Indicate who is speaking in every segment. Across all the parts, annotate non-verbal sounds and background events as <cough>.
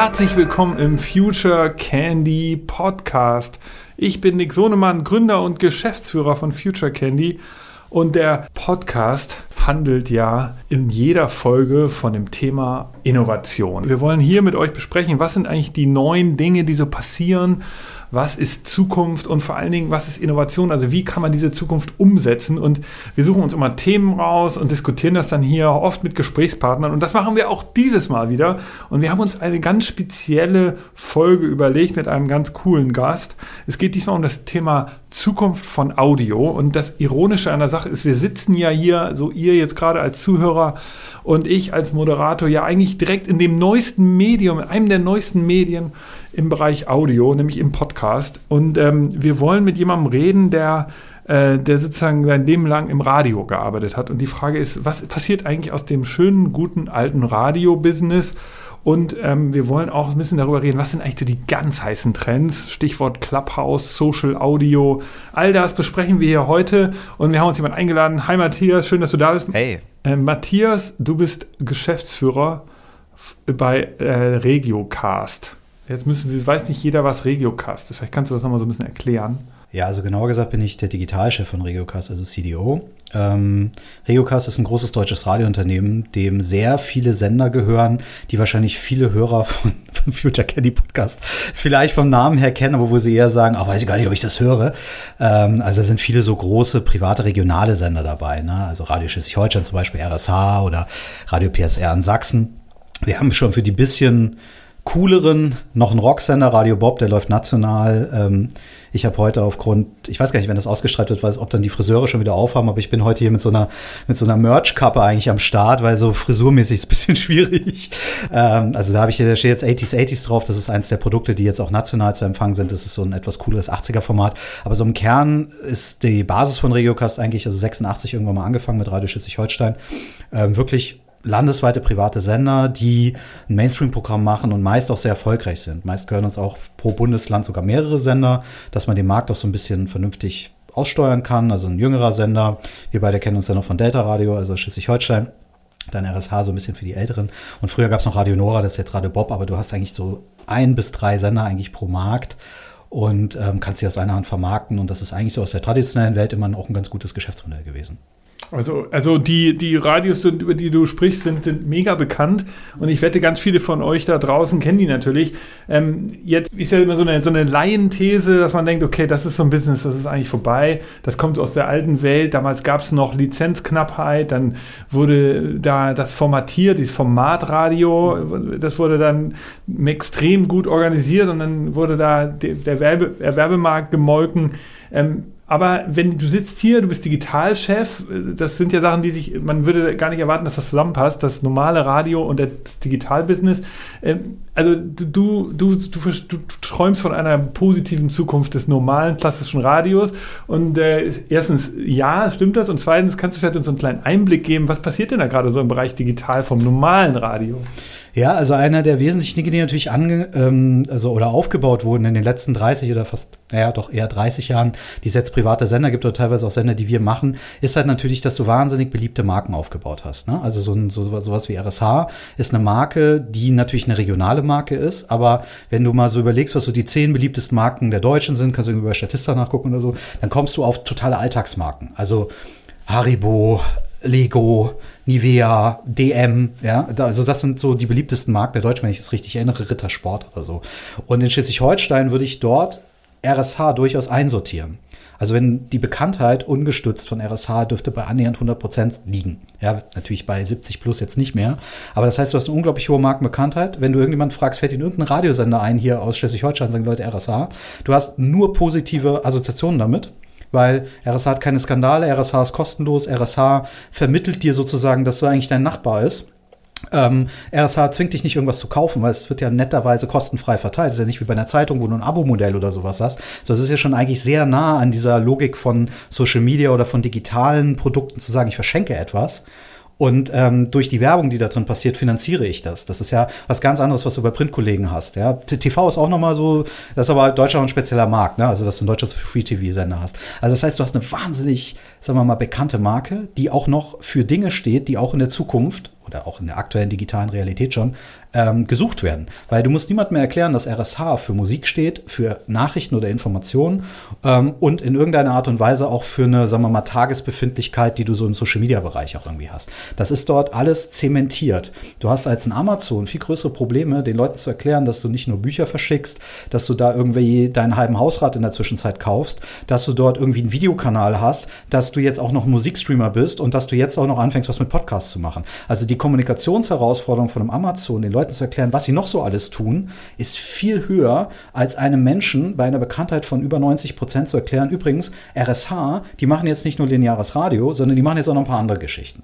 Speaker 1: Herzlich willkommen im Future Candy Podcast. Ich bin Nick Sonemann, Gründer und Geschäftsführer von Future Candy. Und der Podcast handelt ja in jeder Folge von dem Thema Innovation. Wir wollen hier mit euch besprechen, was sind eigentlich die neuen Dinge, die so passieren was ist Zukunft und vor allen Dingen, was ist Innovation? Also wie kann man diese Zukunft umsetzen? Und wir suchen uns immer Themen raus und diskutieren das dann hier oft mit Gesprächspartnern. Und das machen wir auch dieses Mal wieder. Und wir haben uns eine ganz spezielle Folge überlegt mit einem ganz coolen Gast. Es geht diesmal um das Thema Zukunft von Audio. Und das Ironische an der Sache ist, wir sitzen ja hier, so ihr jetzt gerade als Zuhörer, und ich als Moderator ja eigentlich direkt in dem neuesten Medium, in einem der neuesten Medien im Bereich Audio, nämlich im Podcast. Und ähm, wir wollen mit jemandem reden, der äh, der sozusagen sein Leben lang im Radio gearbeitet hat. Und die Frage ist, was passiert eigentlich aus dem schönen, guten, alten Radio-Business? Und ähm, wir wollen auch ein bisschen darüber reden, was sind eigentlich die ganz heißen Trends? Stichwort Clubhouse, Social Audio. All das besprechen wir hier heute. Und wir haben uns jemanden eingeladen. Hi Matthias, schön, dass du da bist.
Speaker 2: Hey.
Speaker 1: Äh, Matthias, du bist Geschäftsführer bei äh, Regiocast. Jetzt müssen, weiß nicht jeder, was Regiocast ist. Vielleicht kannst du das nochmal so ein bisschen erklären.
Speaker 2: Ja, also genauer gesagt bin ich der Digitalchef von Regiocast, also CDO. Ähm, Regiocast ist ein großes deutsches Radiounternehmen, dem sehr viele Sender gehören, die wahrscheinlich viele Hörer von, <laughs> vom Future Candy Podcast vielleicht vom Namen her kennen, wo sie eher sagen, ach, weiß ich gar nicht, ob ich das höre. Ähm, also da sind viele so große private regionale Sender dabei, ne? also Radio Schleswig-Holstein zum Beispiel RSH oder Radio PSR in Sachsen. Wir haben schon für die bisschen cooleren noch einen Rocksender, Radio Bob, der läuft national. Ähm, ich habe heute aufgrund, ich weiß gar nicht, wenn das ausgestrahlt wird, weiß, ob dann die Friseure schon wieder aufhaben, aber ich bin heute hier mit so einer, mit so einer Merch-Kappe eigentlich am Start, weil so frisurmäßig ist ein bisschen <laughs> schwierig. Ähm, also da habe ich, da steht jetzt 80s, 80s drauf. Das ist eins der Produkte, die jetzt auch national zu empfangen sind. Das ist so ein etwas cooles 80er-Format. Aber so im Kern ist die Basis von Regiocast eigentlich, also 86 irgendwann mal angefangen mit Radio Schleswig-Holstein, ähm, wirklich landesweite private Sender, die ein Mainstream-Programm machen und meist auch sehr erfolgreich sind. Meist gehören uns auch pro Bundesland sogar mehrere Sender, dass man den Markt auch so ein bisschen vernünftig aussteuern kann. Also ein jüngerer Sender. Wir beide kennen uns ja noch von Delta Radio, also Schleswig-Holstein. Dann RSH so ein bisschen für die Älteren. Und früher gab es noch Radio Nora, das ist jetzt Radio Bob, aber du hast eigentlich so ein bis drei Sender eigentlich pro Markt und ähm, kannst sie aus einer Hand vermarkten. Und das ist eigentlich so aus der traditionellen Welt immer auch ein ganz gutes Geschäftsmodell gewesen.
Speaker 1: Also, also die, die Radios, über die du sprichst, sind, sind mega bekannt und ich wette, ganz viele von euch da draußen kennen die natürlich. Ähm, jetzt ist ja immer so eine, so eine Laienthese, dass man denkt, okay, das ist so ein Business, das ist eigentlich vorbei. Das kommt aus der alten Welt. Damals gab es noch Lizenzknappheit, dann wurde da das formatiert, dieses Formatradio, das wurde dann extrem gut organisiert und dann wurde da der, Werbe, der Werbemarkt gemolken. Ähm, aber wenn du sitzt hier, du bist Digitalchef, das sind ja Sachen, die sich, man würde gar nicht erwarten, dass das zusammenpasst, das normale Radio und das Digitalbusiness. Ähm, also du, du, du, du, träumst von einer positiven Zukunft des normalen klassischen Radios. Und äh, erstens, ja, stimmt das? Und zweitens, kannst du vielleicht uns einen kleinen Einblick geben, was passiert denn da gerade so im Bereich digital vom normalen Radio?
Speaker 2: Ja, also einer der wesentlichen Dinge, die natürlich ange, ähm, also oder aufgebaut wurden in den letzten 30 oder fast, naja, doch eher 30 Jahren, die es jetzt private Sender gibt oder teilweise auch Sender, die wir machen, ist halt natürlich, dass du wahnsinnig beliebte Marken aufgebaut hast. Ne? Also so, so sowas wie RSH ist eine Marke, die natürlich eine regionale Marke ist, aber wenn du mal so überlegst, was so die zehn beliebtesten Marken der Deutschen sind, kannst du irgendwie bei Statista nachgucken oder so, dann kommst du auf totale Alltagsmarken. Also Haribo, Lego, Nivea, DM, ja, also das sind so die beliebtesten Marken der Deutschen, wenn ich es richtig erinnere, Rittersport oder so. Und in Schleswig-Holstein würde ich dort RSH durchaus einsortieren. Also wenn die Bekanntheit ungestützt von RSH dürfte bei annähernd 100 Prozent liegen. Ja, natürlich bei 70 plus jetzt nicht mehr. Aber das heißt, du hast eine unglaublich hohe Markenbekanntheit. Wenn du irgendjemanden fragst, fällt in irgendeinen Radiosender ein hier aus Schleswig-Holstein, sagen Leute RSH. Du hast nur positive Assoziationen damit weil RSH hat keine Skandale, RSH ist kostenlos, RSH vermittelt dir sozusagen, dass du eigentlich dein Nachbar ist. Ähm, RSH zwingt dich nicht irgendwas zu kaufen, weil es wird ja netterweise kostenfrei verteilt. Es ist ja nicht wie bei einer Zeitung, wo du ein Abo-Modell oder sowas hast. So, es ist ja schon eigentlich sehr nah an dieser Logik von Social Media oder von digitalen Produkten zu sagen, ich verschenke etwas. Und ähm, durch die Werbung, die da drin passiert, finanziere ich das. Das ist ja was ganz anderes, was du bei Printkollegen hast. Ja? TV ist auch nochmal so, das ist aber Deutschland ein spezieller Markt, ne? also dass du ein deutsches Free-TV-Sender hast. Also das heißt, du hast eine wahnsinnig sagen wir mal, bekannte Marke, die auch noch für Dinge steht, die auch in der Zukunft oder auch in der aktuellen digitalen Realität schon ähm, gesucht werden. Weil du musst niemand mehr erklären, dass RSH für Musik steht, für Nachrichten oder Informationen ähm, und in irgendeiner Art und Weise auch für eine, sagen wir mal, Tagesbefindlichkeit, die du so im Social-Media-Bereich auch irgendwie hast. Das ist dort alles zementiert. Du hast als ein Amazon viel größere Probleme, den Leuten zu erklären, dass du nicht nur Bücher verschickst, dass du da irgendwie deinen halben Hausrat in der Zwischenzeit kaufst, dass du dort irgendwie einen Videokanal hast, dass du jetzt auch noch Musikstreamer bist und dass du jetzt auch noch anfängst, was mit Podcasts zu machen. Also die Kommunikationsherausforderung von einem Amazon, den Leuten zu erklären, was sie noch so alles tun, ist viel höher, als einem Menschen bei einer Bekanntheit von über 90 Prozent zu erklären, übrigens, RSH, die machen jetzt nicht nur lineares Radio, sondern die machen jetzt auch noch ein paar andere Geschichten.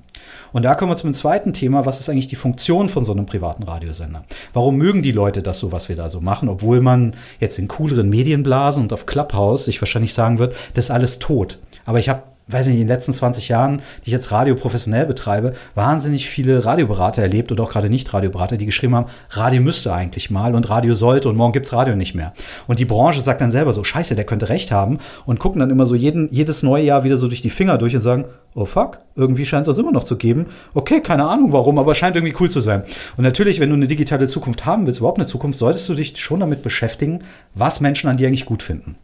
Speaker 2: Und da kommen wir zum zweiten Thema, was ist eigentlich die Funktion von so einem privaten Radiosender? Warum mögen die Leute das so, was wir da so machen, obwohl man jetzt in cooleren Medienblasen und auf Clubhouse sich wahrscheinlich sagen wird, das ist alles tot. Aber ich habe weiß nicht, in den letzten 20 Jahren, die ich jetzt Radio professionell betreibe, wahnsinnig viele Radioberater erlebt oder auch gerade nicht Radioberater, die geschrieben haben, Radio müsste eigentlich mal und Radio sollte und morgen gibt's Radio nicht mehr. Und die Branche sagt dann selber so, scheiße, der könnte recht haben und gucken dann immer so jeden, jedes neue Jahr wieder so durch die Finger durch und sagen, oh fuck, irgendwie scheint es uns immer noch zu geben. Okay, keine Ahnung warum, aber scheint irgendwie cool zu sein. Und natürlich, wenn du eine digitale Zukunft haben willst, überhaupt eine Zukunft, solltest du dich schon damit beschäftigen, was Menschen an dir eigentlich gut finden.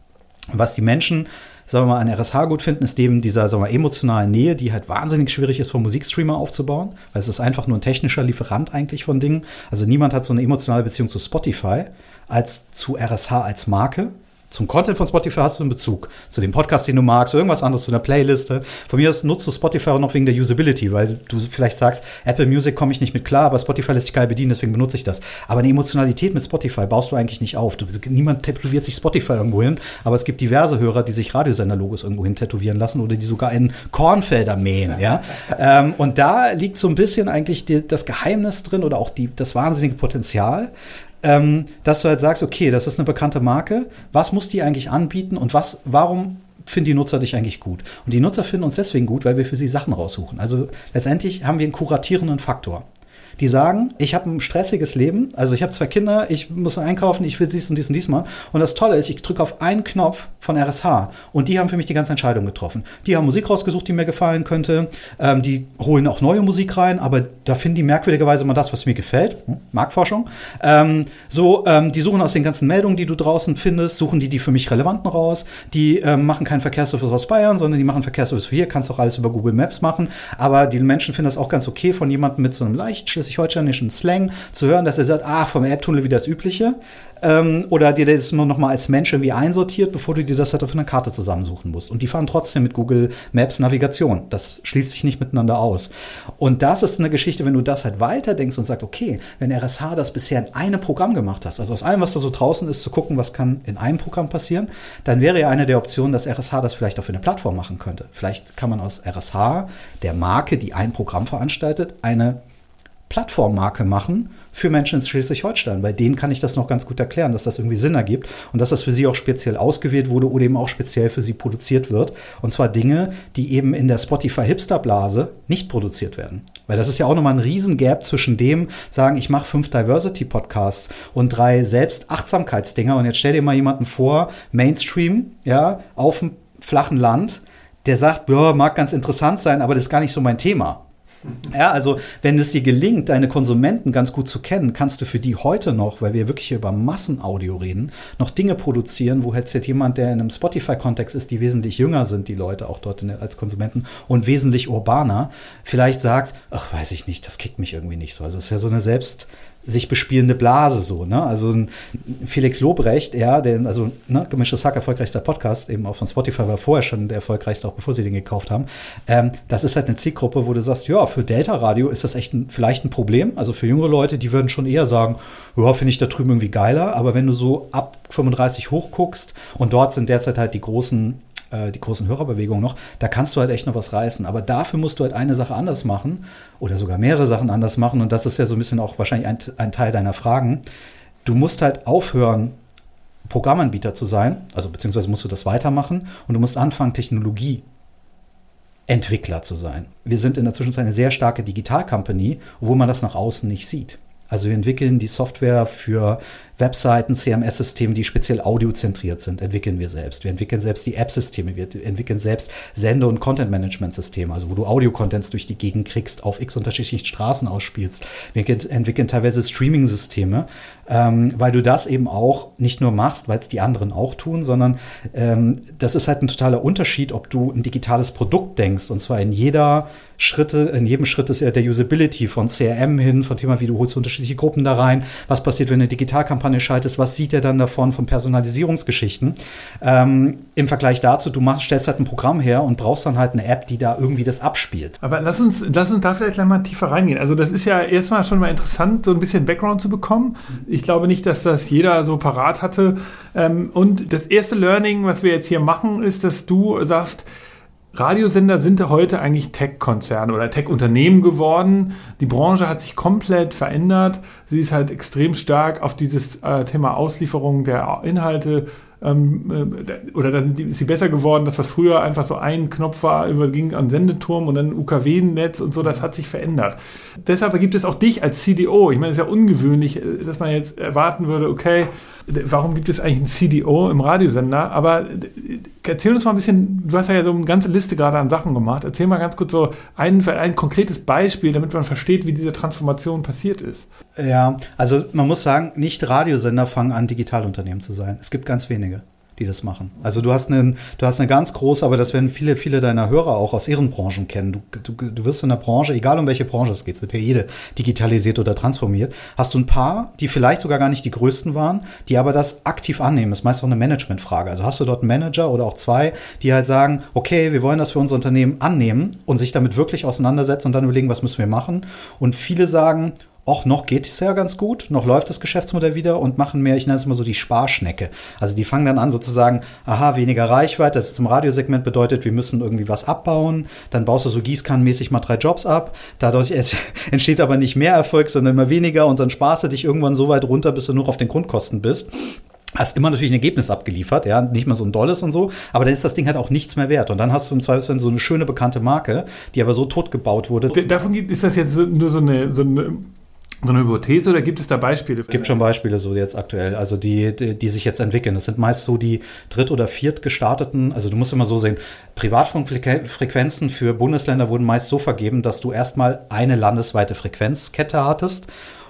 Speaker 2: Was die Menschen sagen wir mal, an RSH gut finden, ist eben dieser sagen wir, emotionalen Nähe, die halt wahnsinnig schwierig ist, vom Musikstreamer aufzubauen, weil es ist einfach nur ein technischer Lieferant eigentlich von Dingen. Also niemand hat so eine emotionale Beziehung zu Spotify als zu RSH als Marke zum Content von Spotify hast du einen Bezug. Zu dem Podcast, den du magst, irgendwas anderes, zu einer Playliste. Von mir aus nutzt du Spotify auch noch wegen der Usability, weil du vielleicht sagst, Apple Music komme ich nicht mit klar, aber Spotify lässt sich geil bedienen, deswegen benutze ich das. Aber eine Emotionalität mit Spotify baust du eigentlich nicht auf. Du, niemand tätowiert sich Spotify irgendwo hin, aber es gibt diverse Hörer, die sich Radiosender-Logos irgendwo hin tätowieren lassen oder die sogar in Kornfelder mähen, ja. <laughs> ähm, und da liegt so ein bisschen eigentlich die, das Geheimnis drin oder auch die, das wahnsinnige Potenzial, ähm, dass du halt sagst, okay, das ist eine bekannte Marke, was muss die eigentlich anbieten und was, warum finden die Nutzer dich eigentlich gut? Und die Nutzer finden uns deswegen gut, weil wir für sie Sachen raussuchen. Also letztendlich haben wir einen kuratierenden Faktor die sagen, ich habe ein stressiges Leben, also ich habe zwei Kinder, ich muss einkaufen, ich will dies und dies und dies mal. Und das Tolle ist, ich drücke auf einen Knopf von RSH und die haben für mich die ganze Entscheidung getroffen. Die haben Musik rausgesucht, die mir gefallen könnte. Ähm, die holen auch neue Musik rein, aber da finden die merkwürdigerweise immer das, was mir gefällt. Hm, Marktforschung. Ähm, so, ähm, die suchen aus den ganzen Meldungen, die du draußen findest, suchen die die für mich relevanten raus. Die ähm, machen keinen Verkehrsservice aus Bayern, sondern die machen Verkehrsservice hier. Kannst auch alles über Google Maps machen. Aber die Menschen finden das auch ganz okay, von jemandem mit so einem leicht schleswig-holsteinischen Slang zu hören, dass er sagt, ah, vom Elbtunnel wie das Übliche ähm, oder dir das immer noch mal als Mensch irgendwie einsortiert, bevor du dir das halt auf einer Karte zusammensuchen musst. Und die fahren trotzdem mit Google Maps Navigation. Das schließt sich nicht miteinander aus. Und das ist eine Geschichte, wenn du das halt weiterdenkst und sagst, okay, wenn RSH das bisher in einem Programm gemacht hast, also aus allem, was da so draußen ist, zu gucken, was kann in einem Programm passieren, dann wäre ja eine der Optionen, dass RSH das vielleicht für eine Plattform machen könnte. Vielleicht kann man aus RSH, der Marke, die ein Programm veranstaltet, eine Plattformmarke machen für Menschen in Schleswig-Holstein. Bei denen kann ich das noch ganz gut erklären, dass das irgendwie Sinn ergibt und dass das für sie auch speziell ausgewählt wurde oder eben auch speziell für sie produziert wird. Und zwar Dinge, die eben in der Spotify-Hipster-Blase nicht produziert werden. Weil das ist ja auch nochmal ein Riesengap zwischen dem, sagen, ich mache fünf Diversity-Podcasts und drei Selbstachtsamkeitsdinger. Und jetzt stell dir mal jemanden vor, Mainstream, ja, auf dem flachen Land, der sagt, ja, mag ganz interessant sein, aber das ist gar nicht so mein Thema. Ja, also wenn es dir gelingt, deine Konsumenten ganz gut zu kennen, kannst du für die heute noch, weil wir wirklich hier über Massenaudio reden, noch Dinge produzieren, wo jetzt jemand, der in einem Spotify-Kontext ist, die wesentlich jünger sind, die Leute auch dort der, als Konsumenten und wesentlich urbaner, vielleicht sagst, ach, weiß ich nicht, das kickt mich irgendwie nicht so. Also es ist ja so eine Selbst- sich bespielende Blase so, ne? Also ein Felix Lobrecht, ja, der, also ne, gemischtes Hack, erfolgreichster Podcast, eben auch von Spotify war vorher schon der erfolgreichste, auch bevor sie den gekauft haben. Ähm, das ist halt eine Zielgruppe, wo du sagst, ja, für Delta Radio ist das echt ein, vielleicht ein Problem. Also für jüngere Leute, die würden schon eher sagen, ja, finde ich da drüben irgendwie geiler. Aber wenn du so ab 35 hochguckst und dort sind derzeit halt die großen äh, die großen Hörerbewegungen noch, da kannst du halt echt noch was reißen. Aber dafür musst du halt eine Sache anders machen oder sogar mehrere Sachen anders machen. Und das ist ja so ein bisschen auch wahrscheinlich ein, ein Teil deiner Fragen. Du musst halt aufhören, Programmanbieter zu sein, also beziehungsweise musst du das weitermachen und du musst anfangen, Technologie Entwickler zu sein. Wir sind in der Zwischenzeit eine sehr starke Digital-Company, obwohl man das nach außen nicht sieht. Also wir entwickeln die Software für Webseiten, CMS-Systeme, die speziell audiozentriert sind, entwickeln wir selbst. Wir entwickeln selbst die App-Systeme, wir entwickeln selbst Sende- und Content-Management-Systeme, also wo du Audio-Contents durch die Gegend kriegst, auf x unterschiedlichen Straßen ausspielst. Wir entwickeln teilweise Streaming-Systeme, ähm, weil du das eben auch nicht nur machst, weil es die anderen auch tun, sondern ähm, das ist halt ein totaler Unterschied, ob du ein digitales Produkt denkst und zwar in jeder Schritte, in jedem Schritt ist ja der Usability von CRM hin, von Thema, wie du holst unterschiedliche Gruppen da rein, was passiert, wenn eine Digitalkampagne schaltest, was sieht er dann davon von Personalisierungsgeschichten. Ähm, Im Vergleich dazu, du machst, stellst halt ein Programm her und brauchst dann halt eine App, die da irgendwie das abspielt.
Speaker 1: Aber lass uns, lass uns da vielleicht gleich mal tiefer reingehen. Also das ist ja erstmal schon mal interessant, so ein bisschen Background zu bekommen. Ich glaube nicht, dass das jeder so parat hatte. Ähm, und das erste Learning, was wir jetzt hier machen, ist, dass du sagst, Radiosender sind heute eigentlich Tech-Konzerne oder Tech-Unternehmen geworden. Die Branche hat sich komplett verändert. Sie ist halt extrem stark auf dieses äh, Thema Auslieferung der Inhalte ähm, äh, oder da ist sie besser geworden, dass das früher einfach so ein Knopf war, überging an Sendeturm und dann UKW-Netz und so, das hat sich verändert. Deshalb gibt es auch dich als CDO. Ich meine, es ist ja ungewöhnlich, äh, dass man jetzt erwarten würde, okay, warum gibt es eigentlich einen CDO im Radiosender? Aber äh, erzähl uns mal ein bisschen, du hast ja so eine ganze Liste gerade an Sachen gemacht. Erzähl mal ganz kurz so ein, ein konkretes Beispiel, damit man versteht, wie diese Transformation passiert ist.
Speaker 2: Ja, also man muss sagen, nicht Radiosender fangen an, Digitalunternehmen zu sein. Es gibt ganz wenige die das machen. Also du hast einen, du hast eine ganz große, aber das werden viele, viele deiner Hörer auch aus ihren Branchen kennen. Du, du, du wirst in der Branche, egal um welche Branche es geht, es wird ja jede digitalisiert oder transformiert, hast du ein paar, die vielleicht sogar gar nicht die größten waren, die aber das aktiv annehmen. Das ist meist auch eine Managementfrage. Also hast du dort einen Manager oder auch zwei, die halt sagen, okay, wir wollen das für unser Unternehmen annehmen und sich damit wirklich auseinandersetzen und dann überlegen, was müssen wir machen. Und viele sagen, auch noch geht es ja ganz gut, noch läuft das Geschäftsmodell wieder und machen mehr, ich nenne es mal so die Sparschnecke. Also die fangen dann an sozusagen, aha, weniger Reichweite, das ist im Radiosegment bedeutet, wir müssen irgendwie was abbauen, dann baust du so gießkannenmäßig mal drei Jobs ab, dadurch <laughs> entsteht aber nicht mehr Erfolg, sondern immer weniger und dann sparst du dich irgendwann so weit runter, bis du nur auf den Grundkosten bist hast immer natürlich ein Ergebnis abgeliefert, ja, nicht mal so ein dolles und so, aber dann ist das Ding halt auch nichts mehr wert. Und dann hast du im Zweifelsfall so eine schöne bekannte Marke, die aber so tot gebaut wurde.
Speaker 1: Davon ist das jetzt nur so eine, so eine so eine Hypothese oder gibt es da Beispiele?
Speaker 2: Gibt schon Beispiele so jetzt aktuell, also die, die, die, sich jetzt entwickeln. Das sind meist so die dritt- oder viert gestarteten, also du musst immer so sehen, Privatfunkfrequenzen für Bundesländer wurden meist so vergeben, dass du erstmal eine landesweite Frequenzkette hattest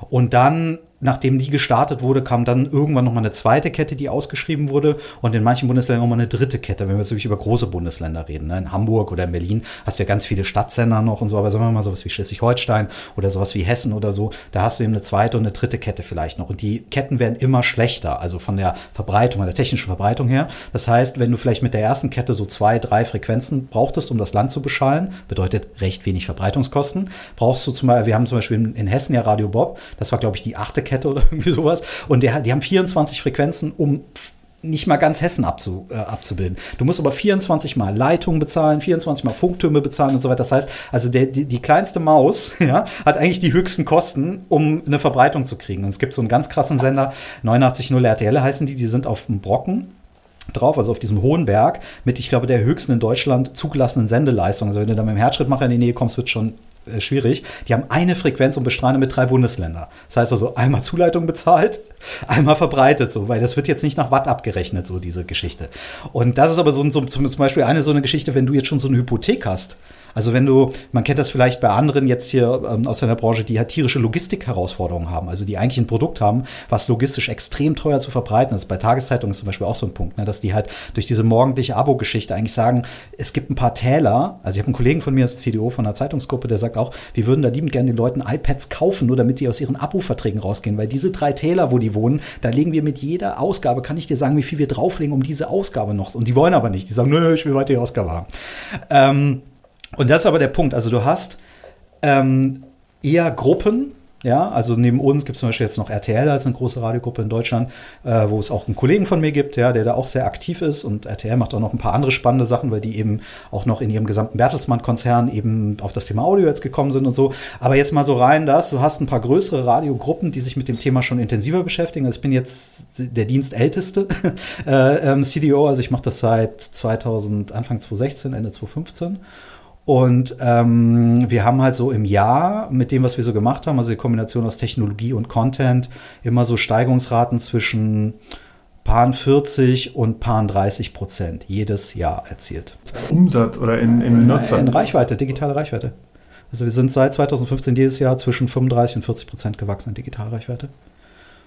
Speaker 2: und dann nachdem die gestartet wurde, kam dann irgendwann noch mal eine zweite Kette, die ausgeschrieben wurde und in manchen Bundesländern noch mal eine dritte Kette, wenn wir jetzt wirklich über große Bundesländer reden. Ne? In Hamburg oder in Berlin hast du ja ganz viele Stadtsender noch und so, aber sagen wir mal sowas wie Schleswig-Holstein oder sowas wie Hessen oder so, da hast du eben eine zweite und eine dritte Kette vielleicht noch und die Ketten werden immer schlechter, also von der Verbreitung, von der technischen Verbreitung her. Das heißt, wenn du vielleicht mit der ersten Kette so zwei, drei Frequenzen brauchtest, um das Land zu beschallen, bedeutet recht wenig Verbreitungskosten, brauchst du zum Beispiel, wir haben zum Beispiel in Hessen ja Radio Bob, das war glaube ich die achte Kette oder <laughs> irgendwie sowas. Und der, die haben 24 Frequenzen, um nicht mal ganz Hessen abzu, äh, abzubilden. Du musst aber 24 mal Leitungen bezahlen, 24 mal Funktürme bezahlen und so weiter. Das heißt, also der, die, die kleinste Maus <laughs> ja, hat eigentlich die höchsten Kosten, um eine Verbreitung zu kriegen. Und es gibt so einen ganz krassen Sender, 89.0 RTL heißen die, die sind auf dem Brocken drauf, also auf diesem hohen Berg, mit, ich glaube, der höchsten in Deutschland zugelassenen Sendeleistung. Also wenn du da mit dem Herzschrittmacher in die Nähe kommst, wird schon äh, schwierig. Die haben eine Frequenz und bestrahlen mit drei Bundesländer. Das heißt also einmal Zuleitung bezahlt, <laughs> einmal verbreitet, so, weil das wird jetzt nicht nach Watt abgerechnet, so diese Geschichte. Und das ist aber so, so zum Beispiel eine so eine Geschichte, wenn du jetzt schon so eine Hypothek hast also wenn du, man kennt das vielleicht bei anderen jetzt hier ähm, aus deiner Branche, die halt tierische Logistik-Herausforderungen haben, also die eigentlich ein Produkt haben, was logistisch extrem teuer zu verbreiten ist. Bei Tageszeitungen ist zum Beispiel auch so ein Punkt, ne, dass die halt durch diese morgendliche Abo-Geschichte eigentlich sagen, es gibt ein paar Täler, also ich habe einen Kollegen von mir, das CDO von einer Zeitungsgruppe, der sagt auch, wir würden da liebend gerne den Leuten iPads kaufen, nur damit sie aus ihren Abo-Verträgen rausgehen, weil diese drei Täler, wo die wohnen, da legen wir mit jeder Ausgabe, kann ich dir sagen, wie viel wir drauflegen, um diese Ausgabe noch, und die wollen aber nicht, die sagen, nö, ich will weiter die Ausgabe haben. Ähm, und das ist aber der Punkt. Also du hast ähm, eher Gruppen, ja, also neben uns gibt es zum Beispiel jetzt noch RTL als eine große Radiogruppe in Deutschland, äh, wo es auch einen Kollegen von mir gibt, ja, der da auch sehr aktiv ist und RTL macht auch noch ein paar andere spannende Sachen, weil die eben auch noch in ihrem gesamten Bertelsmann-Konzern eben auf das Thema Audio jetzt gekommen sind und so. Aber jetzt mal so rein das, du hast ein paar größere Radiogruppen, die sich mit dem Thema schon intensiver beschäftigen. Also ich bin jetzt der dienstälteste <laughs> äh, ähm, CDO, also ich mache das seit 2000, Anfang 2016, Ende 2015 Und ähm, wir haben halt so im Jahr mit dem, was wir so gemacht haben, also die Kombination aus Technologie und Content, immer so Steigungsraten zwischen Paaren 40 und Paaren 30 Prozent jedes Jahr erzielt.
Speaker 1: Umsatz oder in, in Nutzer?
Speaker 2: In Reichweite, digitale Reichweite. Also wir sind seit 2015 jedes Jahr zwischen 35 und 40 Prozent gewachsen in Digitalreichweite.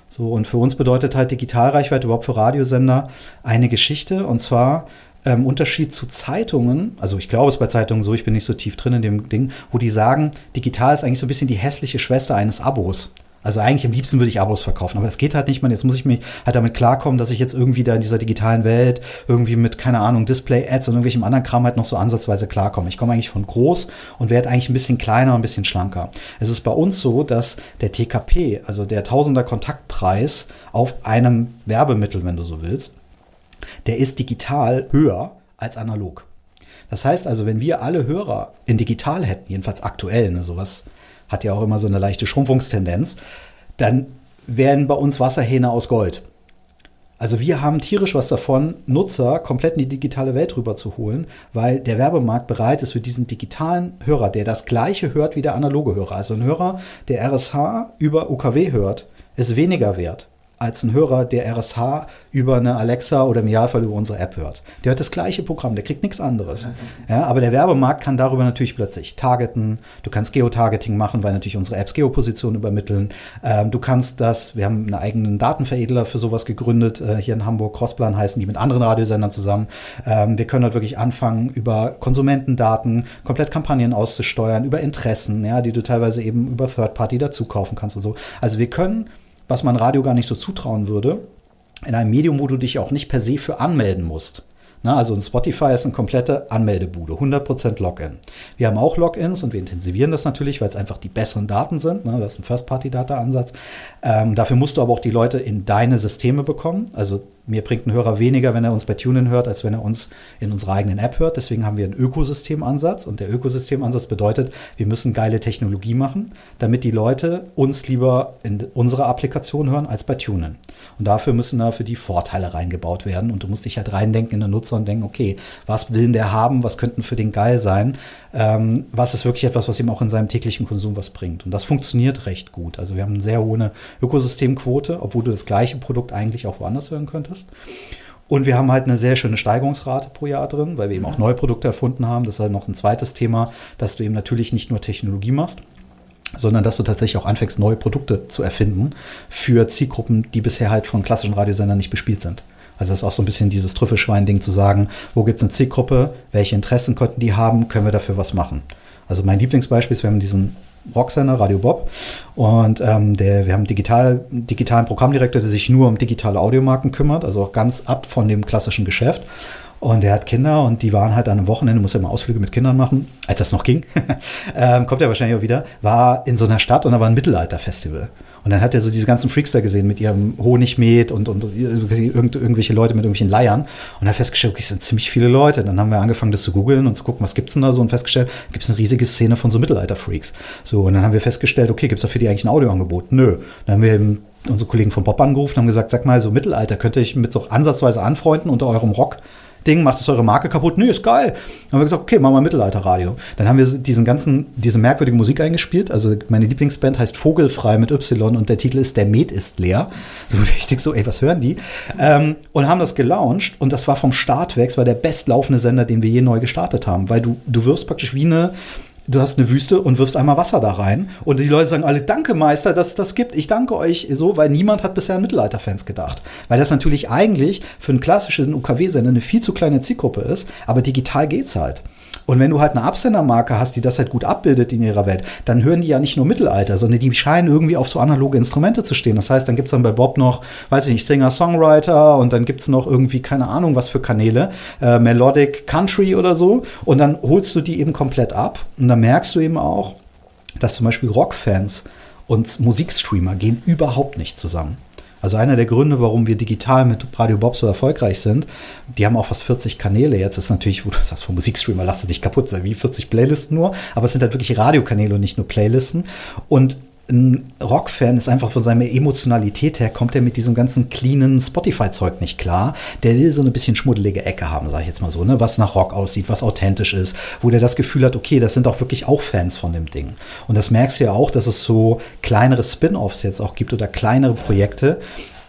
Speaker 2: So, und für uns bedeutet halt Digitalreichweite überhaupt für Radiosender eine Geschichte. Und zwar ähm, Unterschied zu Zeitungen, also ich glaube es bei Zeitungen so, ich bin nicht so tief drin in dem Ding, wo die sagen, digital ist eigentlich so ein bisschen die hässliche Schwester eines Abos. Also eigentlich am liebsten würde ich Abos verkaufen, aber das geht halt nicht, man. Jetzt muss ich mich halt damit klarkommen, dass ich jetzt irgendwie da in dieser digitalen Welt irgendwie mit, keine Ahnung, Display-Ads und irgendwelchem anderen Kram halt noch so ansatzweise klarkomme. Ich komme eigentlich von groß und werde eigentlich ein bisschen kleiner ein bisschen schlanker. Es ist bei uns so, dass der TKP, also der Tausender Kontaktpreis auf einem Werbemittel, wenn du so willst, der ist digital höher als analog. Das heißt also, wenn wir alle Hörer in digital hätten, jedenfalls aktuell, ne, sowas hat ja auch immer so eine leichte Schrumpfungstendenz, dann wären bei uns Wasserhähne aus Gold. Also wir haben tierisch was davon, Nutzer komplett in die digitale Welt rüber zu holen, weil der Werbemarkt bereit ist für diesen digitalen Hörer, der das gleiche hört wie der analoge Hörer. Also ein Hörer, der RSH über UKW hört, ist weniger wert als ein Hörer, der RSH über eine Alexa oder im Idealfall über unsere App hört. Der hört das gleiche Programm, der kriegt nichts anderes. <laughs> Ja, aber der Werbemarkt kann darüber natürlich plötzlich targeten. Du kannst Geotargeting machen, weil natürlich unsere Apps Geoposition übermitteln. Ähm, du kannst das, wir haben einen eigenen Datenveredler für sowas gegründet, äh, hier in Hamburg, Crossplan heißen die mit anderen Radiosendern zusammen. Ähm, wir können dort wirklich anfangen, über Konsumentendaten komplett Kampagnen auszusteuern, über Interessen, ja, die du teilweise eben über Third Party dazu kaufen kannst und so. Also wir können was man Radio gar nicht so zutrauen würde, in einem Medium, wo du dich auch nicht per se für anmelden musst. Na, also Spotify ist eine komplette Anmeldebude, 100% Login. Wir haben auch Logins und wir intensivieren das natürlich, weil es einfach die besseren Daten sind. Ne? Das ist ein First-Party-Data-Ansatz. Ähm, dafür musst du aber auch die Leute in deine Systeme bekommen. Also mir bringt ein Hörer weniger, wenn er uns bei TuneIn hört, als wenn er uns in unserer eigenen App hört. Deswegen haben wir einen Ökosystemansatz. Und der Ökosystemansatz bedeutet, wir müssen geile Technologie machen, damit die Leute uns lieber in unserer Applikation hören als bei TuneIn. Und dafür müssen da für die Vorteile reingebaut werden. Und du musst dich halt reindenken in den Nutzer und denken, okay, was will denn der haben? Was könnten für den geil sein? Ähm, was ist wirklich etwas, was ihm auch in seinem täglichen Konsum was bringt? Und das funktioniert recht gut. Also wir haben eine sehr hohe Ökosystemquote, obwohl du das gleiche Produkt eigentlich auch woanders hören könntest. Und wir haben halt eine sehr schöne Steigerungsrate pro Jahr drin, weil wir eben auch neue Produkte erfunden haben. Das ist halt noch ein zweites Thema, dass du eben natürlich nicht nur Technologie machst, sondern dass du tatsächlich auch anfängst, neue Produkte zu erfinden für Zielgruppen, die bisher halt von klassischen Radiosendern nicht bespielt sind. Also das ist auch so ein bisschen dieses Trüffelschwein-Ding zu sagen, wo gibt es eine Zielgruppe, welche Interessen könnten die haben, können wir dafür was machen. Also mein Lieblingsbeispiel ist, wir haben diesen Rocksender, Radio Bob. Und ähm, der, wir haben einen digital, digitalen Programmdirektor, der sich nur um digitale Audiomarken kümmert, also auch ganz ab von dem klassischen Geschäft. Und der hat Kinder und die waren halt an einem Wochenende, muss ja immer Ausflüge mit Kindern machen, als das noch ging. <laughs> ähm, kommt er wahrscheinlich auch wieder, war in so einer Stadt und da war ein Mittelalterfestival. Und dann hat er so diese ganzen Freaks da gesehen mit ihrem Honigmet und, und irgend, irgendwelche Leute mit irgendwelchen Leiern. Und hat festgestellt, okay, es sind ziemlich viele Leute. Dann haben wir angefangen, das zu googeln und zu gucken, was gibt's denn da so und festgestellt, gibt es eine riesige Szene von so Mittelalter-Freaks. So, und dann haben wir festgestellt, okay, gibt's für die eigentlich ein Audioangebot? Nö. Dann haben wir eben unsere Kollegen von Bob angerufen und haben gesagt, sag mal, so Mittelalter, könnte ich mit so ansatzweise anfreunden unter eurem Rock Ding, macht es eure Marke kaputt? Nee, ist geil. Dann haben wir gesagt, okay, machen wir Mittelalterradio. Dann haben wir diesen ganzen, diese merkwürdige Musik eingespielt. Also meine Lieblingsband heißt Vogelfrei mit Y und der Titel ist Der Met ist leer. So richtig so, ey, was hören die? Ähm, und haben das gelauncht und das war vom Start weg, es war der bestlaufende Sender, den wir je neu gestartet haben, weil du, du wirst praktisch wie eine du hast eine Wüste und wirfst einmal Wasser da rein. Und die Leute sagen alle, danke Meister, dass es das gibt. Ich danke euch so, weil niemand hat bisher an Mittelalterfans gedacht. Weil das natürlich eigentlich für einen klassischen UKW-Sender eine viel zu kleine Zielgruppe ist, aber digital geht's halt. Und wenn du halt eine Absendermarke hast, die das halt gut abbildet in ihrer Welt, dann hören die ja nicht nur Mittelalter, sondern die scheinen irgendwie auf so analoge Instrumente zu stehen. Das heißt, dann gibt es dann bei Bob noch, weiß ich nicht, Singer, Songwriter und dann gibt es noch irgendwie, keine Ahnung, was für Kanäle, äh, Melodic Country oder so. Und dann holst du die eben komplett ab. Und dann merkst du eben auch, dass zum Beispiel Rockfans und Musikstreamer gehen überhaupt nicht zusammen. Also einer der Gründe, warum wir digital mit Radio Bob so erfolgreich sind, die haben auch fast 40 Kanäle jetzt. Ist natürlich, wo du sagst, vom Musikstreamer lass dich kaputt, wie 40 Playlisten nur, aber es sind halt wirklich Radiokanäle und nicht nur Playlisten. Und ein Rockfan ist einfach von seiner Emotionalität her, kommt er mit diesem ganzen cleanen Spotify-Zeug nicht klar. Der will so eine bisschen schmuddelige Ecke haben, sage ich jetzt mal so, ne? was nach Rock aussieht, was authentisch ist, wo der das Gefühl hat, okay, das sind auch wirklich auch Fans von dem Ding. Und das merkst du ja auch, dass es so kleinere Spin-offs jetzt auch gibt oder kleinere Projekte,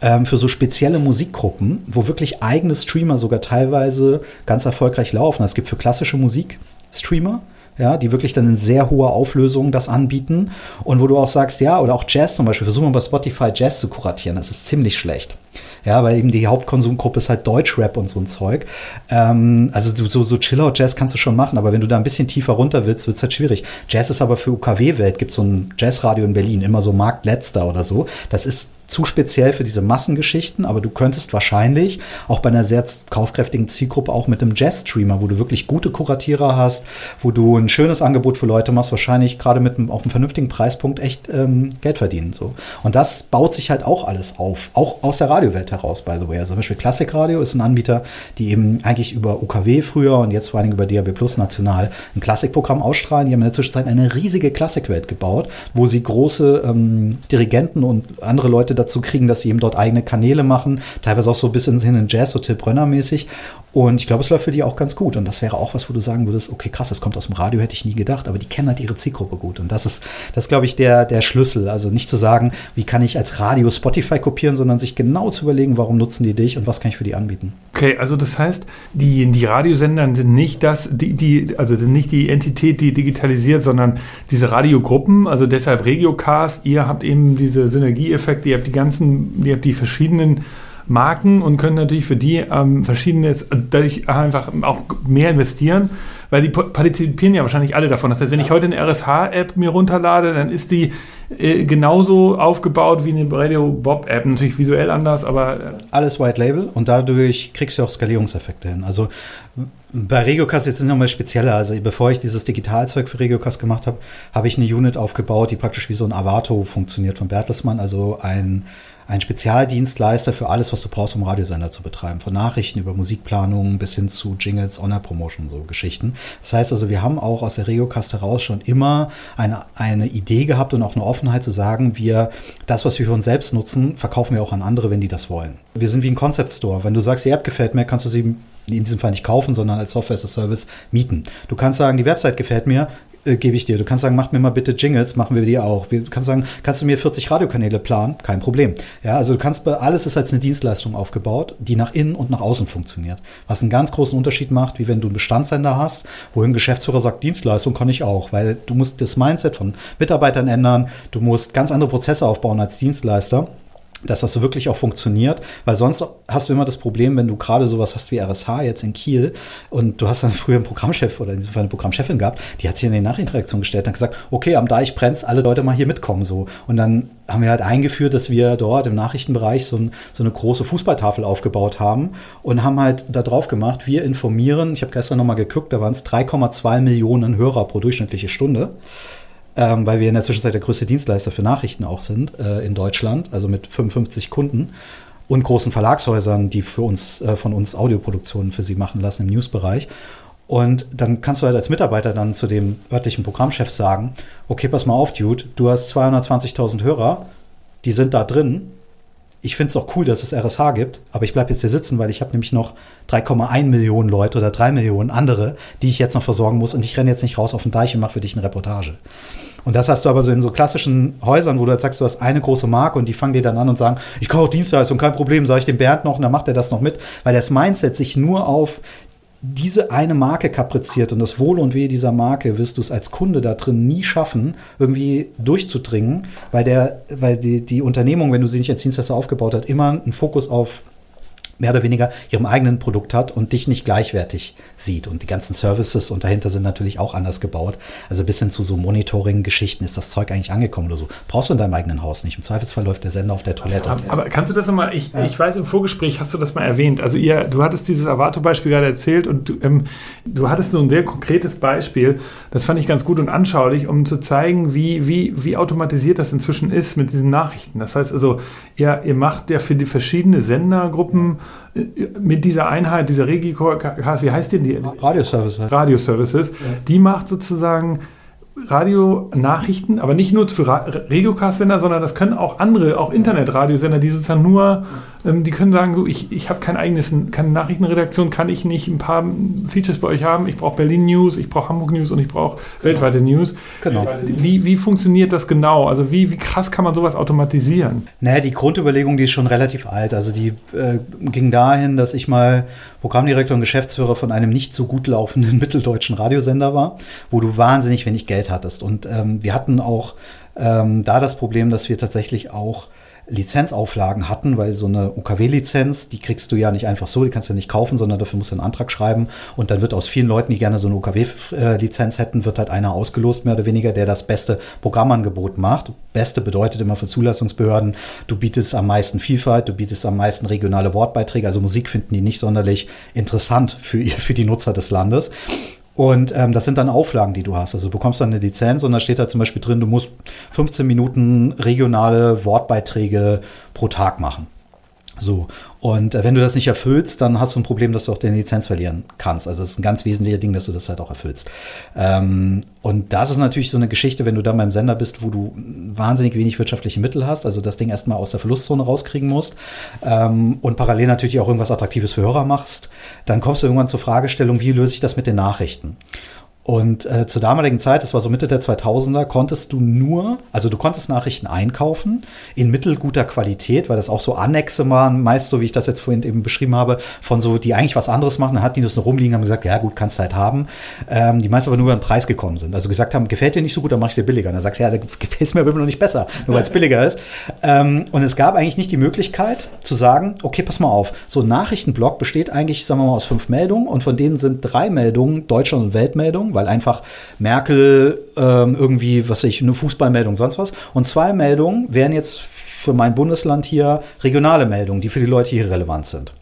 Speaker 2: ähm, für so spezielle Musikgruppen, wo wirklich eigene Streamer sogar teilweise ganz erfolgreich laufen. Es gibt für klassische Musik Streamer, ja, die wirklich dann in sehr hoher Auflösung das anbieten und wo du auch sagst, ja, oder auch Jazz zum Beispiel, versuchen wir bei Spotify Jazz zu kuratieren, das ist ziemlich schlecht. Ja, weil eben die Hauptkonsumgruppe ist halt Deutschrap und so ein Zeug. Ähm, also so, so Chill-Out-Jazz kannst du schon machen, aber wenn du da ein bisschen tiefer runter willst, wird es halt schwierig. Jazz ist aber für UKW-Welt, gibt so ein Jazzradio in Berlin, immer so Marktletzter oder so. Das ist zu speziell für diese Massengeschichten, aber du könntest wahrscheinlich auch bei einer sehr kaufkräftigen Zielgruppe auch mit einem Jazz-Streamer, wo du wirklich gute Kuratierer hast, wo du ein schönes Angebot für Leute machst, wahrscheinlich gerade mit einem, auch einem vernünftigen Preispunkt echt ähm, Geld verdienen. So. Und das baut sich halt auch alles auf, auch aus der Radiowelt heraus, by the way. Also zum Beispiel Klassikradio ist ein Anbieter, die eben eigentlich über UKW früher und jetzt vor allen Dingen über DAB Plus national ein Klassikprogramm ausstrahlen. Die haben in der Zwischenzeit eine riesige Klassikwelt gebaut, wo sie große ähm, Dirigenten und andere Leute dazu kriegen, dass sie eben dort eigene Kanäle machen, teilweise auch so ein bisschen hin in Jazz, so Till Brönner mäßig. Und ich glaube, es läuft für die auch ganz gut. Und das wäre auch was, wo du sagen würdest, okay, krass, das kommt aus dem Radio, hätte ich nie gedacht, aber die kennen halt ihre Zielgruppe gut. Und das ist, das glaube ich, der, der Schlüssel. Also nicht zu sagen, wie kann ich als Radio Spotify kopieren, sondern sich genau zu überlegen, warum nutzen die dich und was kann ich für die anbieten.
Speaker 1: Okay, also das heißt, die, die Radiosender sind nicht das, die, die, also nicht die Entität, die digitalisiert, sondern diese Radiogruppen, also deshalb Regiocast, ihr habt eben diese Synergieeffekte, ihr habt die ganzen, habt die verschiedenen Marken und können natürlich für die ähm, verschiedene, dadurch einfach auch mehr investieren, weil die partizipieren ja wahrscheinlich alle davon. Das heißt, wenn ich heute eine RSH-App mir runterlade, dann ist die äh, genauso aufgebaut wie eine Radio Bob-App. Natürlich visuell anders, aber. Äh
Speaker 2: Alles White Label und dadurch kriegst du auch Skalierungseffekte hin. Also bei Regiocast jetzt sind nochmal spezieller. Also bevor ich dieses Digitalzeug für Regiocast gemacht habe, habe ich eine Unit aufgebaut, die praktisch wie so ein Avato funktioniert von Bertelsmann. Also ein ein Spezialdienstleister für alles, was du brauchst, um Radiosender zu betreiben. Von Nachrichten über Musikplanung bis hin zu Jingles, Honor-Promotion, so Geschichten. Das heißt also, wir haben auch aus der Regiocast heraus schon immer eine, eine Idee gehabt und auch eine Offenheit zu sagen, wir, das, was wir für uns selbst nutzen, verkaufen wir auch an andere, wenn die das wollen. Wir sind wie ein Concept Store. Wenn du sagst, die App gefällt mir, kannst du sie in diesem Fall nicht kaufen, sondern als Software as a Service mieten. Du kannst sagen, die Website gefällt mir, äh, gebe ich dir. Du kannst sagen, mach mir mal bitte Jingles, machen wir die auch. Du kannst sagen, kannst du mir 40 Radiokanäle planen? Kein Problem. Ja, also du kannst alles ist als eine Dienstleistung aufgebaut, die nach innen und nach außen funktioniert. Was einen ganz großen Unterschied macht, wie wenn du einen Bestandssender hast, wo ein Geschäftsführer sagt, Dienstleistung kann ich auch, weil du musst das Mindset von Mitarbeitern ändern, du musst ganz andere Prozesse aufbauen als Dienstleister dass das so wirklich auch funktioniert, weil sonst hast du immer das Problem, wenn du gerade sowas hast wie RSH jetzt in Kiel und du hast dann früher einen Programmchef oder in diesem Fall eine Programmchefin gehabt, die hat sich in die Nachinteraktion gestellt und gesagt, okay, am Deich brennt alle Leute mal hier mitkommen so. Und dann haben wir halt eingeführt, dass wir dort im Nachrichtenbereich so, ein, so eine große Fußballtafel aufgebaut haben und haben halt da drauf gemacht, wir informieren, ich habe gestern nochmal geguckt, da waren es 3,2 Millionen Hörer pro durchschnittliche Stunde ähm, weil wir in der Zwischenzeit der größte Dienstleister für Nachrichten auch sind äh, in Deutschland, also mit 55 Kunden und großen Verlagshäusern, die für uns, äh, von uns Audioproduktionen für sie machen lassen im Newsbereich. Und dann kannst du halt als Mitarbeiter dann zu dem örtlichen Programmchef sagen, okay, pass mal auf, Dude, du hast 220.000 Hörer, die sind da drin. Ich finde es auch cool, dass es RSH gibt, aber ich bleibe jetzt hier sitzen, weil ich habe nämlich noch 3,1 Millionen Leute oder 3 Millionen andere, die ich jetzt noch versorgen muss und ich renne jetzt nicht raus auf den Deich und mache für dich eine Reportage. Und das hast du aber so in so klassischen Häusern, wo du jetzt sagst, du hast eine große Marke und die fangen dir dann an und sagen, ich kaufe Dienstleistung, kein Problem, sage ich dem Bernd noch und dann macht er das noch mit, weil das Mindset sich nur auf diese eine Marke kapriziert und das Wohl und Wehe dieser Marke wirst du es als Kunde da drin nie schaffen, irgendwie durchzudringen, weil der, weil die, die Unternehmung, wenn du sie nicht als Dienstleister aufgebaut hast, immer einen Fokus auf mehr oder weniger ihrem eigenen Produkt hat und dich nicht gleichwertig sieht. Und die ganzen Services und dahinter sind natürlich auch anders gebaut. Also bis hin zu so Monitoring-Geschichten ist das Zeug eigentlich angekommen oder so. Brauchst du in deinem eigenen Haus nicht. Im Zweifelsfall läuft der Sender auf der Toilette.
Speaker 1: Aber, aber kannst du das nochmal, ich, ja. ich weiß, im Vorgespräch hast du das mal erwähnt. Also ihr, du hattest dieses Avato-Beispiel gerade erzählt und du, ähm, du hattest so ein sehr konkretes Beispiel. Das fand ich ganz gut und anschaulich, um zu zeigen, wie, wie, wie automatisiert das inzwischen ist mit diesen Nachrichten. Das heißt also, ihr, ihr macht ja für die verschiedenen Sendergruppen mit dieser Einheit, dieser Regicast, wie heißt die? die
Speaker 2: Radio Services.
Speaker 1: Radio Services, ja. die macht sozusagen Radionachrichten, aber nicht nur für Regiocast-Sender, sondern das können auch andere, auch Internetradiosender, die sozusagen nur, die können sagen, du, ich, ich habe kein eigenes, keine Nachrichtenredaktion, kann ich nicht ein paar Features bei euch haben. Ich brauche Berlin News, ich brauche Hamburg News und ich brauche genau. weltweite News. Genau. Wie, wie funktioniert das genau? Also wie, wie krass kann man sowas automatisieren?
Speaker 2: Naja, die Grundüberlegung, die ist schon relativ alt. Also die äh, ging dahin, dass ich mal Programmdirektor und Geschäftsführer von einem nicht so gut laufenden <laughs> mitteldeutschen Radiosender war, wo du wahnsinnig wenig Geld hattest. Und ähm, wir hatten auch ähm, da das Problem, dass wir tatsächlich auch Lizenzauflagen hatten, weil so eine UKW-Lizenz, die kriegst du ja nicht einfach so, die kannst du ja nicht kaufen, sondern dafür musst du einen Antrag schreiben und dann wird aus vielen Leuten, die gerne so eine UKW-Lizenz hätten, wird halt einer ausgelost, mehr oder weniger, der das beste Programmangebot macht. Beste bedeutet immer für Zulassungsbehörden, du bietest am meisten Vielfalt, du bietest am meisten regionale Wortbeiträge, also Musik finden die nicht sonderlich interessant für, für die Nutzer des Landes. Und ähm, das sind dann Auflagen, die du hast. Also du bekommst dann eine Lizenz und da steht da zum Beispiel drin, du musst 15 Minuten regionale Wortbeiträge pro Tag machen. So, und äh, wenn du das nicht erfüllst, dann hast du ein Problem, dass du auch deine Lizenz verlieren kannst. Also das ist ein ganz wesentlicher Ding, dass du das halt auch erfüllst. Ähm, und das ist natürlich so eine Geschichte, wenn du dann beim Sender bist, wo du wahnsinnig wenig wirtschaftliche Mittel hast, also das Ding erstmal aus der Verlustzone rauskriegen musst ähm, und parallel natürlich auch irgendwas Attraktives für Hörer machst, dann kommst du irgendwann zur Fragestellung, wie löse ich das mit den Nachrichten? Und äh, zur damaligen Zeit, das war so Mitte der 2000er, konntest du nur, also du konntest Nachrichten einkaufen in mittelguter Qualität, weil das auch so Annexe waren, meist so wie ich das jetzt vorhin eben beschrieben habe, von so, die eigentlich was anderes machen, dann hatten die das noch rumliegen, haben gesagt, ja gut, kannst halt haben. Ähm, die meist aber nur über den Preis gekommen sind. Also gesagt haben, gefällt dir nicht so gut, dann mach ich dir billiger. Und dann sagst du, ja, da gefällt es mir aber noch nicht besser, nur weil es billiger ist. Ähm, und es gab eigentlich nicht die Möglichkeit zu sagen, okay, pass mal auf, so ein Nachrichtenblock besteht eigentlich, sagen wir mal, aus fünf Meldungen und von denen sind drei Meldungen Deutschland- und Weltmeldungen weil einfach Merkel ähm, irgendwie, was ich, eine Fußballmeldung, sonst was. Und zwei Meldungen wären jetzt für mein Bundesland hier regionale Meldungen, die für die Leute hier relevant sind.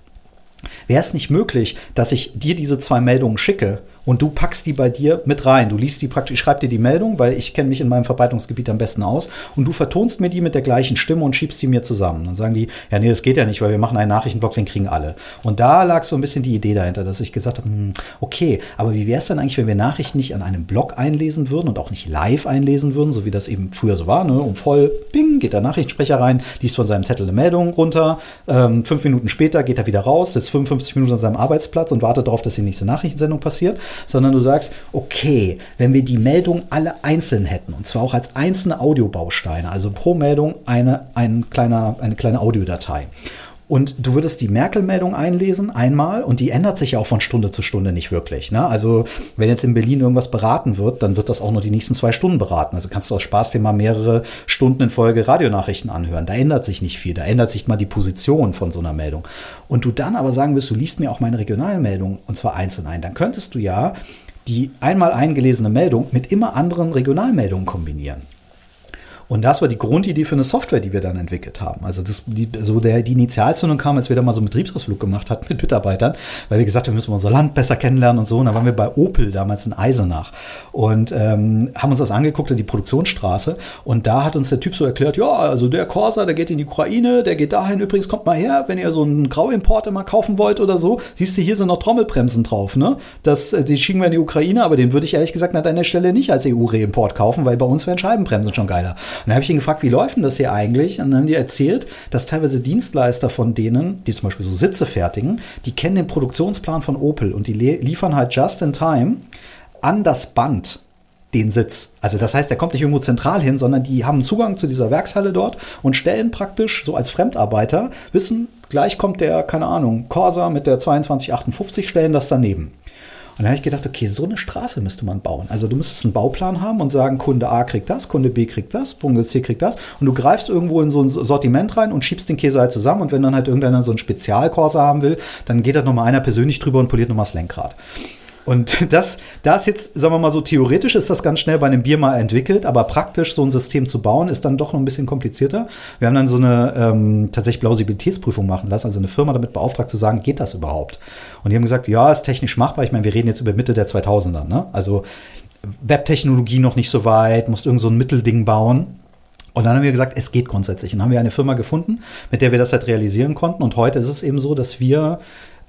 Speaker 2: Wäre es nicht möglich, dass ich dir diese zwei Meldungen schicke und du packst die bei dir mit rein. Du liest die praktisch, ich schreibe dir die Meldung, weil ich kenne mich in meinem Verbreitungsgebiet am besten aus und du vertonst mir die mit der gleichen Stimme und schiebst die mir zusammen. Dann sagen die, ja, nee, das geht ja nicht, weil wir machen einen Nachrichtenblock, den kriegen alle. Und da lag so ein bisschen die Idee dahinter, dass ich gesagt habe, hm, okay, aber wie wäre es denn eigentlich, wenn wir Nachrichten nicht an einem Blog einlesen würden und auch nicht live einlesen würden, so wie das eben früher so war, ne? Um voll, bing, geht der Nachrichtensprecher rein, liest von seinem Zettel eine Meldung runter, ähm, fünf Minuten später geht er wieder raus, sitzt 55 Minuten an seinem Arbeitsplatz und wartet darauf, dass die nächste Nachrichtensendung passiert sondern du sagst, okay, wenn wir die Meldung alle einzeln hätten, und zwar auch als einzelne Audiobausteine, also pro Meldung eine, ein kleiner, eine kleine Audiodatei. Und du würdest die Merkel-Meldung einlesen einmal und die ändert sich ja auch von Stunde zu Stunde nicht wirklich. Ne? Also wenn jetzt in Berlin irgendwas beraten wird, dann wird das auch nur die nächsten zwei Stunden beraten. Also kannst du aus Spaß dir mal mehrere Stunden in Folge Radionachrichten anhören. Da ändert sich nicht viel. Da ändert sich mal die Position von so einer Meldung. Und du dann aber sagen wirst, du liest mir auch meine Regionalmeldung und zwar einzeln ein, dann könntest du ja die einmal eingelesene Meldung mit immer anderen Regionalmeldungen kombinieren. Und das war die Grundidee für eine Software, die wir dann entwickelt haben. Also das, die, so der, die Initialzündung kam, als wir da mal so einen Betriebsausflug gemacht hatten mit Mitarbeitern, weil wir gesagt haben, wir müssen unser Land besser kennenlernen und so. Und da waren wir bei Opel damals in Eisenach und ähm, haben uns das angeguckt in die Produktionsstraße. Und da hat uns der Typ so erklärt, ja, also der Corsa, der geht in die Ukraine, der geht dahin. Übrigens, kommt mal her, wenn ihr so einen Grauimporte mal kaufen wollt oder so. Siehst du, hier sind noch Trommelbremsen drauf, ne? Das, äh, die schicken wir in die Ukraine, aber den würde ich ehrlich gesagt an deiner Stelle nicht als EU-Reimport kaufen, weil bei uns wären Scheibenbremsen schon geiler. Und dann habe ich ihn gefragt, wie läuft denn das hier eigentlich? Und dann haben die erzählt, dass teilweise Dienstleister von denen, die zum Beispiel so Sitze fertigen, die kennen den Produktionsplan von Opel und die liefern halt just in time an das Band den Sitz. Also das heißt, der kommt nicht irgendwo zentral hin, sondern die haben Zugang zu dieser Werkshalle dort und stellen praktisch so als Fremdarbeiter, wissen, gleich kommt der, keine Ahnung, Corsa mit der 2258, stellen das daneben. Und dann habe ich gedacht, okay, so eine Straße müsste man bauen. Also du müsstest einen Bauplan haben und sagen, Kunde A kriegt das, Kunde B kriegt das, Kunde C kriegt das. Und du greifst irgendwo in so ein Sortiment rein und schiebst den Käse halt zusammen. Und wenn dann halt irgendeiner so einen Spezialkorsa haben will, dann geht da nochmal einer persönlich drüber und poliert nochmal das Lenkrad. Und <laughs> das, da ist jetzt, sagen wir mal so, theoretisch ist das ganz schnell bei einem Bier mal entwickelt, aber praktisch so ein System zu bauen, ist dann doch noch ein bisschen komplizierter. Wir haben dann so eine ähm, tatsächlich Plausibilitätsprüfung machen lassen, also eine Firma damit beauftragt zu sagen, geht das überhaupt? Und die haben gesagt, ja, ist technisch machbar. Ich meine, wir reden jetzt über Mitte der 2000er, ne? Also Webtechnologie noch nicht so weit, musst irgend so ein Mittelding bauen. Und dann haben wir gesagt, es geht grundsätzlich. Und dann haben wir eine Firma gefunden, mit der wir das halt realisieren konnten. Und heute ist es eben so, dass wir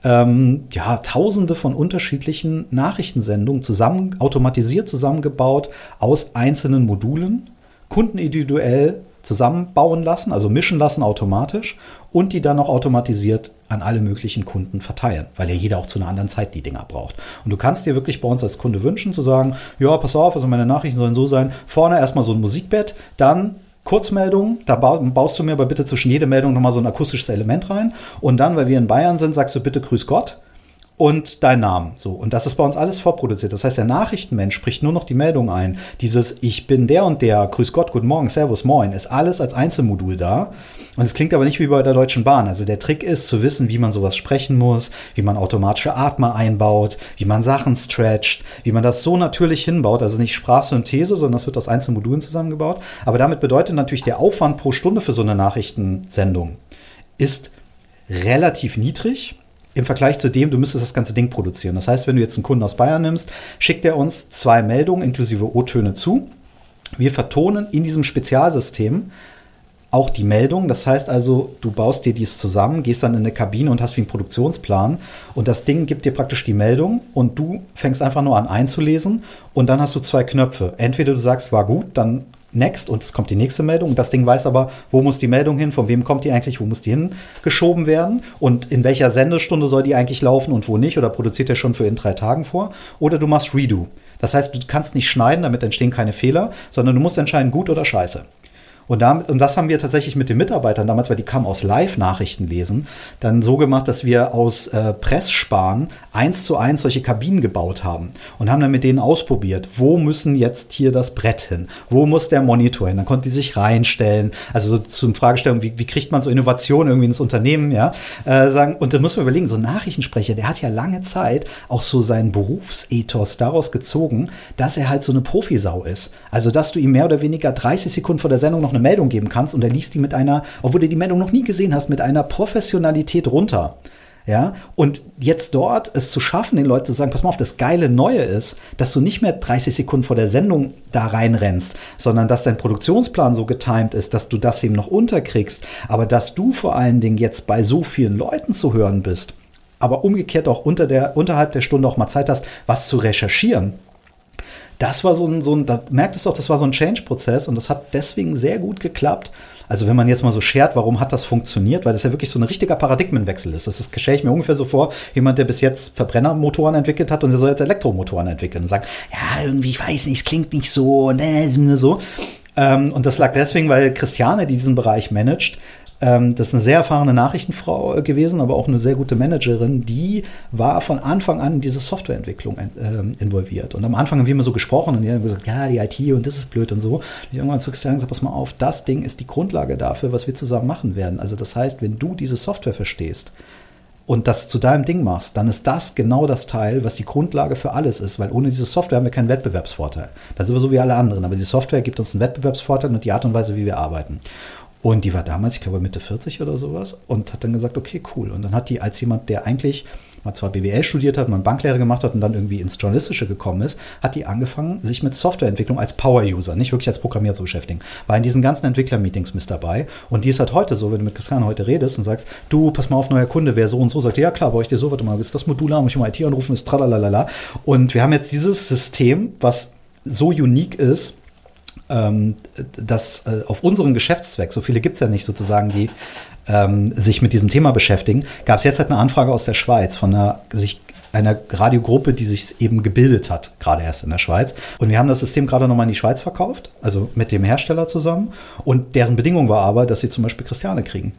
Speaker 2: ähm, ja, tausende von unterschiedlichen Nachrichtensendungen zusammen, automatisiert zusammengebaut aus einzelnen Modulen, kundenindividuell zusammenbauen lassen, also mischen lassen automatisch und die dann auch automatisiert an alle möglichen Kunden verteilen, weil ja jeder auch zu einer anderen Zeit die Dinger braucht. Und du kannst dir wirklich bei uns als Kunde wünschen, zu sagen, ja, pass auf, also meine Nachrichten sollen so sein, vorne erstmal so ein Musikbett, dann Kurzmeldung, da baust du mir aber bitte zwischen jede Meldung nochmal so ein akustisches Element rein. Und dann, weil wir in Bayern sind, sagst du bitte Grüß Gott und dein Namen. So. Und das ist bei uns alles vorproduziert. Das heißt, der Nachrichtenmensch spricht nur noch die Meldung ein. Dieses Ich bin der und der, Grüß Gott, Guten Morgen, Servus, Moin, ist alles als Einzelmodul da. Und es klingt aber nicht wie bei der Deutschen Bahn. Also der Trick ist zu wissen, wie man sowas sprechen muss, wie man automatische Atmer einbaut, wie man Sachen stretcht, wie man das so natürlich hinbaut. Also nicht Sprachsynthese, sondern das wird aus Einzelmodulen zusammengebaut. Aber damit bedeutet natürlich der Aufwand pro Stunde für so eine Nachrichtensendung ist relativ niedrig im Vergleich zu dem, du müsstest das ganze Ding produzieren. Das heißt, wenn du jetzt einen Kunden aus Bayern nimmst, schickt er uns zwei Meldungen inklusive O-Töne zu. Wir vertonen in diesem Spezialsystem auch die Meldung. Das heißt also, du baust dir dies zusammen, gehst dann in eine Kabine und hast wie einen Produktionsplan und das Ding gibt dir praktisch die Meldung und du fängst einfach nur an einzulesen und dann hast du zwei Knöpfe. Entweder du sagst, war gut, dann next und es kommt die nächste Meldung. Das Ding weiß aber, wo muss die Meldung hin, von wem kommt die eigentlich, wo muss die hingeschoben werden und in welcher Sendestunde soll die eigentlich laufen und wo nicht oder produziert er schon für in drei Tagen vor. Oder du machst Redo. Das heißt, du kannst nicht schneiden, damit entstehen keine Fehler, sondern du musst entscheiden, gut oder scheiße. Und, damit, und das haben wir tatsächlich mit den Mitarbeitern damals, weil die kamen aus Live-Nachrichten lesen, dann so gemacht, dass wir aus äh, Presssparen eins zu eins solche Kabinen gebaut haben und haben dann mit denen ausprobiert, wo müssen jetzt hier das Brett hin, wo muss der Monitor hin, dann konnten die sich reinstellen, also so zum Fragestellung, wie, wie kriegt man so Innovation irgendwie ins Unternehmen, ja, äh, sagen, und da muss man überlegen, so ein Nachrichtensprecher, der hat ja lange Zeit auch so seinen Berufsethos daraus gezogen, dass er halt so eine Profisau ist, also dass du ihm mehr oder weniger 30 Sekunden vor der Sendung noch eine Meldung geben kannst und er liest die mit einer, obwohl du die Meldung noch nie gesehen hast, mit einer Professionalität runter. Ja, und jetzt dort es zu schaffen, den Leuten zu sagen, pass mal auf, das geile Neue ist, dass du nicht mehr 30 Sekunden vor der Sendung da reinrennst, sondern dass dein Produktionsplan so getimt ist, dass du das eben noch unterkriegst, aber dass du vor allen Dingen jetzt bei so vielen Leuten zu hören bist, aber umgekehrt auch unter der, unterhalb der Stunde auch mal Zeit hast, was zu recherchieren das war so ein, so ein da merktest du auch, das war so ein Change-Prozess und das hat deswegen sehr gut geklappt. Also wenn man jetzt mal so schert, warum hat das funktioniert? Weil das ja wirklich so ein richtiger Paradigmenwechsel ist. Das ist, stelle ich mir ungefähr so vor, jemand, der bis jetzt Verbrennermotoren entwickelt hat und der soll jetzt Elektromotoren entwickeln und sagt, ja, irgendwie, ich weiß nicht, es klingt nicht so, ne, so. Ähm, und das lag deswegen, weil Christiane, die diesen Bereich managt, ähm, das ist eine sehr erfahrene Nachrichtenfrau äh, gewesen, aber auch eine sehr gute Managerin. Die war von Anfang an in diese Softwareentwicklung äh, involviert. Und am Anfang haben wir immer so gesprochen und die haben gesagt, ja, die IT und das ist blöd und so. Und ich irgendwann zu Christian gesagt, pass mal auf, das Ding ist die Grundlage dafür, was wir zusammen machen werden. Also das heißt, wenn du diese Software verstehst, und das zu deinem Ding machst, dann ist das genau das Teil, was die Grundlage für alles ist, weil ohne diese Software haben wir keinen Wettbewerbsvorteil. Dann sind wir so wie alle anderen, aber die Software gibt uns einen Wettbewerbsvorteil und die Art und Weise, wie wir arbeiten. Und die war damals, ich glaube, Mitte 40 oder sowas und hat dann gesagt, okay, cool. Und dann hat die als jemand, der eigentlich mal zwar BWL studiert hat, mal Banklehre gemacht hat und dann irgendwie ins Journalistische gekommen ist, hat die angefangen, sich mit Softwareentwicklung als Power-User, nicht wirklich als Programmierer zu beschäftigen. War in diesen ganzen Entwickler-Meetings mit dabei. Und die ist halt heute so, wenn du mit Christian heute redest und sagst, du, pass mal auf, neuer Kunde, wer so und so sagt, ja klar, brauche ich dir so, warte mal, ist das Modul haben, muss ich mal IT anrufen, ist tralalala. Und wir haben jetzt dieses System, was so unique ist, ähm, dass äh, auf unseren Geschäftszweck, so viele gibt es ja nicht sozusagen, die ähm, sich mit diesem Thema beschäftigen, gab es jetzt halt eine Anfrage aus der Schweiz von einer sich einer Radiogruppe, die sich eben gebildet hat, gerade erst in der Schweiz. Und wir haben das System gerade nochmal in die Schweiz verkauft, also mit dem Hersteller zusammen. Und deren Bedingung war aber, dass sie zum Beispiel Christiane kriegen.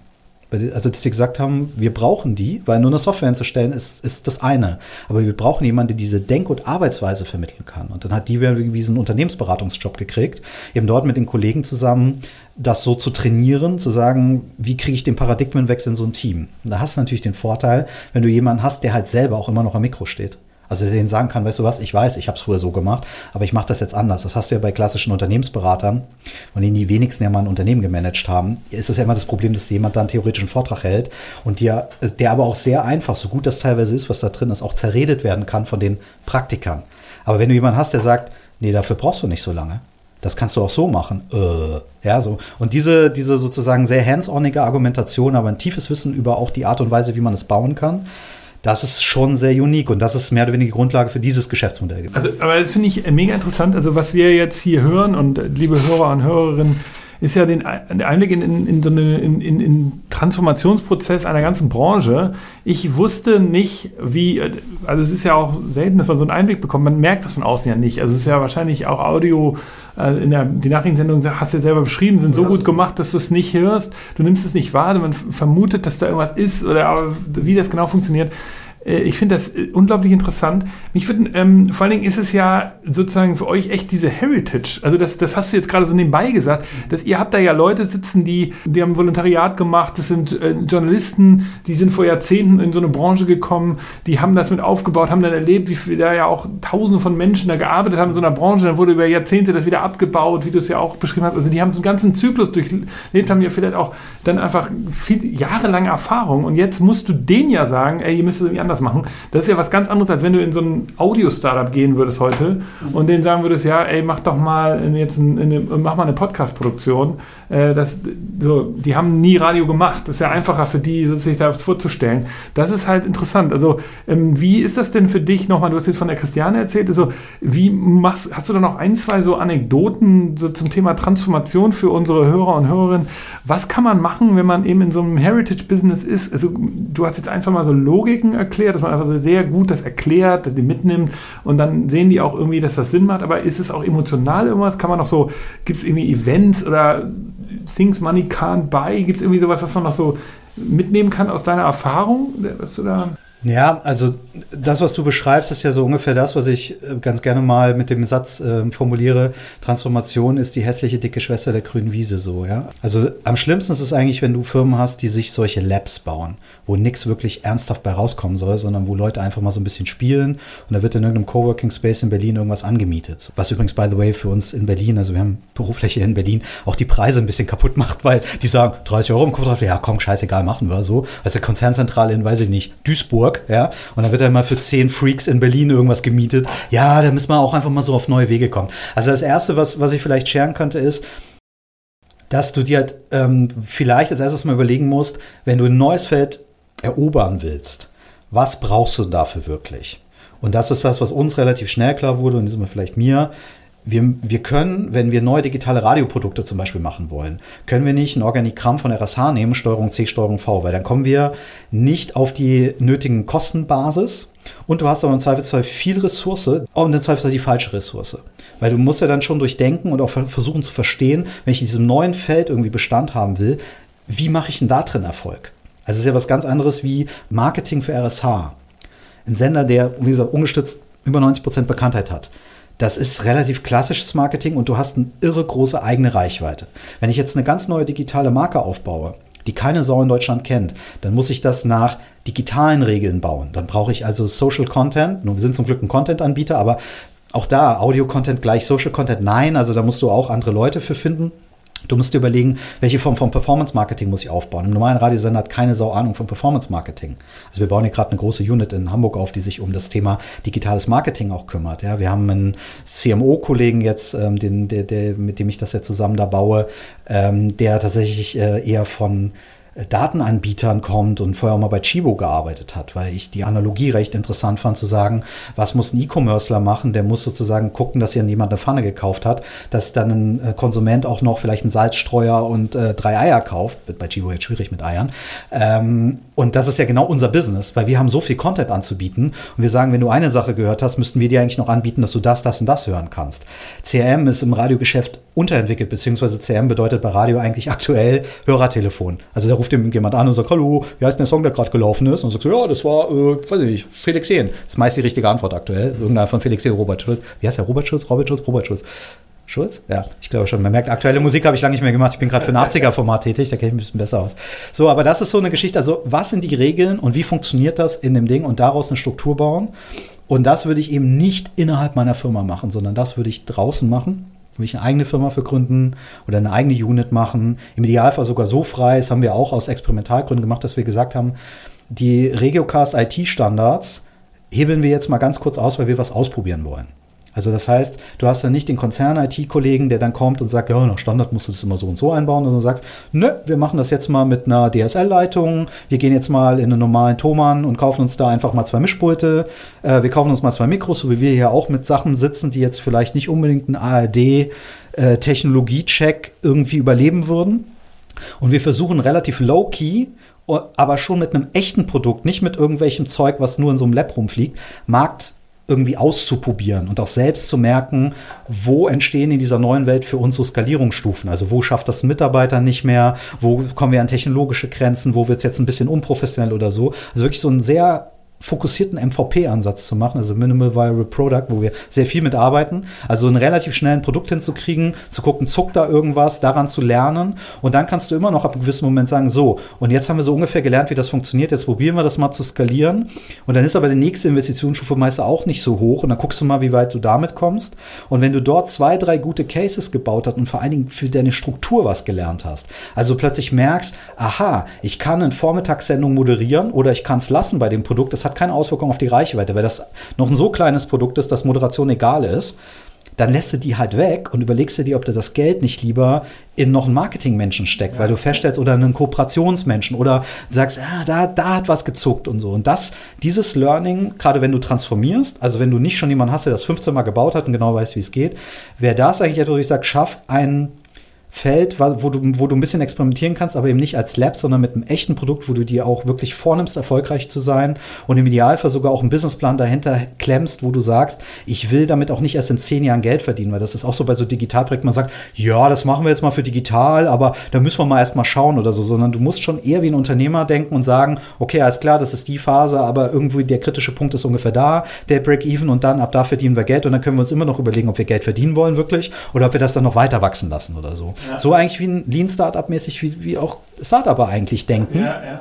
Speaker 2: Also, dass sie gesagt haben, wir brauchen die, weil nur eine Software hinzustellen ist, ist das eine. Aber wir brauchen jemanden, der diese Denk- und Arbeitsweise vermitteln kann. Und dann hat die irgendwie einen Unternehmensberatungsjob gekriegt, eben dort mit den Kollegen zusammen das so zu trainieren, zu sagen, wie kriege ich den Paradigmenwechsel in so ein Team. Und da hast du natürlich den Vorteil, wenn du jemanden hast, der halt selber auch immer noch am Mikro steht. Also denen sagen kann, weißt du was, ich weiß, ich habe es früher so gemacht, aber ich mache das jetzt anders. Das hast du ja bei klassischen Unternehmensberatern, von denen die wenigsten ja mal ein Unternehmen gemanagt haben. Ist es ja immer das Problem, dass jemand dann theoretisch einen Vortrag hält und der, der aber auch sehr einfach, so gut das teilweise ist, was da drin ist, auch zerredet werden kann von den Praktikern. Aber wenn du jemanden hast, der sagt, nee, dafür brauchst du nicht so lange. Das kannst du auch so machen. Äh, ja, so. Und diese, diese sozusagen sehr hands-onige Argumentation, aber ein tiefes Wissen über auch die Art und Weise, wie man es bauen kann, Das ist schon sehr unique und das ist mehr oder weniger die Grundlage für dieses Geschäftsmodell.
Speaker 1: Also, aber das finde ich mega interessant. Also, was wir jetzt hier hören und äh, liebe Hörer und Hörerinnen, ist ja den Einblick in, in, in so eine in, in, in Transformationsprozess einer ganzen Branche. Ich wusste nicht, wie, also es ist ja auch selten, dass man so einen Einblick bekommt. Man merkt das von außen ja nicht. Also es ist ja wahrscheinlich auch Audio, äh, in der die Nachrichtensendung hast du ja selber beschrieben, sind so gut gemacht, dass du es nicht hörst. Du nimmst es nicht wahr, man vermutet, dass da irgendwas ist oder wie das genau funktioniert. Äh, ich finde das äh, unglaublich interessant. Mich würden, ähm, vor allen Dingen ist es ja sozusagen für euch echt diese Heritage. Also das, das hast du jetzt gerade so nebenbei gesagt, dass ihr habt da ja Leute sitzen, die, die haben Volontariat gemacht, das sind äh, Journalisten, die sind vor Jahrzehnten in so eine Branche gekommen, die haben das mit aufgebaut, haben dann erlebt, wie viel da ja auch tausende von Menschen da gearbeitet haben in so einer Branche, dann wurde über Jahrzehnte das wieder abgebaut, wie du es ja auch beschrieben hast. Also die haben so einen ganzen Zyklus durchlebt, haben ja vielleicht auch dann einfach viel jahrelange Erfahrung und jetzt musst du denen ja sagen, ey, ihr müsst es irgendwie anders anders machen. Das ist ja was ganz anderes, als wenn du in so ein Audio-Startup gehen würdest heute und denen sagen würdest, ja, ey, mach doch mal jetzt ein, eine, mach mal eine Podcast-Produktion. Äh, so, die haben nie Radio gemacht. Das ist ja einfacher für die, sich das vorzustellen. Das ist halt interessant. Also, ähm, wie ist das denn für dich nochmal? Du hast jetzt von der Christiane erzählt. Also, wie machst, hast du da noch ein, zwei so Anekdoten so zum Thema Transformation für unsere Hörer und Hörerinnen? Was kann man machen, wenn man eben in so einem Heritage-Business ist? Also, du hast jetzt ein, zwei Mal so Logiken erklärt erklärt, dass man einfach so sehr gut das erklärt, dass die mitnimmt und dann sehen die auch irgendwie, dass das Sinn macht. Aber ist es auch emotional irgendwas? Kann man noch so, gibt es irgendwie Events oder Things Money Can't Buy? Gibt es irgendwie sowas, was man noch so mitnehmen kann aus deiner Erfahrung? Was du da
Speaker 2: ja, also das, was du beschreibst, ist ja so ungefähr das, was ich äh, ganz gerne mal mit dem Satz äh, formuliere. Transformation ist die hässliche dicke Schwester der grünen Wiese so, ja. Also am schlimmsten ist es eigentlich, wenn du Firmen hast, die sich solche Labs bauen, wo nichts wirklich ernsthaft bei rauskommen soll, sondern wo Leute einfach mal so ein bisschen spielen und da wird in irgendeinem Coworking Space in Berlin irgendwas angemietet. Was übrigens, by the way, für uns in Berlin, also wir haben Berufsfläche in Berlin, auch die Preise ein bisschen kaputt macht, weil die sagen, 30 Euro im Kopf, ja komm, scheißegal, machen wir so. Also Konzernzentrale in, weiß ich nicht, Duisburg ja, und dann wird er mal für zehn Freaks in Berlin irgendwas gemietet. Ja, da müssen wir auch einfach mal so auf neue Wege kommen. Also das Erste, was, was ich vielleicht scheren könnte, ist, dass du dir halt, ähm, vielleicht als erstes mal überlegen musst, wenn du ein neues Feld erobern willst, was brauchst du dafür wirklich? Und das ist das, was uns relativ schnell klar wurde, und diesmal vielleicht mir, wir, wir können, wenn wir neue digitale Radioprodukte zum Beispiel machen wollen, können wir nicht ein Organigramm von RSH nehmen, Steuerung C, Steuerung V, weil dann kommen wir nicht auf die nötigen Kostenbasis und du hast aber im Zweifelsfall viel Ressource und im Zweifelsfall die falsche Ressource. Weil du musst ja dann schon durchdenken und auch versuchen zu verstehen, wenn ich in diesem neuen Feld irgendwie Bestand haben will, wie mache ich denn da drin Erfolg? Also es ist ja was ganz anderes wie Marketing für RSH. Ein Sender, der, wie gesagt, ungestützt über 90% Bekanntheit hat das ist relativ klassisches Marketing und du hast eine irre große eigene Reichweite. Wenn ich jetzt eine ganz neue digitale Marke aufbaue, die keine Sau in Deutschland kennt, dann muss ich das nach digitalen Regeln bauen. Dann brauche ich also Social Content. Nun, wir sind zum Glück ein Content-Anbieter, aber auch da Audio-Content gleich Social Content, nein. Also da musst du auch andere Leute für finden. Du musst dir überlegen, welche Form von Performance-Marketing muss ich aufbauen. Im normalen Radiosender hat keine Sau Ahnung von Performance-Marketing. Also wir bauen hier gerade eine große Unit in Hamburg auf, die sich um das Thema digitales Marketing auch kümmert. Ja, wir haben einen CMO-Kollegen jetzt, ähm, den, der, der, mit dem ich das jetzt zusammen da baue, ähm, der tatsächlich äh, eher von Datenanbietern kommt und vorher auch mal bei Chibo gearbeitet hat, weil ich die Analogie recht interessant fand zu sagen, was muss ein E-Commercer machen? Der muss sozusagen gucken, dass hier jemand eine Pfanne gekauft hat, dass dann ein äh, Konsument auch noch vielleicht einen Salzstreuer und äh, drei Eier kauft. Wird bei Chibo jetzt schwierig mit Eiern. Ähm, und das ist ja genau unser Business, weil wir haben so viel Content anzubieten und wir sagen, wenn du eine Sache gehört hast, müssten wir dir eigentlich noch anbieten, dass du das, das und das hören kannst. CRM ist im Radiogeschäft unterentwickelt, beziehungsweise CRM bedeutet bei Radio eigentlich aktuell Hörertelefon. Also da ruft jemand an und sagt, hallo, wie heißt denn der Song, der gerade gelaufen ist? Und sagt ja, das war, äh, weiß ich nicht, Felix Sehn. Das ist meist die richtige Antwort aktuell. Irgendeiner von Felix Sehn, Robert Schulz. Wie heißt der? Robert Schulz, Robert Schulz, Robert Schulz. Schulz? Ja, ich glaube schon. Man merkt, aktuelle Musik habe ich lange nicht mehr gemacht. Ich bin gerade für ein 80er-Format tätig, da kenne ich mich ein bisschen besser aus. So, aber das ist so eine Geschichte. Also, was sind die Regeln und wie funktioniert das in dem Ding und daraus eine Struktur bauen? Und das würde ich eben nicht innerhalb meiner Firma machen, sondern das würde ich draußen machen. Würde ich eine eigene Firma für gründen oder eine eigene Unit machen. Im Idealfall sogar so frei. Das haben wir auch aus Experimentalgründen gemacht, dass wir gesagt haben, die Regiocast IT-Standards hebeln wir jetzt mal ganz kurz aus, weil wir was ausprobieren wollen. Also das heißt, du hast ja nicht den Konzern-IT-Kollegen, der dann kommt und sagt, ja, nach Standard musst du das immer so und so einbauen, sondern sagst, nö, wir machen das jetzt mal mit einer DSL-Leitung, wir gehen jetzt mal in einen normalen Thomann und kaufen uns da einfach mal zwei Mischpulte, äh, wir kaufen uns mal zwei Mikros, so wie wir hier auch mit Sachen sitzen, die jetzt vielleicht nicht unbedingt einen ARD-Technologie-Check äh, irgendwie überleben würden. Und wir versuchen relativ low-key, aber schon mit einem echten Produkt, nicht mit irgendwelchem Zeug, was nur in so einem Lab rumfliegt, Markt irgendwie auszuprobieren und auch selbst zu merken, wo entstehen in dieser neuen Welt für uns so Skalierungsstufen. Also wo schafft das Mitarbeiter nicht mehr, wo kommen wir an technologische Grenzen, wo wird es jetzt ein bisschen unprofessionell oder so. Also wirklich so ein sehr fokussierten MVP-Ansatz zu machen, also Minimal Viable Product, wo wir sehr viel mit arbeiten. Also einen relativ schnellen Produkt hinzukriegen, zu gucken, zuckt da irgendwas, daran zu lernen. Und dann kannst du immer noch ab einem gewissen Moment sagen, so, und jetzt haben wir so ungefähr gelernt, wie das funktioniert, jetzt probieren wir das mal zu skalieren. Und dann ist aber die nächste Investitionsstufe meist auch nicht so hoch. Und dann guckst du mal, wie weit du damit kommst. Und wenn du dort zwei, drei gute Cases gebaut hast und vor allen Dingen für deine Struktur was gelernt hast, also plötzlich merkst, aha, ich kann eine Vormittagssendung moderieren oder ich kann es lassen bei dem Produkt, das hat hat keine Auswirkung auf die Reichweite, weil das noch ein so kleines Produkt ist, dass Moderation egal ist. Dann lässt du die halt weg und überlegst du dir, ob du das Geld nicht lieber in noch einen Marketingmenschen steckt, ja. weil du feststellst, oder einen Kooperationsmenschen oder sagst, ah, da, da hat was gezuckt und so. Und das, dieses Learning, gerade wenn du transformierst, also wenn du nicht schon jemanden hast, der das 15 Mal gebaut hat und genau weiß, wie es geht, wäre das eigentlich etwas, wo ich sage, schaff einen Feld, wo du, wo du ein bisschen experimentieren kannst, aber eben nicht als Lab, sondern mit einem echten Produkt, wo du dir auch wirklich vornimmst, erfolgreich zu sein und im Idealfall sogar auch einen Businessplan dahinter klemmst, wo du sagst, ich will damit auch nicht erst in zehn Jahren Geld verdienen, weil das ist auch so bei so Digitalprojekten, man sagt, ja, das machen wir jetzt mal für digital, aber da müssen wir mal erst mal schauen oder so, sondern du musst schon eher wie ein Unternehmer denken und sagen, okay, alles klar, das ist die Phase, aber irgendwie der kritische Punkt ist ungefähr da, der Break-Even und dann ab da verdienen wir Geld und dann können wir uns immer noch überlegen, ob wir Geld verdienen wollen wirklich oder ob wir das dann noch weiter wachsen lassen oder so. Ja. So eigentlich wie ein Lean Startup mäßig, wie, wie auch Startupper eigentlich denken. Ja, ja.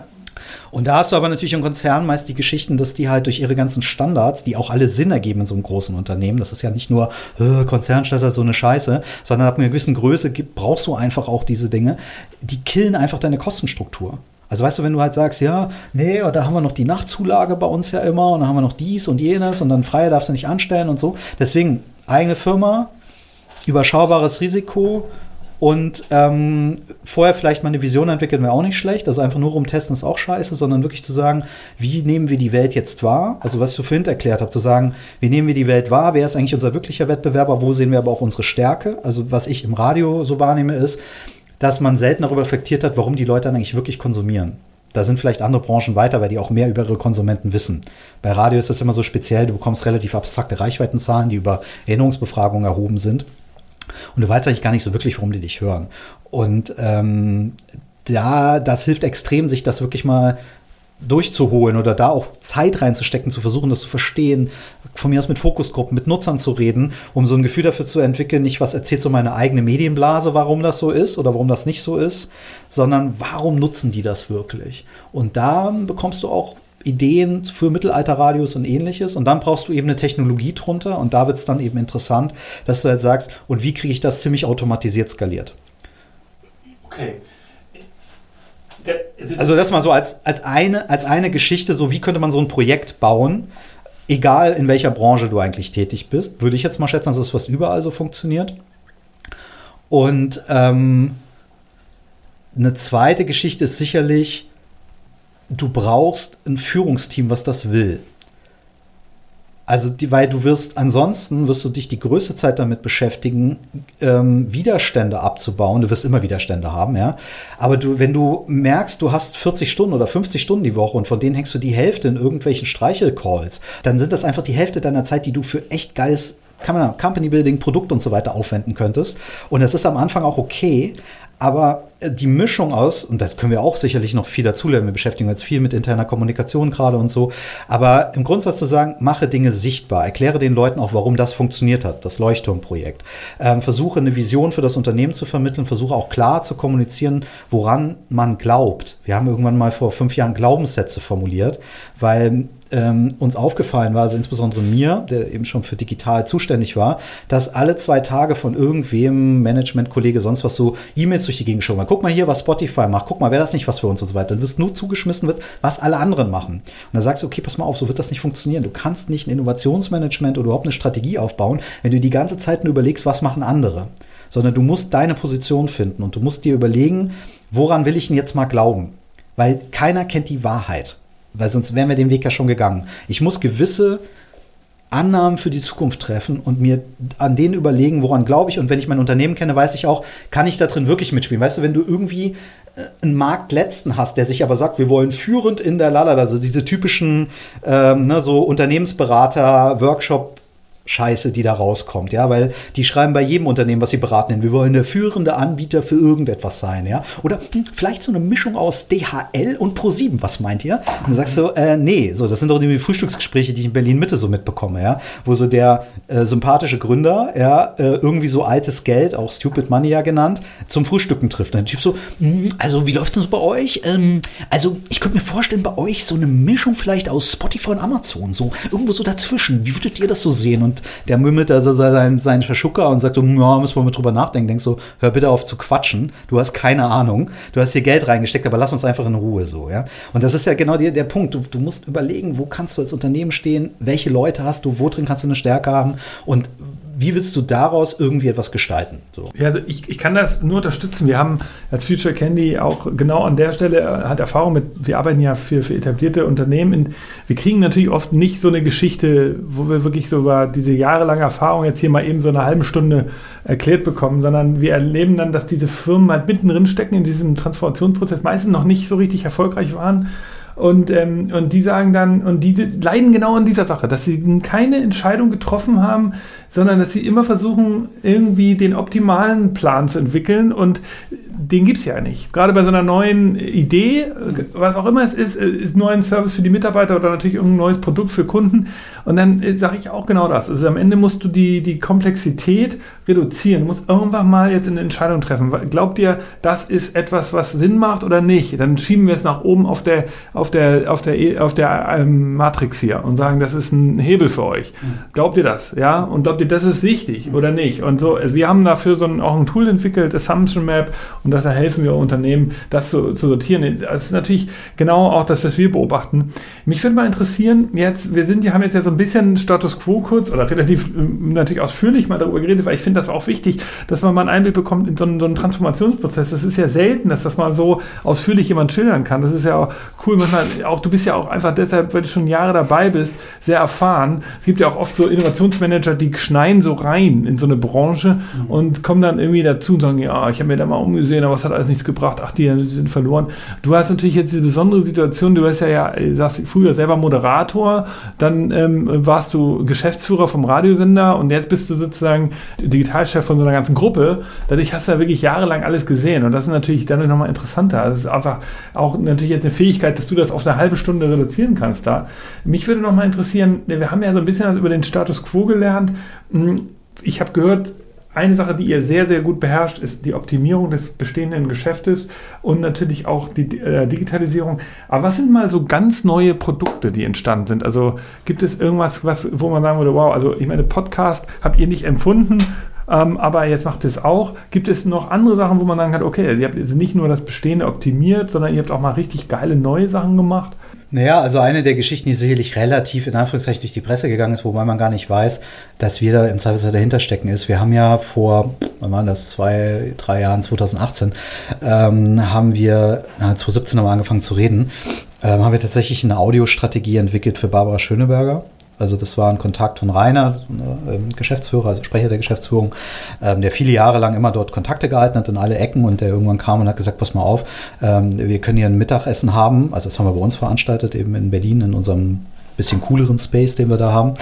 Speaker 2: Und da hast du aber natürlich im Konzern meist die Geschichten, dass die halt durch ihre ganzen Standards, die auch alle Sinn ergeben in so einem großen Unternehmen, das ist ja nicht nur äh, Konzernstandard so eine Scheiße, sondern ab einer gewissen Größe brauchst du einfach auch diese Dinge, die killen einfach deine Kostenstruktur. Also weißt du, wenn du halt sagst, ja, nee, und da haben wir noch die Nachtzulage bei uns ja immer und dann haben wir noch dies und jenes und dann Freie darfst du nicht anstellen und so. Deswegen eigene Firma, überschaubares Risiko, und ähm, vorher vielleicht mal eine Vision entwickeln wäre auch nicht schlecht. Also einfach nur rumtesten ist auch scheiße, sondern wirklich zu sagen, wie nehmen wir die Welt jetzt wahr? Also was ich vorhin erklärt habe, zu sagen, wie nehmen wir die Welt wahr? Wer ist eigentlich unser wirklicher Wettbewerber? Wo sehen wir aber auch unsere Stärke? Also was ich im Radio so wahrnehme, ist, dass man selten darüber reflektiert hat, warum die Leute dann eigentlich wirklich konsumieren. Da sind vielleicht andere Branchen weiter, weil die auch mehr über ihre Konsumenten wissen. Bei Radio ist das immer so speziell, du bekommst relativ abstrakte Reichweitenzahlen, die über Erinnerungsbefragungen erhoben sind. Und du weißt eigentlich gar nicht so wirklich, warum die dich hören. Und ähm, da, das hilft extrem, sich das wirklich mal durchzuholen oder da auch Zeit reinzustecken, zu versuchen, das zu verstehen, von mir aus mit Fokusgruppen, mit Nutzern zu reden, um so ein Gefühl dafür zu entwickeln, nicht was erzählt so meine eigene Medienblase, warum das so ist oder warum das nicht so ist, sondern warum nutzen die das wirklich? Und da bekommst du auch Ideen für Mittelalterradios und ähnliches. Und dann brauchst du eben eine Technologie drunter. Und da wird es dann eben interessant, dass du halt sagst, und wie kriege ich das ziemlich automatisiert skaliert?
Speaker 1: Okay.
Speaker 2: Also das mal so als, als, eine, als eine Geschichte, so wie könnte man so ein Projekt bauen, egal in welcher Branche du eigentlich tätig bist, würde ich jetzt mal schätzen, dass das fast überall so funktioniert. Und ähm, eine zweite Geschichte ist sicherlich, du brauchst ein Führungsteam, was das will. Also, die, weil du wirst, ansonsten wirst du dich die größte Zeit damit beschäftigen, ähm, Widerstände abzubauen. Du wirst immer Widerstände haben, ja. Aber du, wenn du merkst, du hast 40 Stunden oder 50 Stunden die Woche und von denen hängst du die Hälfte in irgendwelchen Streichelcalls, dann sind das einfach die Hälfte deiner Zeit, die du für echt geiles Company Building, Produkt und so weiter aufwenden könntest. Und das ist am Anfang auch okay, aber äh, die Mischung aus, und das können wir auch sicherlich noch viel dazulernen, wir beschäftigen uns viel mit interner Kommunikation gerade und so, aber im Grundsatz zu sagen, mache Dinge sichtbar, erkläre den Leuten auch, warum das funktioniert hat, das Leuchtturmprojekt. Ähm, versuche eine Vision für das Unternehmen zu vermitteln, versuche auch klar zu kommunizieren, woran man glaubt. Wir haben irgendwann mal vor fünf Jahren Glaubenssätze formuliert, weil ähm, uns aufgefallen war, also insbesondere mir, der eben schon für digital zuständig war, dass alle zwei Tage von irgendwem, Management-Kollege, sonst was so, E-Mails durch die Gegend geschoben Guck mal hier, was Spotify macht. Guck mal, wäre das nicht was für uns und so weiter. Dann wirst nur zugeschmissen wird, was alle anderen machen. Und dann sagst du, okay, pass mal auf, so wird das nicht funktionieren. Du kannst nicht ein Innovationsmanagement oder überhaupt eine Strategie aufbauen, wenn du die ganze Zeit nur überlegst, was machen andere. Sondern du musst deine Position finden und du musst dir überlegen, woran will ich denn jetzt mal glauben? Weil keiner kennt die Wahrheit. Weil sonst wären wir den Weg ja schon gegangen. Ich muss gewisse Annahmen für die Zukunft treffen und mir an denen überlegen, woran glaube ich. Und wenn ich mein Unternehmen kenne, weiß ich auch, kann ich da drin wirklich mitspielen. Weißt du, wenn du irgendwie äh, einen Marktletzten hast, der sich aber sagt, wir wollen führend in der Lalala, also diese typischen ähm, ne, so Unternehmensberater, Workshop Scheiße, die da rauskommt, ja, weil die schreiben bei jedem Unternehmen, was sie beraten, wir wollen der führende Anbieter für irgendetwas sein, ja, oder hm, vielleicht so eine Mischung aus DHL und Pro7, was meint ihr? Und dann sagst du, äh, nee, so, das sind doch die Frühstücksgespräche, die ich in Berlin Mitte so mitbekomme, ja, wo so der äh, sympathische Gründer, ja, äh, irgendwie so altes Geld, auch Stupid Money ja genannt, zum Frühstücken trifft. Und der Typ so, hm, also wie läuft's denn so bei euch? Ähm, also ich könnte mir vorstellen, bei euch so eine Mischung vielleicht aus Spotify und Amazon, so irgendwo so dazwischen. Wie würdet ihr das so sehen? Und und der mümmelt also seinen, seinen Schaschuka und sagt so, ja, müssen wir mal drüber nachdenken. Denkst so, hör bitte auf zu quatschen. Du hast keine Ahnung. Du hast hier Geld reingesteckt, aber lass uns einfach in Ruhe so, ja. Und das ist ja genau die, der Punkt. Du, du musst überlegen, wo kannst du als Unternehmen stehen? Welche Leute hast du? Wo drin kannst du eine Stärke haben? Und wie willst du daraus irgendwie etwas gestalten?
Speaker 1: So. Ja, also ich, ich kann das nur unterstützen. Wir haben als Future Candy auch genau an der Stelle äh, hat Erfahrung mit, wir arbeiten ja für, für etablierte Unternehmen. In, wir kriegen natürlich oft nicht so eine Geschichte, wo wir wirklich so über diese jahrelange Erfahrung jetzt hier mal eben so eine halbe Stunde erklärt bekommen, sondern wir erleben dann, dass diese Firmen halt mittendrin stecken in diesem Transformationsprozess, meistens noch nicht so richtig erfolgreich waren und, ähm, und die sagen dann, und die leiden genau an dieser Sache, dass sie keine Entscheidung getroffen haben, sondern dass sie immer versuchen, irgendwie den optimalen Plan zu entwickeln und den gibt es ja nicht. Gerade bei so einer neuen Idee, was auch immer es ist, ist nur ein Service für die Mitarbeiter oder natürlich irgendein neues Produkt für Kunden. Und dann äh, sage ich auch genau das. Also am Ende musst du die, die Komplexität reduzieren. Du musst irgendwann mal jetzt eine Entscheidung treffen. Glaubt ihr, das ist etwas, was Sinn macht oder nicht? Dann schieben wir es nach oben auf der, auf der, auf der, auf der ähm, Matrix hier und sagen, das ist ein Hebel für euch. Glaubt ihr das? Ja? Und glaubt ihr, das ist wichtig oder nicht? Und so, also wir haben dafür so ein, auch ein Tool entwickelt, Assumption Map, und da helfen wir Unternehmen, das zu, zu sortieren. Das ist natürlich genau auch das, was wir beobachten. Mich würde mal interessieren, jetzt, wir sind, haben jetzt ja so ein bisschen Status Quo kurz oder relativ ähm, natürlich ausführlich mal darüber geredet, weil ich finde das auch wichtig, dass man mal einen Einblick bekommt in so einen, so einen Transformationsprozess. Das ist ja selten, dass das mal so ausführlich jemand schildern kann. Das ist ja auch cool. Manchmal auch, du bist ja auch einfach deshalb, weil du schon Jahre dabei bist, sehr erfahren. Es gibt ja auch oft so Innovationsmanager, die schneien so rein in so eine Branche mhm. und kommen dann irgendwie dazu und sagen, ja, ich habe mir da mal umgesehen, aber es hat alles nichts gebracht. Ach, die sind verloren. Du hast natürlich jetzt diese besondere Situation, du hast ja, ja sagst früher selber Moderator, dann ähm, warst du Geschäftsführer vom Radiosender und jetzt bist du sozusagen Digitalchef von so einer ganzen Gruppe. Dadurch hast du ja wirklich jahrelang alles gesehen und das ist natürlich dann nochmal interessanter. Das ist einfach auch natürlich jetzt eine Fähigkeit, dass du das auf eine halbe Stunde reduzieren kannst da. Mich würde nochmal interessieren, wir haben ja so ein bisschen was über den Status Quo gelernt. Hm, ich habe gehört, eine Sache, die ihr sehr, sehr gut beherrscht, ist die Optimierung des bestehenden Geschäftes und natürlich auch die äh, Digitalisierung. Aber was sind mal so ganz neue Produkte, die entstanden sind? Also gibt es irgendwas, was, wo man sagen würde, wow, also ich meine, Podcast habt ihr nicht empfunden, ähm, aber jetzt macht es auch. Gibt es noch andere Sachen, wo man sagen kann, okay, ihr habt jetzt nicht nur das Bestehende optimiert, sondern ihr habt auch mal richtig geile neue Sachen gemacht?
Speaker 2: Naja, also eine der Geschichten, die sicherlich relativ in Anführungszeichen durch die Presse gegangen ist, wobei man gar nicht weiß, dass wir da im Zweifelsfall dahinter stecken ist. Wir haben ja vor, wann waren das, zwei, drei Jahren, 2018, ähm, haben wir, na, 2017 haben wir angefangen zu reden, ähm, haben wir tatsächlich eine Audiostrategie entwickelt für Barbara Schöneberger. Also das war ein Kontakt von Rainer, äh, Geschäftsführer, also Sprecher der Geschäftsführung, ähm, der viele Jahre lang immer dort Kontakte gehalten hat in alle Ecken und der irgendwann kam und hat gesagt, pass mal auf, ähm, wir können hier ein Mittagessen haben. Also das haben wir bei uns veranstaltet, eben in Berlin, in unserem bisschen cooleren Space, den wir da haben.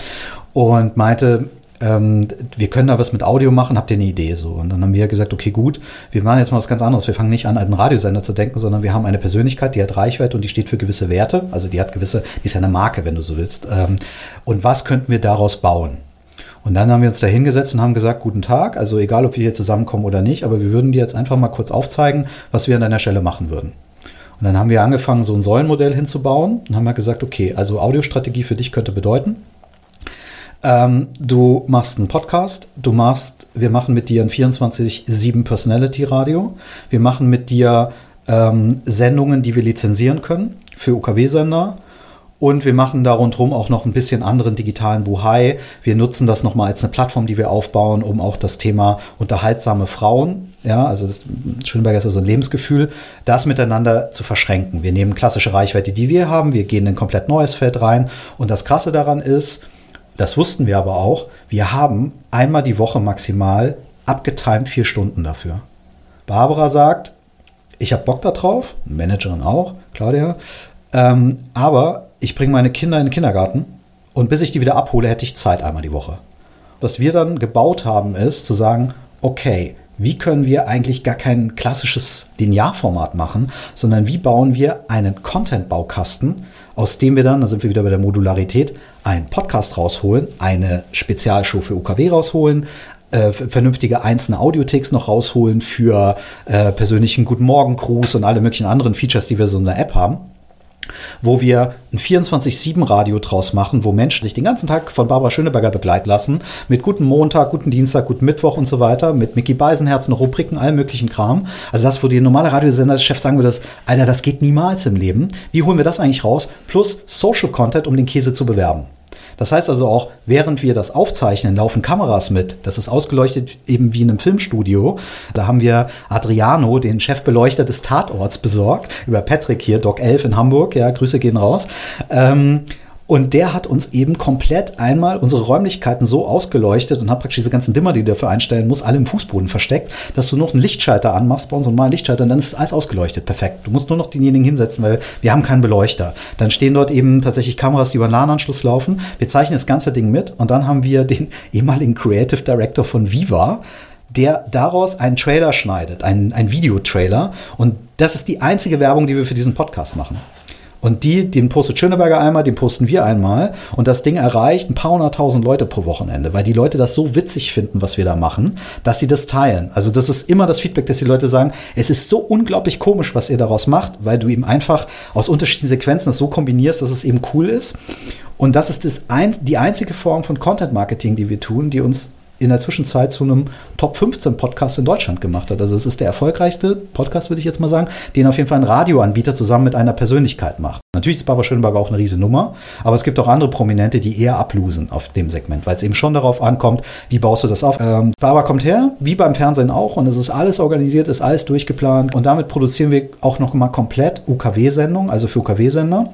Speaker 2: Und meinte, ähm, wir können da was mit Audio machen, habt ihr eine Idee so? Und dann haben wir gesagt, okay, gut, wir machen jetzt mal was ganz anderes. Wir fangen nicht an, einen Radiosender zu denken, sondern wir haben eine Persönlichkeit, die hat Reichweite und die steht für gewisse Werte. Also die hat gewisse, die ist ja eine Marke, wenn du so willst. Ähm, und was könnten wir daraus bauen? Und dann haben wir uns da hingesetzt und haben gesagt, guten Tag, also egal, ob wir hier zusammenkommen oder nicht, aber wir würden dir jetzt einfach mal kurz aufzeigen, was wir an deiner Stelle machen würden. Und dann haben wir angefangen, so ein Säulenmodell hinzubauen und haben halt gesagt, okay, also Audiostrategie für dich könnte bedeuten, ähm, du machst einen Podcast, du machst, wir machen mit dir ein 24-7 Personality Radio, wir machen mit dir ähm, Sendungen, die wir lizenzieren können für UKW-Sender. Und wir machen da rundherum auch noch ein bisschen anderen digitalen Buhai. Wir nutzen das nochmal als eine Plattform, die wir aufbauen, um auch das Thema unterhaltsame Frauen, ja, also das, Schönberger ist ja so ein Lebensgefühl, das miteinander zu verschränken. Wir nehmen klassische Reichweite, die wir haben, wir gehen in ein komplett neues Feld rein. Und das Krasse daran ist, das wussten wir aber auch, wir haben einmal die Woche maximal abgetimt vier Stunden dafür. Barbara sagt, ich habe Bock darauf, Managerin auch, Claudia, ähm, aber ich bringe meine Kinder in den Kindergarten und bis ich die wieder abhole, hätte ich Zeit einmal die Woche. Was wir dann gebaut haben, ist zu sagen, okay, wie können wir eigentlich gar kein klassisches Linearformat machen, sondern wie bauen wir einen Content-Baukasten, aus dem wir dann, da sind wir wieder bei der Modularität, einen Podcast rausholen, eine Spezialshow für UKW rausholen, äh, vernünftige einzelne Audiotheks noch rausholen für äh, persönlichen Guten Morgen Gruß und alle möglichen anderen Features, die wir so in der App haben wo wir ein 24-7-Radio draus machen, wo Menschen sich den ganzen Tag von Barbara Schöneberger begleiten lassen, mit guten Montag, guten Dienstag, guten Mittwoch und so weiter, mit Mickey Beisenherzen, Rubriken, allem möglichen Kram. Also das, wo die normale Radiosender-Chef sagen würde, Alter, das geht niemals im Leben. Wie holen wir das eigentlich raus? Plus Social Content, um den Käse zu bewerben. Das heißt also auch, während wir das aufzeichnen, laufen Kameras mit. Das ist ausgeleuchtet eben wie in einem Filmstudio. Da haben wir Adriano, den Chefbeleuchter des Tatorts, besorgt. Über Patrick hier, Doc 11 in Hamburg. Ja, Grüße gehen raus. Ähm, und der hat uns eben komplett einmal unsere Räumlichkeiten so ausgeleuchtet und hat praktisch diese ganzen Dimmer, die du dafür einstellen musst, alle im Fußboden versteckt, dass du noch einen Lichtschalter anmachst bei unserem normalen Lichtschalter und dann ist alles ausgeleuchtet. Perfekt. Du musst nur noch denjenigen hinsetzen, weil wir haben keinen Beleuchter. Dann stehen dort eben tatsächlich Kameras, die über einen LAN-Anschluss laufen. Wir zeichnen das ganze Ding mit und dann haben wir den <laughs> ehemaligen Creative Director von Viva, der daraus einen Trailer schneidet, einen, einen Videotrailer. Und das ist die einzige Werbung, die wir für diesen Podcast machen. Und die, den postet Schöneberger einmal, den posten wir einmal. Und das Ding erreicht ein paar hunderttausend Leute pro Wochenende, weil die Leute das so witzig finden, was wir da machen, dass sie das teilen. Also das ist immer das Feedback, dass die Leute sagen, es ist so unglaublich komisch, was ihr daraus macht, weil du eben einfach aus unterschiedlichen Sequenzen das so kombinierst, dass es eben cool ist. Und das ist das ein, die einzige Form von Content Marketing, die wir tun, die uns in der Zwischenzeit zu einem Top 15 Podcast in Deutschland gemacht hat. Also es ist der erfolgreichste Podcast, würde ich jetzt mal sagen, den auf jeden Fall ein Radioanbieter zusammen mit einer Persönlichkeit macht. Natürlich ist Barbara Schönberger auch eine riesen Nummer, aber es gibt auch andere Prominente, die eher ablosen auf dem Segment, weil es eben schon darauf ankommt, wie baust du das auf. Ähm, Barbara kommt her, wie beim Fernsehen auch, und es ist alles organisiert, ist alles durchgeplant und damit produzieren wir auch noch mal komplett UKW-Sendungen, also für UKW-Sender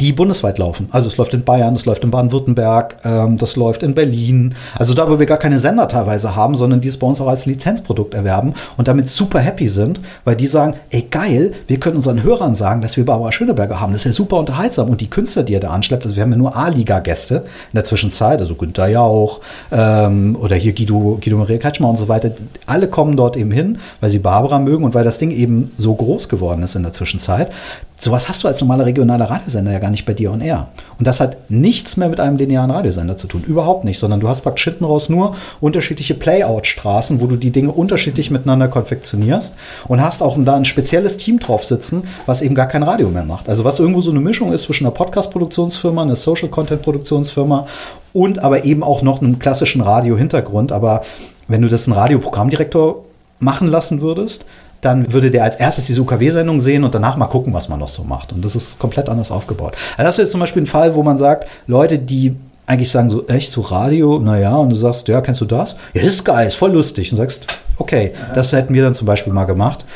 Speaker 2: die bundesweit laufen. Also es läuft in Bayern, es läuft in Baden-Württemberg, ähm, das läuft in Berlin. Also da, wo wir gar keine Sender teilweise haben, sondern die es bei uns auch als Lizenzprodukt erwerben und damit super happy sind, weil die sagen, ey geil, wir können unseren Hörern sagen, dass wir Barbara Schöneberger haben. Das ist ja super unterhaltsam. Und die Künstler, die er da anschleppt, also wir haben ja nur A-Liga-Gäste in der Zwischenzeit, also Günther Jauch ähm, oder hier Guido, Guido Maria Katschmer und so weiter. Alle kommen dort eben hin, weil sie Barbara mögen und weil das Ding eben so groß geworden ist in der Zwischenzeit. Sowas hast du als normaler regionaler Radiosender ja gar nicht bei dir on air. Und das hat nichts mehr mit einem linearen Radiosender zu tun. Überhaupt nicht, sondern du hast praktisch hinten raus nur unterschiedliche Playout-Straßen, wo du die Dinge unterschiedlich miteinander konfektionierst und hast auch da ein spezielles Team drauf sitzen, was eben gar kein Radio mehr macht. Also was irgendwo so eine Mischung ist zwischen einer Podcast-Produktionsfirma, einer Social-Content-Produktionsfirma und aber eben auch noch einem klassischen Radio-Hintergrund. Aber wenn du das einen Radioprogrammdirektor machen lassen würdest, dann würde der als erstes diese UKW-Sendung sehen und danach mal gucken, was man noch so macht. Und das ist komplett anders aufgebaut. Also das wäre jetzt zum Beispiel ein Fall, wo man sagt, Leute, die eigentlich sagen so, echt, so Radio, naja, und du sagst, ja, kennst du das? Ja, das ist geil, ist voll lustig. Und sagst, okay, das hätten wir dann zum Beispiel mal gemacht.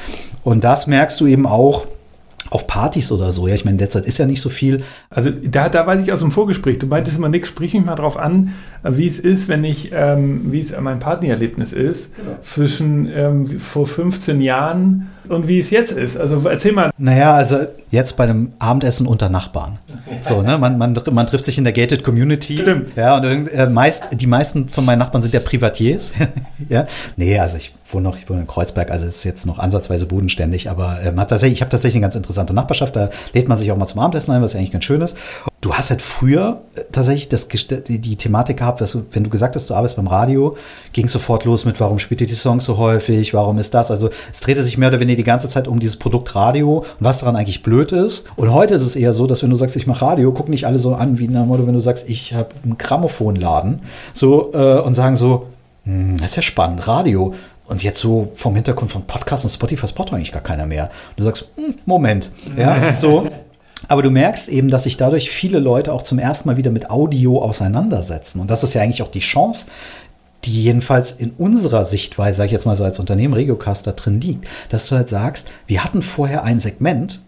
Speaker 2: Und das merkst du eben auch, auf Partys oder so. Ja, ich meine, derzeit ist ja nicht so viel.
Speaker 1: Also da, da weiß ich aus dem Vorgespräch, du meintest immer, Nick, sprich mich mal drauf an, wie es ist, wenn ich, ähm, wie es mein Partyerlebnis ist, genau. zwischen ähm, vor 15 Jahren und wie es jetzt ist. Also erzähl mal.
Speaker 2: Naja, also jetzt bei einem Abendessen unter Nachbarn. So, ne? Man, man, man trifft sich in der Gated Community. Stimmt. Ja, und äh, meist, die meisten von meinen Nachbarn sind ja Privatiers. <laughs> ja. Nee, also ich wohne noch, ich wohne in Kreuzberg, also ist jetzt noch ansatzweise bodenständig, aber ähm, hat tatsächlich, ich habe tatsächlich eine ganz interessante Nachbarschaft, da lädt man sich auch mal zum Abendessen ein, was eigentlich ganz schön ist. Du hast halt früher äh, tatsächlich das, die, die Thematik gehabt, dass du, wenn du gesagt hast, du arbeitest beim Radio, ging sofort los mit, warum spielt ihr die Songs so häufig, warum ist das? Also es drehte sich mehr oder weniger die ganze Zeit um dieses Produkt Radio und was daran eigentlich blöd ist. Und heute ist es eher so, dass wenn du sagst, ich mache Radio, gucken nicht alle so an wie nach Motto, wenn du sagst, ich habe einen Grammophonladen, so äh, und sagen so, hm, das ist ja spannend, Radio. Und jetzt so vom Hintergrund von Podcasts und Spotify spot eigentlich gar keiner mehr. Und du sagst, hm, Moment, ja, so. <laughs> Aber du merkst eben, dass sich dadurch viele Leute auch zum ersten Mal wieder mit Audio auseinandersetzen. Und das ist ja eigentlich auch die Chance, die jedenfalls in unserer Sichtweise, sag ich jetzt mal so als Unternehmen Regiocaster drin liegt, dass du halt sagst, wir hatten vorher ein Segment,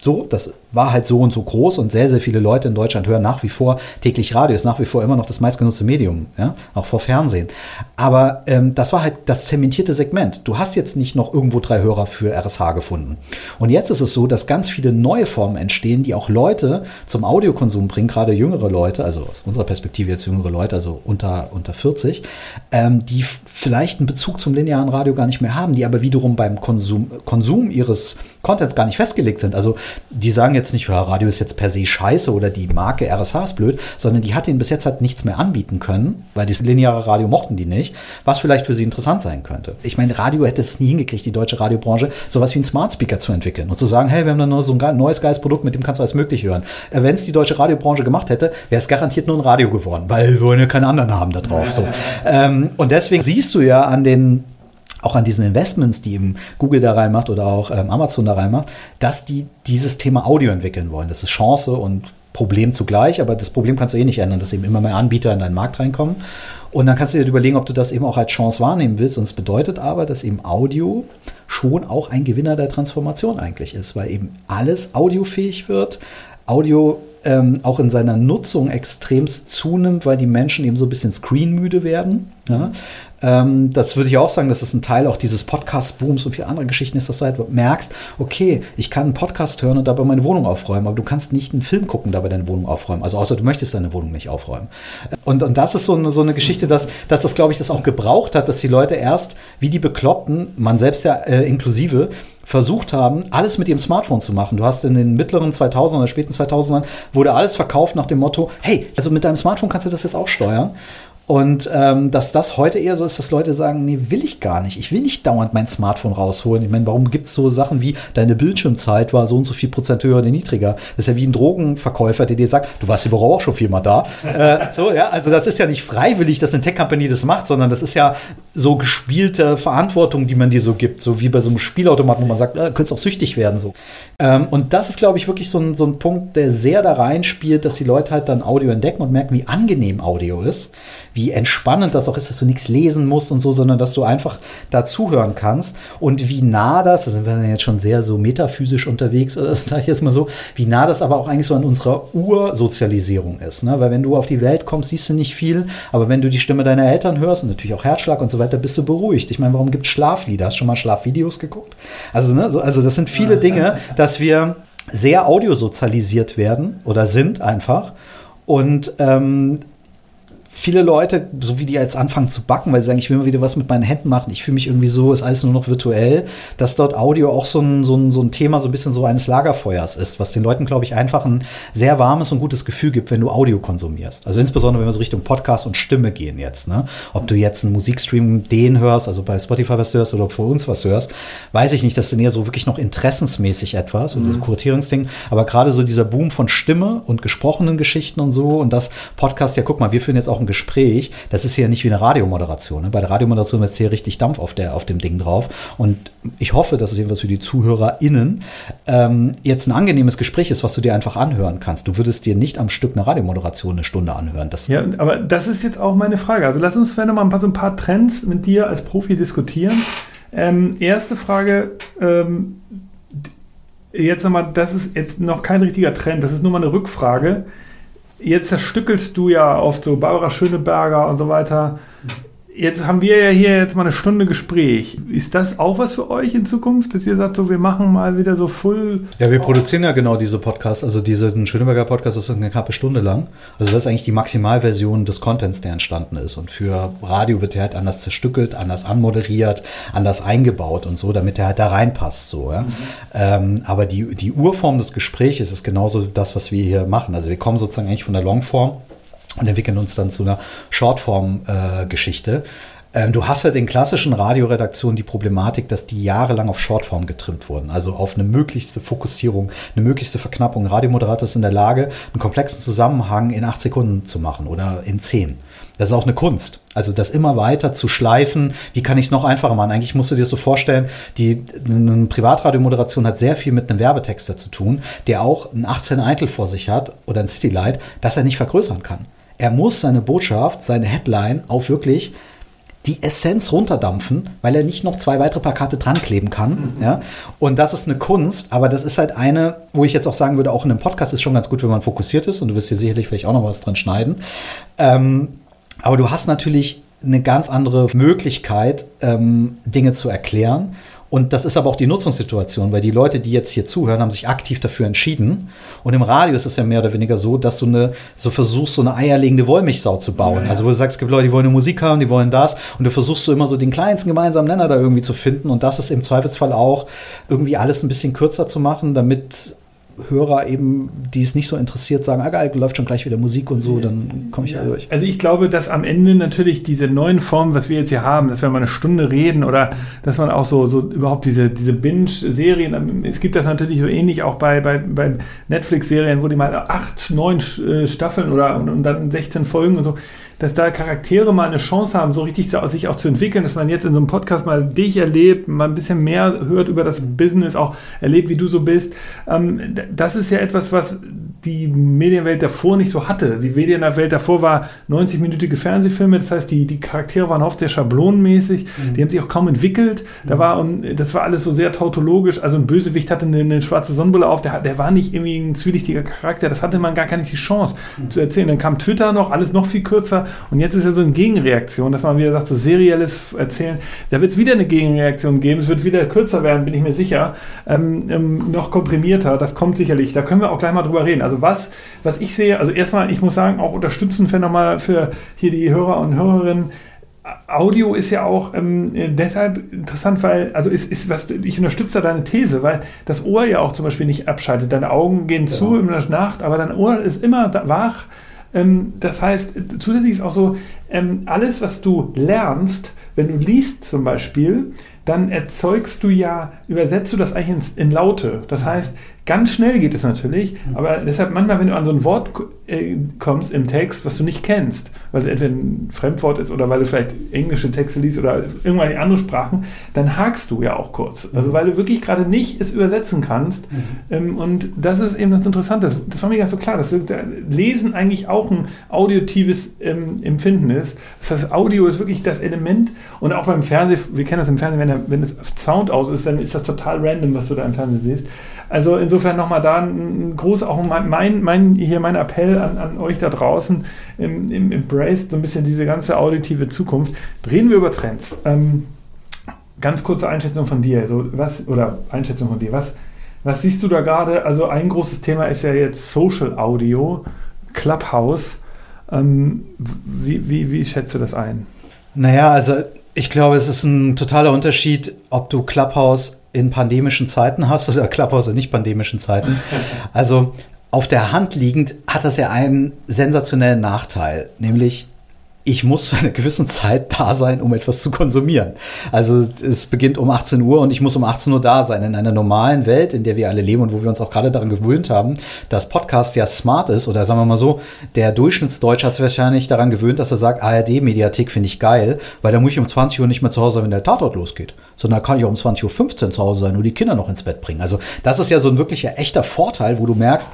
Speaker 2: so, das war halt so und so groß und sehr, sehr viele Leute in Deutschland hören nach wie vor täglich Radio, ist nach wie vor immer noch das meistgenutzte Medium, ja, auch vor Fernsehen. Aber ähm, das war halt das zementierte Segment. Du hast jetzt nicht noch irgendwo drei Hörer für RSH gefunden. Und jetzt ist es so, dass ganz viele neue Formen entstehen, die auch Leute zum Audiokonsum bringen, gerade jüngere Leute, also aus unserer Perspektive jetzt jüngere Leute, also unter, unter 40, ähm, die vielleicht einen Bezug zum linearen Radio gar nicht mehr haben, die aber wiederum beim Konsum, Konsum ihres Contents gar nicht festgelegt sind. Also die sagen jetzt nicht, ja, Radio ist jetzt per se scheiße oder die Marke RSH ist blöd, sondern die hat ihnen bis jetzt halt nichts mehr anbieten können, weil das lineare Radio mochten die nicht, was vielleicht für sie interessant sein könnte. Ich meine, Radio hätte es nie hingekriegt, die deutsche Radiobranche, sowas wie einen Smart Speaker zu entwickeln und zu sagen, hey, wir haben da so ein neues geiles Produkt, mit dem kannst du alles möglich hören. Äh, Wenn es die deutsche Radiobranche gemacht hätte, wäre es garantiert nur ein Radio geworden, weil wir wollen ja keine anderen haben da drauf. So. <laughs> ähm, und deswegen siehst du ja an den auch an diesen Investments, die eben Google da reinmacht oder auch ähm, Amazon da reinmacht, dass die dieses Thema Audio entwickeln wollen. Das ist Chance und Problem zugleich, aber das Problem kannst du eh nicht ändern, dass eben immer mehr Anbieter in deinen Markt reinkommen. Und dann kannst du dir überlegen, ob du das eben auch als Chance wahrnehmen willst. Und es bedeutet aber, dass eben Audio schon auch ein Gewinner der Transformation eigentlich ist, weil eben alles audiofähig wird. Audio ähm, auch in seiner Nutzung extremst zunimmt, weil die Menschen eben so ein bisschen screenmüde werden. Ja? Ähm, das würde ich auch sagen, dass es ein Teil auch dieses Podcast-Booms und viele andere Geschichten ist, dass du halt merkst, okay, ich kann einen Podcast hören und dabei meine Wohnung aufräumen, aber du kannst nicht einen Film gucken, dabei deine Wohnung aufräumen. Also außer du möchtest deine Wohnung nicht aufräumen. Und, und das ist so eine, so eine Geschichte, dass, dass das, glaube ich, das auch gebraucht hat, dass die Leute erst, wie die Bekloppten, man selbst ja äh, inklusive, versucht haben, alles mit ihrem Smartphone zu machen. Du hast in den mittleren 2000 oder späten 2000ern wurde alles verkauft nach dem Motto, hey, also mit deinem Smartphone kannst du das jetzt auch steuern. Und ähm, dass das heute eher so ist, dass Leute sagen, nee, will ich gar nicht. Ich will nicht dauernd mein Smartphone rausholen. Ich meine, warum gibt es so Sachen wie, deine Bildschirmzeit war so und so viel Prozent höher oder niedriger? Das ist ja wie ein Drogenverkäufer, der dir sagt, du warst die Woche auch schon viermal da. äh, so, ja, also das ist ja nicht freiwillig, dass eine Tech-Company das macht, sondern das ist ja so gespielte Verantwortung, die man dir so gibt. So wie bei so einem Spielautomaten, wo man sagt, äh, könntest auch süchtig werden. So. Ähm, und das ist, glaube ich, wirklich so ein, so ein Punkt, der sehr da reinspielt, dass die Leute halt dann Audio entdecken und merken, wie angenehm Audio ist wie entspannend das auch ist, dass du nichts lesen musst und so, sondern dass du einfach da zuhören kannst und wie nah das, da sind wir dann jetzt schon sehr so metaphysisch unterwegs, <laughs> sage ich jetzt mal so, wie nah das aber auch eigentlich so an unserer Ursozialisierung ist. Ne? Weil wenn du auf die Welt kommst, siehst du nicht viel, aber wenn du die Stimme deiner Eltern hörst und natürlich auch Herzschlag und so weiter, bist du beruhigt. Ich meine, warum gibt es Schlaflieder? Hast du schon mal Schlafvideos geguckt? Also, ne, so, also das sind viele Dinge, dass wir sehr audiosozialisiert werden oder sind einfach. Und ähm, viele Leute, so wie die jetzt anfangen zu backen, weil sie sagen, ich will mal wieder was mit meinen Händen machen, ich fühle mich irgendwie so, ist alles nur noch virtuell, dass dort Audio auch so ein, so, ein, so ein Thema, so ein bisschen so eines Lagerfeuers ist, was den Leuten, glaube ich, einfach ein sehr warmes und gutes Gefühl gibt, wenn du Audio konsumierst. Also insbesondere, wenn wir so Richtung Podcast und Stimme gehen jetzt. Ne? Ob du jetzt einen Musikstream den hörst, also bei Spotify was hörst oder ob vor uns was hörst, weiß ich nicht, das ist eher so wirklich noch interessensmäßig etwas und mhm. das Kuratierungsding, aber gerade so dieser Boom von Stimme und gesprochenen Geschichten und so und das Podcast, ja guck mal, wir führen jetzt auch ein Gespräch, das ist ja nicht wie eine Radiomoderation. Ne? Bei der Radiomoderation wird hier richtig Dampf auf, der, auf dem Ding drauf. Und ich hoffe, dass es jedenfalls für die ZuhörerInnen ähm, jetzt ein angenehmes Gespräch ist, was du dir einfach anhören kannst. Du würdest dir nicht am Stück eine Radiomoderation eine Stunde anhören.
Speaker 1: Das ja, aber das ist jetzt auch meine Frage. Also lass uns noch mal ein paar, so ein paar Trends mit dir als Profi diskutieren. Ähm, erste Frage, ähm, jetzt nochmal, das ist jetzt noch kein richtiger Trend, das ist nur mal eine Rückfrage jetzt zerstückelst du ja oft so Barbara Schöneberger und so weiter. Jetzt haben wir ja hier jetzt mal eine Stunde Gespräch. Ist das auch was für euch in Zukunft, dass ihr sagt, so wir machen mal wieder so full?
Speaker 2: Ja, wir produzieren ja genau diese Podcasts. Also diesen Schöneberger Podcast ist eine knappe Stunde lang. Also das ist eigentlich die Maximalversion des Contents, der entstanden ist. Und für Radio wird der halt anders zerstückelt, anders anmoderiert, anders eingebaut und so, damit der halt da reinpasst. So, ja? Mhm. Ähm, aber die, die Urform des Gesprächs ist genauso das, was wir hier machen. Also wir kommen sozusagen eigentlich von der Longform und entwickeln uns dann zu einer Shortform-Geschichte. Äh, ähm, du hast ja den klassischen Radioredaktionen die Problematik, dass die jahrelang auf Shortform getrimmt wurden, also auf eine möglichste Fokussierung, eine möglichste Verknappung. Ein Radiomoderator ist in der Lage, einen komplexen Zusammenhang in acht Sekunden zu machen oder in zehn. Das ist auch eine Kunst. Also das immer weiter zu schleifen. Wie kann ich es noch einfacher machen? Eigentlich musst du dir so vorstellen, die eine Privatradiomoderation hat sehr viel mit einem Werbetexter zu tun, der auch ein 18 Eitel vor sich hat oder ein Citylight, das er nicht vergrößern kann. Er muss seine Botschaft, seine Headline auf wirklich die Essenz runterdampfen, weil er nicht noch zwei weitere Plakate dran kleben kann. Mhm. Ja? Und das ist eine Kunst, aber das ist halt eine, wo ich jetzt auch sagen würde, auch in einem Podcast ist schon ganz gut, wenn man fokussiert ist und du wirst hier sicherlich vielleicht auch noch was dran schneiden. Ähm, aber du hast natürlich eine ganz andere Möglichkeit, ähm, Dinge zu erklären. Und das ist aber auch die Nutzungssituation, weil die Leute, die jetzt hier zuhören, haben sich aktiv dafür entschieden. Und im Radio ist es ja mehr oder weniger so, dass du eine, so versuchst, so eine eierlegende Wollmilchsau zu bauen. Ja, ja. Also wo du sagst, es gibt Leute, die wollen eine Musik haben, die wollen das. Und du versuchst so immer so den kleinsten gemeinsamen Nenner da irgendwie zu finden. Und das ist im Zweifelsfall auch irgendwie alles ein bisschen kürzer zu machen, damit Hörer eben, die es nicht so interessiert, sagen, ah geil, läuft schon gleich wieder Musik und so, dann komme ich ja. da durch.
Speaker 1: Also ich glaube, dass am Ende natürlich diese neuen Formen, was wir jetzt hier haben, dass wir mal eine Stunde reden oder dass man auch so, so überhaupt diese, diese Binge-Serien, es gibt das natürlich so ähnlich auch bei, bei, bei Netflix-Serien, wo die mal acht, neun äh, Staffeln oder und dann 16 Folgen und so dass da Charaktere mal eine Chance haben, so richtig sich auch zu entwickeln, dass man jetzt in so einem Podcast mal dich erlebt, mal ein bisschen mehr hört über das Business, auch erlebt, wie du so bist. Ähm, das ist ja etwas, was die Medienwelt davor nicht so hatte. Die Medienwelt davor war 90-minütige Fernsehfilme, das heißt, die, die Charaktere waren oft sehr schablonenmäßig, mhm. die haben sich auch kaum entwickelt. Da mhm. war, und das war alles so sehr tautologisch. Also ein Bösewicht hatte eine, eine schwarze Sonnenbrille auf, der, der war nicht irgendwie ein zwielichtiger Charakter, das hatte man gar keine Chance mhm. zu erzählen. Dann kam Twitter noch, alles noch viel kürzer und jetzt ist ja so eine Gegenreaktion, dass man wieder sagt, so serielles Erzählen. Da wird es wieder eine Gegenreaktion geben, es wird wieder kürzer werden, bin ich mir sicher, ähm, ähm, noch komprimierter, das kommt sicherlich. Da können wir auch gleich mal drüber reden. Also was, was ich sehe, also erstmal, ich muss sagen, auch unterstützen für nochmal für hier die Hörer und Hörerinnen, Audio ist ja auch ähm, deshalb interessant, weil, also ist, ist was, ich unterstütze deine These, weil das Ohr ja auch zum Beispiel nicht abschaltet. Deine Augen gehen ja. zu in der Nacht, aber dein Ohr ist immer wach das heißt, zusätzlich ist auch so, ähm, alles, was du lernst, wenn du liest zum Beispiel, dann erzeugst du ja, übersetzt du das eigentlich in, in Laute. Das heißt, Ganz schnell geht es natürlich, aber deshalb manchmal, wenn du an so ein Wort äh, kommst im Text, was du nicht kennst, weil es entweder ein Fremdwort ist oder weil du vielleicht englische Texte liest oder irgendwelche andere Sprachen, dann hakst du ja auch kurz. Also weil du wirklich gerade nicht es übersetzen kannst. Mhm. Ähm, und das ist eben das Interessante. Das, war mir ganz so klar, dass Lesen eigentlich auch ein auditives ähm, Empfinden ist. Das heißt, Audio ist wirklich das Element und auch beim Fernsehen, wir kennen das im Fernsehen, wenn, der, wenn das Sound aus ist, dann ist das total random, was du da im Fernsehen siehst. Also insofern nochmal da ein Gruß, auch mein, mein, hier mein Appell an, an euch da draußen im, im Embrace, so ein bisschen diese ganze auditive Zukunft. Reden wir über Trends. Ähm, ganz kurze Einschätzung von dir, also was, oder Einschätzung von dir, was, was siehst du da gerade? Also ein großes Thema ist ja jetzt Social Audio, Clubhouse. Ähm, wie, wie, wie schätzt du das ein?
Speaker 2: Naja, also ich glaube, es ist ein totaler Unterschied, ob du Clubhouse in pandemischen Zeiten hast oder Clubhouse in nicht pandemischen Zeiten. Also auf der Hand liegend hat das ja einen sensationellen Nachteil, nämlich ich muss zu einer gewissen Zeit da sein, um etwas zu konsumieren. Also es beginnt um 18 Uhr und ich muss um 18 Uhr da sein. In einer normalen Welt, in der wir alle leben und wo wir uns auch gerade daran gewöhnt haben, dass Podcast ja smart ist oder sagen wir mal so, der Durchschnittsdeutsche hat sich wahrscheinlich daran gewöhnt, dass er sagt, ARD-Mediathek finde ich geil, weil da muss ich um 20 Uhr nicht mehr zu Hause sein, wenn der Tatort losgeht, sondern da kann ich auch um 20.15 Uhr zu Hause sein und die Kinder noch ins Bett bringen. Also das ist ja so ein wirklicher echter Vorteil, wo du merkst,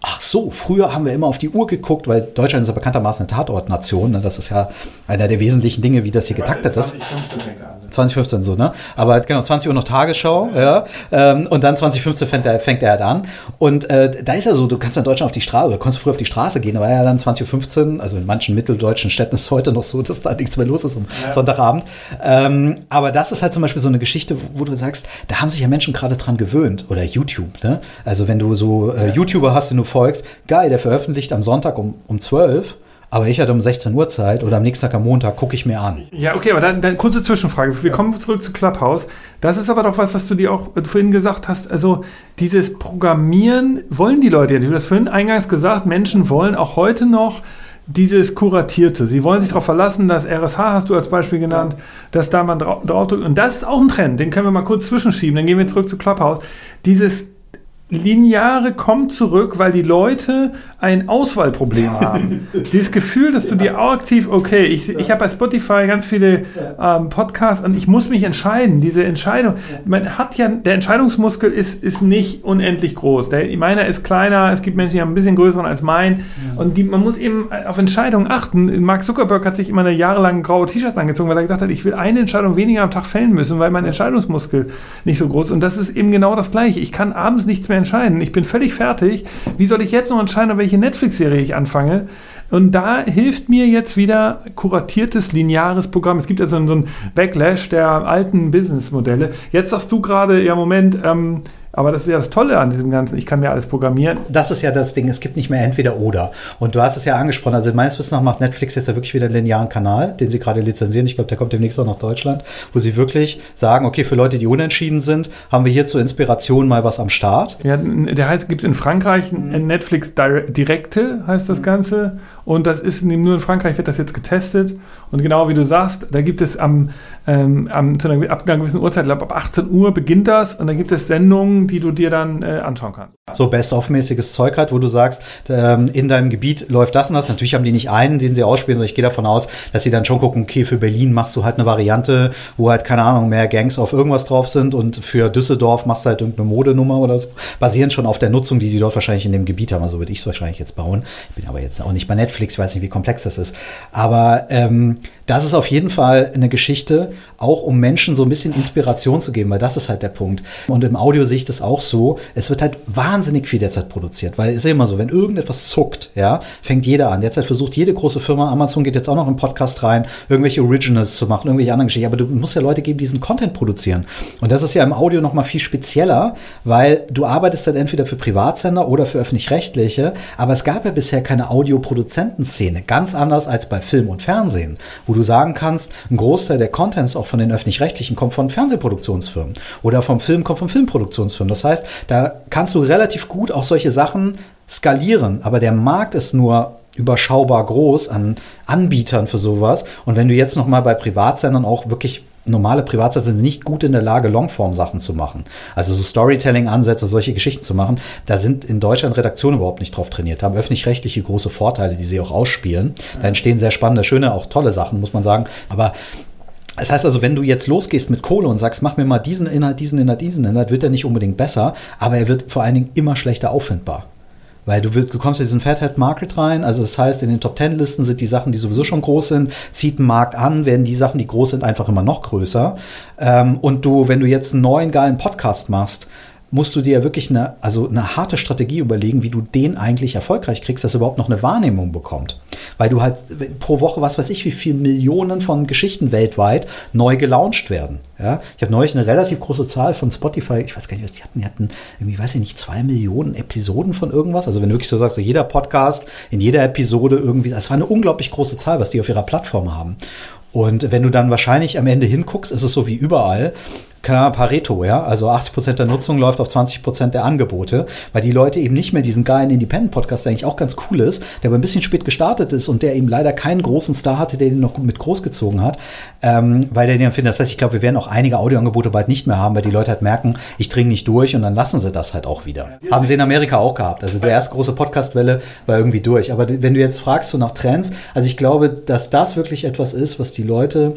Speaker 2: ach so, früher haben wir immer auf die Uhr geguckt, weil Deutschland ist ja bekanntermaßen eine Tatortnation. Ne? Das ist ja einer der wesentlichen Dinge, wie das hier getaktet ist. 2015 so, ne? Aber genau, 20 Uhr noch Tagesschau, ja. Ähm, und dann 2015 fängt er, fängt er halt an. Und äh, da ist ja so, du kannst in Deutschland auf die Straße, oder konntest früher auf die Straße gehen, aber ja dann 20.15 Uhr, also in manchen mitteldeutschen Städten ist es heute noch so, <laughs> dass da nichts mehr los ist um ja. Sonntagabend. Ähm, aber das ist halt zum Beispiel so eine Geschichte, wo du sagst, da haben sich ja Menschen gerade dran gewöhnt. Oder YouTube, ne? Also wenn du so äh, YouTuber hast, den du folgst, geil, der veröffentlicht am Sonntag um, um 12 aber ich hatte um 16 Uhr Zeit oder am nächsten Tag am Montag gucke ich mir an.
Speaker 1: Ja, okay, aber dann, dann kurze Zwischenfrage. Wir kommen zurück zu Clubhouse. Das ist aber doch was, was du dir auch vorhin gesagt hast. Also dieses Programmieren wollen die Leute ja. Du hast vorhin eingangs gesagt, Menschen wollen auch heute noch dieses Kuratierte. Sie wollen sich darauf verlassen, dass RSH hast du als Beispiel genannt, ja. dass da man drauf drückt. Und das ist auch ein Trend, den können wir mal kurz zwischenschieben. Dann gehen wir zurück zu Clubhouse. Dieses Lineare kommt zurück, weil die Leute ein Auswahlproblem <laughs> haben. Dieses Gefühl, dass du ja. dir auch aktiv, okay, ich, ich habe bei Spotify ganz viele ähm, Podcasts und ich muss mich entscheiden. Diese Entscheidung, man hat ja, der Entscheidungsmuskel ist, ist nicht unendlich groß. Der, meiner ist kleiner, es gibt Menschen, die haben ein bisschen größeren als mein und die, man muss eben auf Entscheidungen achten. Mark Zuckerberg hat sich immer eine jahrelang graue T-Shirts angezogen, weil er gesagt hat, ich will eine Entscheidung weniger am Tag fällen müssen, weil mein Entscheidungsmuskel nicht so groß ist. Und das ist eben genau das Gleiche. Ich kann abends nichts mehr entscheiden. Ich bin völlig fertig. Wie soll ich jetzt noch entscheiden, welche Netflix-Serie ich anfange? Und da hilft mir jetzt wieder kuratiertes, lineares Programm. Es gibt ja so einen, Backlash der alten Businessmodelle. Jetzt sagst du gerade, ja, Moment, ähm, aber das ist ja das Tolle an diesem Ganzen. Ich kann mir alles programmieren.
Speaker 2: Das ist ja das Ding. Es gibt nicht mehr entweder oder. Und du hast es ja angesprochen. Also meines Wissens nach macht Netflix jetzt ja wirklich wieder einen linearen Kanal, den sie gerade lizenzieren. Ich glaube, der kommt demnächst auch nach Deutschland, wo sie wirklich sagen, okay, für Leute, die unentschieden sind, haben wir hier zur Inspiration mal was am Start.
Speaker 1: Ja, der heißt, gibt es in Frankreich ein Netflix Direkte, heißt das Ganze. Und das ist nur in Frankreich wird das jetzt getestet. Und genau wie du sagst, da gibt es am, ähm, am zu einer, ab einer gewissen Uhrzeit, glaube ab 18 Uhr beginnt das und da gibt es Sendungen, die du dir dann äh, anschauen kannst.
Speaker 2: So best-of-mäßiges Zeug hat, wo du sagst, ähm, in deinem Gebiet läuft das und das. Natürlich haben die nicht einen, den sie ausspielen, sondern ich gehe davon aus, dass sie dann schon gucken, okay, für Berlin machst du halt eine Variante, wo halt, keine Ahnung, mehr Gangs auf irgendwas drauf sind und für Düsseldorf machst du halt irgendeine Modenummer oder so. Basierend schon auf der Nutzung, die die dort wahrscheinlich in dem Gebiet haben. Also würde ich es wahrscheinlich jetzt bauen. Ich bin aber jetzt auch nicht bei Netflix, ich weiß nicht, wie komplex das ist. Aber ähm, das ist auf jeden Fall eine Geschichte, auch um Menschen so ein bisschen Inspiration zu geben, weil das ist halt der Punkt. Und im Audio sehe ich das auch so. Es wird halt wahnsinnig viel derzeit produziert, weil es ist ja immer so, wenn irgendetwas zuckt, ja, fängt jeder an. Derzeit versucht jede große Firma, Amazon geht jetzt auch noch im Podcast rein, irgendwelche Originals zu machen, irgendwelche anderen Geschichten. Aber du musst ja Leute geben, die diesen Content produzieren. Und das ist ja im Audio noch mal viel spezieller, weil du arbeitest dann entweder für Privatsender oder für öffentlich-rechtliche. Aber es gab ja bisher keine Audioproduzentenszene, ganz anders als bei Film und Fernsehen, wo du sagen kannst, ein Großteil der Contents auch von den öffentlich-rechtlichen kommt von Fernsehproduktionsfirmen oder vom Film kommt von Filmproduktionsfirmen. Das heißt, da kannst du relativ gut auch solche Sachen skalieren, aber der Markt ist nur überschaubar groß an Anbietern für sowas. Und wenn du jetzt noch mal bei Privatsendern auch wirklich normale Privatsender sind nicht gut in der Lage, Longform-Sachen zu machen. Also so Storytelling-Ansätze, solche Geschichten zu machen. Da sind in Deutschland Redaktionen überhaupt nicht drauf trainiert, haben öffentlich-rechtliche große Vorteile, die sie auch ausspielen. Da entstehen sehr spannende, schöne, auch tolle Sachen, muss man sagen. Aber das heißt also, wenn du jetzt losgehst mit Kohle und sagst, mach mir mal diesen Inhalt, diesen Inhalt, diesen Inhalt, wird er nicht unbedingt besser, aber er wird vor allen Dingen immer schlechter auffindbar. Weil du, du kommst in diesen Fathead Market rein, also das heißt, in den Top Ten Listen sind die Sachen, die sowieso schon groß sind, zieht ein Markt an, werden die Sachen, die groß sind, einfach immer noch größer. Ähm, und du, wenn du jetzt einen neuen geilen Podcast machst, musst du dir wirklich eine, also eine harte Strategie überlegen, wie du den eigentlich erfolgreich kriegst, dass er überhaupt noch eine Wahrnehmung bekommt. Weil du halt pro Woche, was weiß ich, wie viele Millionen von Geschichten weltweit neu gelauncht werden. Ja, ich habe neulich eine relativ große Zahl von Spotify, ich weiß gar nicht, was die hatten, die hatten irgendwie, weiß ich nicht, zwei Millionen Episoden von irgendwas. Also wenn du wirklich so sagst, so jeder Podcast in jeder Episode irgendwie, das war eine unglaublich große Zahl, was die auf ihrer Plattform haben. Und wenn du dann wahrscheinlich am Ende hinguckst, ist es so wie überall klar, Pareto, ja, also 80 Prozent der Nutzung läuft auf 20 Prozent der Angebote, weil die Leute eben nicht mehr diesen geilen Independent-Podcast, der eigentlich auch ganz cool ist, der aber ein bisschen spät gestartet ist und der eben leider keinen großen Star hatte, der den noch mit großgezogen hat, ähm, weil der den empfinden. Das heißt, ich glaube, wir werden auch einige Audioangebote bald nicht mehr haben, weil die Leute halt merken, ich dringe nicht durch und dann lassen sie das halt auch wieder. Haben sie in Amerika auch gehabt. Also die erste große Podcastwelle war irgendwie durch. Aber wenn du jetzt fragst so nach Trends, also ich glaube, dass das wirklich etwas ist, was die Leute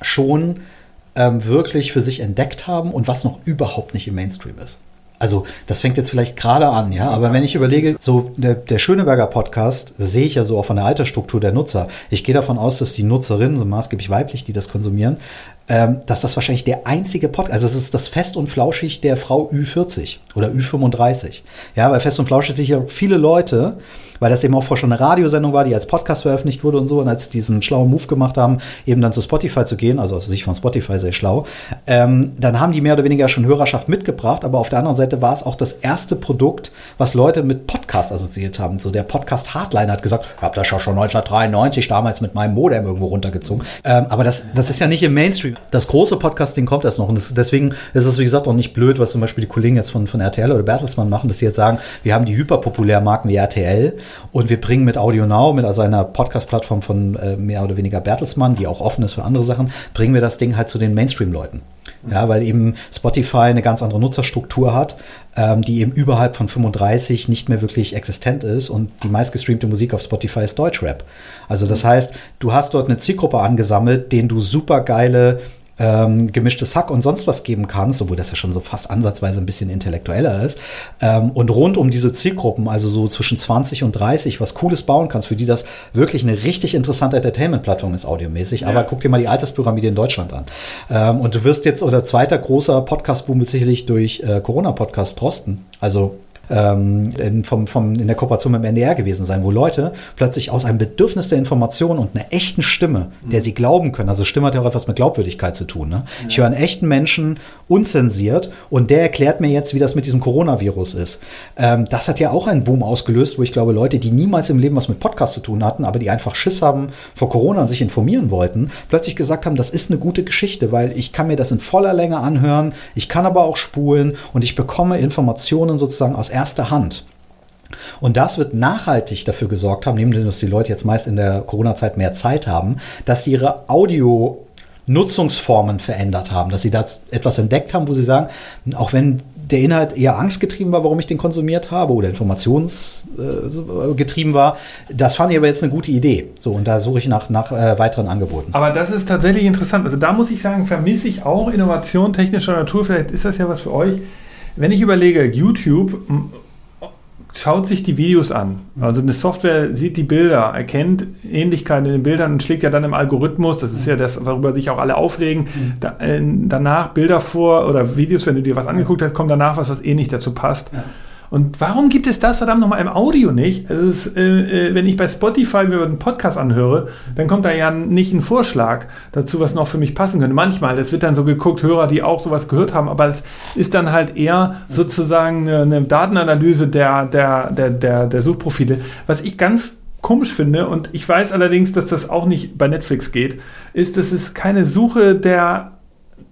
Speaker 2: schon ähm, wirklich für sich entdeckt haben und was noch überhaupt nicht im Mainstream ist. Also das fängt jetzt vielleicht gerade an, ja. Aber wenn ich überlege, so der, der Schöneberger Podcast, sehe ich ja so auch von der Altersstruktur der Nutzer. Ich gehe davon aus, dass die Nutzerinnen, so maßgeblich weiblich, die das konsumieren, ähm, dass das wahrscheinlich der einzige Podcast, also es ist das Fest und Flauschig der Frau Ü40 oder Ü35. Ja, bei Fest und Flauschig sicher viele Leute, weil das eben auch vorher schon eine Radiosendung war, die als Podcast veröffentlicht wurde und so. Und als diesen schlauen Move gemacht haben, eben dann zu Spotify zu gehen, also aus Sicht von Spotify sehr schlau, ähm, dann haben die mehr oder weniger schon Hörerschaft mitgebracht. Aber auf der anderen Seite war es auch das erste Produkt, was Leute mit Podcast assoziiert haben. So der Podcast Hardline hat gesagt, ich habe das schon 1993 damals mit meinem Modem irgendwo runtergezogen. Ähm, aber das, das ist ja nicht im Mainstream. Das große Podcasting kommt erst noch. Und das, deswegen ist es, wie gesagt, auch nicht blöd, was zum Beispiel die Kollegen jetzt von, von RTL oder Bertelsmann machen, dass sie jetzt sagen, wir haben die hyperpopulären Marken wie RTL und wir bringen mit Audio Now, mit also einer Podcast-Plattform von äh, mehr oder weniger Bertelsmann, die auch offen ist für andere Sachen, bringen wir das Ding halt zu den Mainstream-Leuten. Ja, weil eben Spotify eine ganz andere Nutzerstruktur hat, ähm, die eben überhalb von 35 nicht mehr wirklich existent ist und die meistgestreamte Musik auf Spotify ist Deutschrap. Also das heißt, du hast dort eine Zielgruppe angesammelt, denen du super geile ähm, gemischtes Hack und sonst was geben kannst, obwohl das ja schon so fast ansatzweise ein bisschen intellektueller ist. Ähm, und rund um diese Zielgruppen, also so zwischen 20 und 30, was Cooles bauen kannst, für die das wirklich eine richtig interessante Entertainment-Plattform ist, audiomäßig. Ja. Aber guck dir mal die Alterspyramide in Deutschland an. Ähm, und du wirst jetzt, oder zweiter großer Podcast-Boom wird sicherlich durch äh, Corona-Podcast Drosten. Also ähm, in, vom, vom, in der Kooperation mit dem NDR gewesen sein, wo Leute plötzlich aus einem Bedürfnis der Information und einer echten Stimme, der mhm. sie glauben können, also Stimme hat ja auch etwas mit Glaubwürdigkeit zu tun. Ne? Ja. Ich höre einen echten Menschen unzensiert und der erklärt mir jetzt, wie das mit diesem Coronavirus ist. Ähm, das hat ja auch einen Boom ausgelöst, wo ich glaube, Leute, die niemals im Leben was mit Podcast zu tun hatten, aber die einfach Schiss haben vor Corona und sich informieren wollten, plötzlich gesagt haben, das ist eine gute Geschichte, weil ich kann mir das in voller Länge anhören, ich kann aber auch spulen und ich bekomme Informationen sozusagen aus erster Hand. Und das wird nachhaltig dafür gesorgt haben, nämlich dass die Leute jetzt meist in der Corona-Zeit mehr Zeit haben, dass sie ihre Audio Nutzungsformen verändert haben, dass sie da etwas entdeckt haben, wo sie sagen, auch wenn der Inhalt eher angstgetrieben war, warum ich den konsumiert habe oder informationsgetrieben äh, war, das fand ich aber jetzt eine gute Idee. So, und da suche ich nach, nach äh, weiteren Angeboten.
Speaker 1: Aber das ist tatsächlich interessant. Also da muss ich sagen, vermisse ich auch Innovation technischer Natur. Vielleicht ist das ja was für euch wenn ich überlege, YouTube schaut sich die Videos an. Also eine Software sieht die Bilder, erkennt Ähnlichkeiten in den Bildern und schlägt ja dann im Algorithmus, das ist ja das, worüber sich auch alle aufregen, da, äh, danach Bilder vor oder Videos, wenn du dir was angeguckt hast, kommt danach was, was ähnlich dazu passt. Ja. Und warum gibt es das verdammt nochmal im Audio nicht? Also ist, äh, äh, wenn ich bei Spotify mir einen Podcast anhöre, dann kommt da ja nicht ein Vorschlag dazu, was noch für mich passen könnte. Manchmal, das wird dann so geguckt, Hörer, die auch sowas gehört haben, aber es ist dann halt eher sozusagen eine, eine Datenanalyse der, der, der, der, der Suchprofile. Was ich ganz komisch finde, und ich weiß allerdings, dass das auch nicht bei Netflix geht, ist, dass es keine Suche der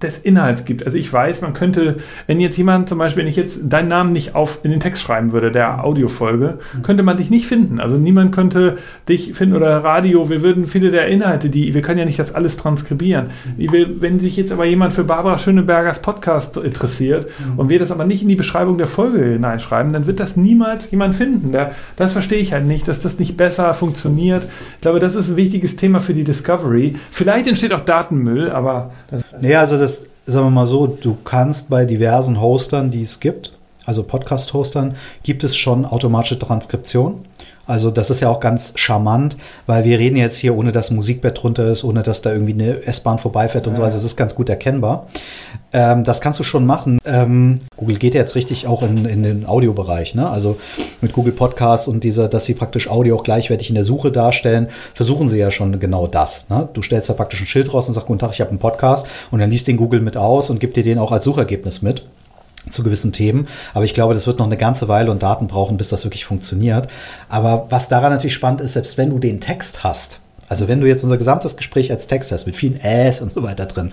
Speaker 1: des Inhalts gibt. Also ich weiß, man könnte, wenn jetzt jemand zum Beispiel, wenn ich jetzt deinen Namen nicht auf in den Text schreiben würde, der Audiofolge, könnte man dich nicht finden. Also niemand könnte dich finden oder Radio. Wir würden viele der Inhalte, die wir können ja nicht das alles transkribieren. wenn sich jetzt aber jemand für Barbara Schönebergers Podcast interessiert mhm. und wir das aber nicht in die Beschreibung der Folge hineinschreiben, dann wird das niemals jemand finden. Da, das verstehe ich halt nicht, dass das nicht besser funktioniert. Ich glaube, das ist ein wichtiges Thema für die Discovery. Vielleicht entsteht auch Datenmüll, aber
Speaker 2: das nee, also das das, sagen wir mal so, du kannst bei diversen Hostern, die es gibt, also Podcast-Hostern, gibt es schon automatische Transkription. Also das ist ja auch ganz charmant, weil wir reden jetzt hier, ohne dass Musikbett drunter ist, ohne dass da irgendwie eine S-Bahn vorbeifährt und ja. so. Also das ist ganz gut erkennbar. Ähm, das kannst du schon machen. Ähm, Google geht ja jetzt richtig auch in, in den Audiobereich. Ne? Also mit Google Podcasts und dieser, dass sie praktisch Audio auch gleichwertig in der Suche darstellen, versuchen sie ja schon genau das. Ne? Du stellst da praktisch ein Schild raus und sagst, guten Tag, ich habe einen Podcast und dann liest den Google mit aus und gibt dir den auch als Suchergebnis mit zu gewissen Themen. Aber ich glaube, das wird noch eine ganze Weile und Daten brauchen, bis das wirklich funktioniert. Aber was daran natürlich spannend ist, selbst wenn du den Text hast, also wenn du jetzt unser gesamtes Gespräch als Text hast, mit vielen Äs und so weiter drin,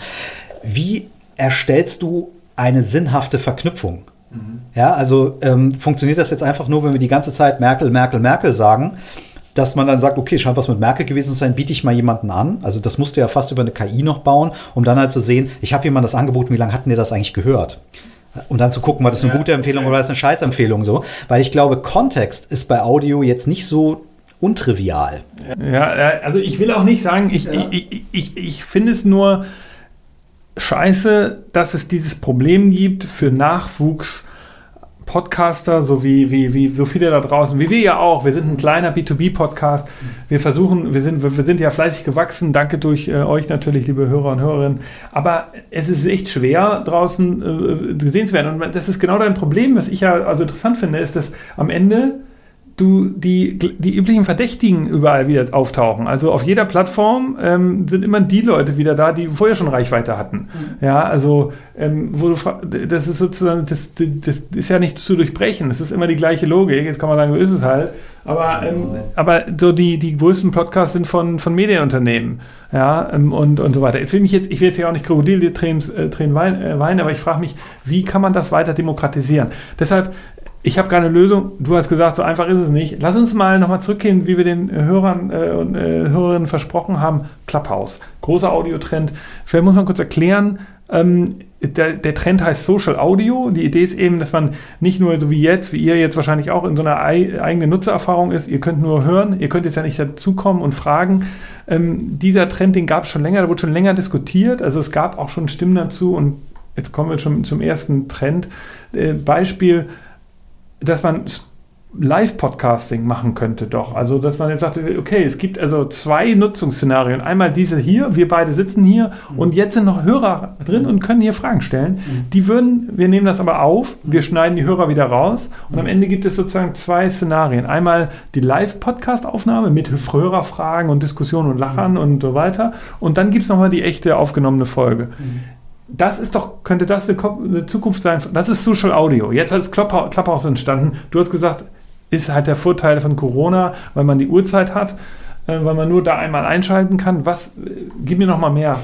Speaker 2: wie erstellst du eine sinnhafte Verknüpfung? Mhm. Ja, also ähm, funktioniert das jetzt einfach nur, wenn wir die ganze Zeit Merkel, Merkel, Merkel sagen? dass man dann sagt, okay, scheint was mit Merkel gewesen zu sein, biete ich mal jemanden an. Also das musst du ja fast über eine KI noch bauen, um dann halt zu sehen, ich habe jemand das angeboten, wie lange hatten ihr das eigentlich gehört? Um dann zu gucken, war das eine ja, gute Empfehlung ja. oder ist eine Scheißempfehlung so. Weil ich glaube, Kontext ist bei Audio jetzt nicht so untrivial.
Speaker 1: Ja, also ich will auch nicht sagen, ich, ja. ich, ich, ich, ich finde es nur scheiße, dass es dieses Problem gibt für Nachwuchs Podcaster, so wie, wie, wie so viele da draußen, wie wir ja auch. Wir sind ein kleiner B2B-Podcast. Wir versuchen, wir sind, wir sind ja fleißig gewachsen. Danke durch äh, euch natürlich, liebe Hörer und Hörerinnen. Aber es ist echt schwer, draußen äh, gesehen zu werden. Und das ist genau dein Problem, was ich ja also interessant finde, ist, dass am Ende du die, die üblichen Verdächtigen überall wieder auftauchen. Also auf jeder Plattform ähm, sind immer die Leute wieder da, die vorher schon Reichweite hatten. Mhm. Ja, also ähm, wo du das ist sozusagen, das, das ist ja nicht zu durchbrechen. Das ist immer die gleiche Logik. Jetzt kann man sagen, so ist es halt. Aber, ähm, aber so die, die größten Podcasts sind von, von Medienunternehmen. Ja, ähm, und, und so weiter. Jetzt will mich jetzt, ich will jetzt ja auch nicht Krokodiltränen äh, äh, weinen, aber ich frage mich, wie kann man das weiter demokratisieren? Deshalb ich habe keine Lösung. Du hast gesagt, so einfach ist es nicht. Lass uns mal nochmal zurückgehen, wie wir den Hörern äh, und äh, Hörerinnen versprochen haben. Clubhouse, großer Audiotrend. Vielleicht muss man kurz erklären, ähm, der, der, Trend heißt Social Audio. Die Idee ist eben, dass man nicht nur so wie jetzt, wie ihr jetzt wahrscheinlich auch in so einer ei eigenen Nutzererfahrung ist, ihr könnt nur hören, ihr könnt jetzt ja nicht dazukommen und fragen. Ähm, dieser Trend, den gab es schon länger, da wurde schon länger diskutiert. Also es gab auch schon Stimmen dazu und jetzt kommen wir schon zum ersten Trend. Äh, Beispiel, dass man Live-Podcasting machen könnte doch. Also, dass man jetzt sagt, okay, es gibt also zwei Nutzungsszenarien. Einmal diese hier, wir beide sitzen hier mhm. und jetzt sind noch Hörer drin und können hier Fragen stellen. Mhm. Die würden, wir nehmen das aber auf, wir schneiden die Hörer wieder raus und am Ende gibt es sozusagen zwei Szenarien. Einmal die Live-Podcast-Aufnahme mit Hörerfragen und Diskussionen und Lachern mhm. und so weiter. Und dann gibt es nochmal die echte aufgenommene Folge. Das ist doch, könnte das eine, Zukunft sein? Das ist Social Audio. Jetzt hat Clubhouse entstanden. Du hast gesagt, ist halt der Vorteil von Corona, weil man die Uhrzeit hat, äh, weil man nur da einmal einschalten kann. Was, äh, gib mir noch mal mehr.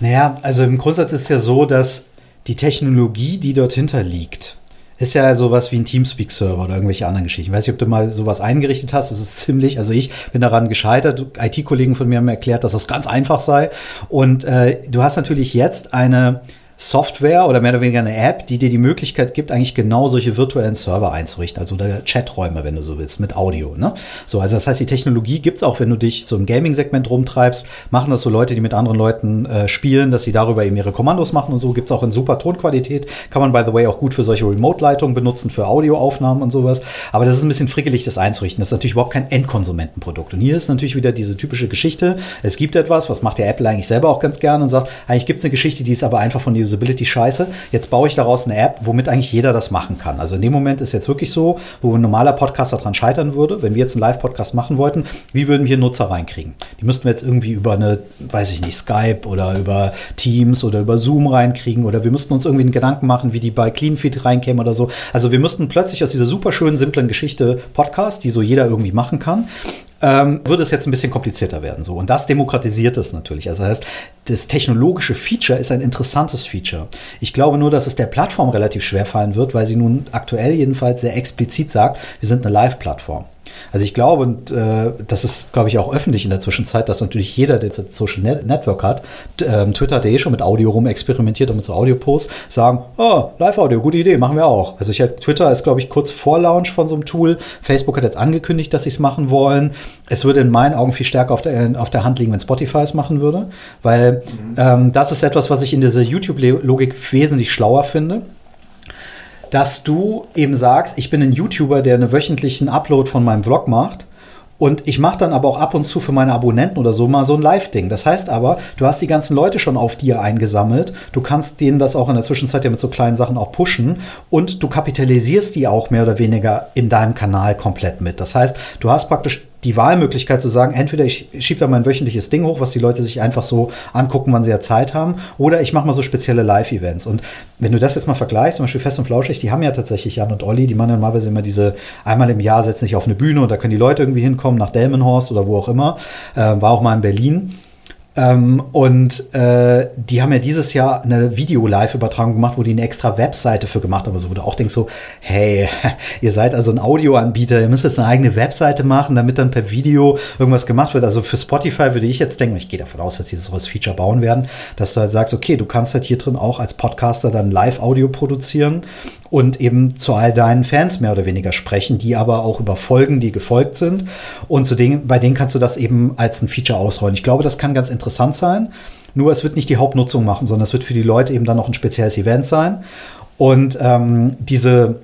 Speaker 2: Naja, also im Grundsatz ist es ja so, dass die Technologie, die dort hinter liegt, ist ja sowas wie ein Teamspeak-Server oder irgendwelche anderen Geschichten. Ich weiß nicht, ob du mal sowas eingerichtet hast. Das ist ziemlich, also ich bin daran gescheitert. IT-Kollegen von mir haben erklärt, dass das ganz einfach sei. Und äh, du hast natürlich jetzt eine Software oder mehr oder weniger eine App, die dir die Möglichkeit gibt, eigentlich genau solche virtuellen Server einzurichten, also oder Chaträume, wenn du so willst, mit Audio. Ne? So, also das heißt, die Technologie gibt es auch, wenn du dich so im Gaming-Segment rumtreibst, machen das so Leute, die mit anderen Leuten äh, spielen, dass sie darüber eben ihre Kommandos machen und so. Gibt es auch in super Tonqualität. Kann man, by the way, auch gut für solche Remote-Leitungen benutzen, für Audioaufnahmen und sowas. Aber das ist ein bisschen frickelig, das einzurichten. Das ist natürlich überhaupt kein Endkonsumentenprodukt. Und hier ist natürlich wieder diese typische Geschichte. Es gibt etwas, was macht der Apple eigentlich selber auch ganz gerne und sagt, eigentlich gibt es eine Geschichte, die ist aber einfach von Usability scheiße. Jetzt baue ich daraus eine App, womit eigentlich jeder das machen kann. Also in dem Moment ist jetzt wirklich so, wo ein normaler Podcaster dran scheitern würde, wenn wir jetzt einen Live-Podcast machen wollten, wie würden wir Nutzer reinkriegen? Die müssten wir jetzt irgendwie über eine, weiß ich nicht, Skype oder über Teams oder über Zoom reinkriegen oder wir müssten uns irgendwie einen Gedanken machen, wie die bei CleanFeed reinkämen oder so. Also wir müssten plötzlich aus dieser super schönen, simplen Geschichte Podcast, die so jeder irgendwie machen kann, ähm, würde es jetzt ein bisschen komplizierter werden. So. Und das demokratisiert es natürlich. Also das heißt, das technologische Feature ist ein interessantes Feature. Ich glaube nur, dass es der Plattform relativ schwer fallen wird, weil sie nun aktuell jedenfalls sehr explizit sagt, wir sind eine Live-Plattform. Also ich glaube, und äh, das ist, glaube ich, auch öffentlich in der Zwischenzeit, dass natürlich jeder, der jetzt Social Net Network hat, ähm, Twitter hat eh schon mit Audio rum experimentiert und mit so Audio-Posts, sagen, oh, Live-Audio, gute Idee, machen wir auch. Also ich Twitter ist, glaube ich, kurz vor Launch von so einem Tool. Facebook hat jetzt angekündigt, dass sie es machen wollen. Es würde in meinen Augen viel stärker auf der, auf der Hand liegen, wenn Spotify es machen würde, weil mhm. ähm, das ist etwas, was ich in dieser YouTube-Logik wesentlich schlauer finde dass du eben sagst, ich bin ein YouTuber, der einen wöchentlichen Upload von meinem Vlog macht. Und ich mache dann aber auch ab und zu für meine Abonnenten oder so mal so ein Live-Ding. Das heißt aber, du hast die ganzen Leute schon auf dir eingesammelt. Du kannst denen das auch in der Zwischenzeit ja mit so kleinen Sachen auch pushen. Und du kapitalisierst die auch mehr oder weniger in deinem Kanal komplett mit. Das heißt, du hast praktisch die Wahlmöglichkeit zu sagen, entweder ich schiebe da mein wöchentliches Ding hoch, was die Leute sich einfach so angucken, wann sie ja Zeit haben, oder ich mache mal so spezielle Live-Events. Und wenn du das jetzt mal vergleichst, zum Beispiel Fest und Flauschig, die haben ja tatsächlich Jan und Olli, die machen ja normalerweise immer diese, einmal im Jahr setzen sich auf eine Bühne und da können die Leute irgendwie hinkommen, nach Delmenhorst oder wo auch immer. Äh, war auch mal in Berlin. Ähm, und äh, die haben ja dieses Jahr eine Video-Live-Übertragung gemacht, wo die eine extra Webseite für gemacht haben. Also wo du auch denkst so, hey, <laughs> ihr seid also ein Audioanbieter, ihr müsst jetzt eine eigene Webseite machen, damit dann per Video irgendwas gemacht wird. Also für Spotify würde ich jetzt denken, ich gehe davon aus, dass sie das Feature bauen werden, dass du halt sagst, okay, du kannst halt hier drin auch als Podcaster dann Live-Audio produzieren und eben zu all deinen Fans mehr oder weniger sprechen, die aber auch über Folgen, die gefolgt sind. Und zu denen, bei denen kannst du das eben als ein Feature ausrollen. Ich glaube, das kann ganz interessant sein. Nur es wird nicht die Hauptnutzung machen, sondern es wird für die Leute eben dann noch ein spezielles Event sein. Und ähm, diese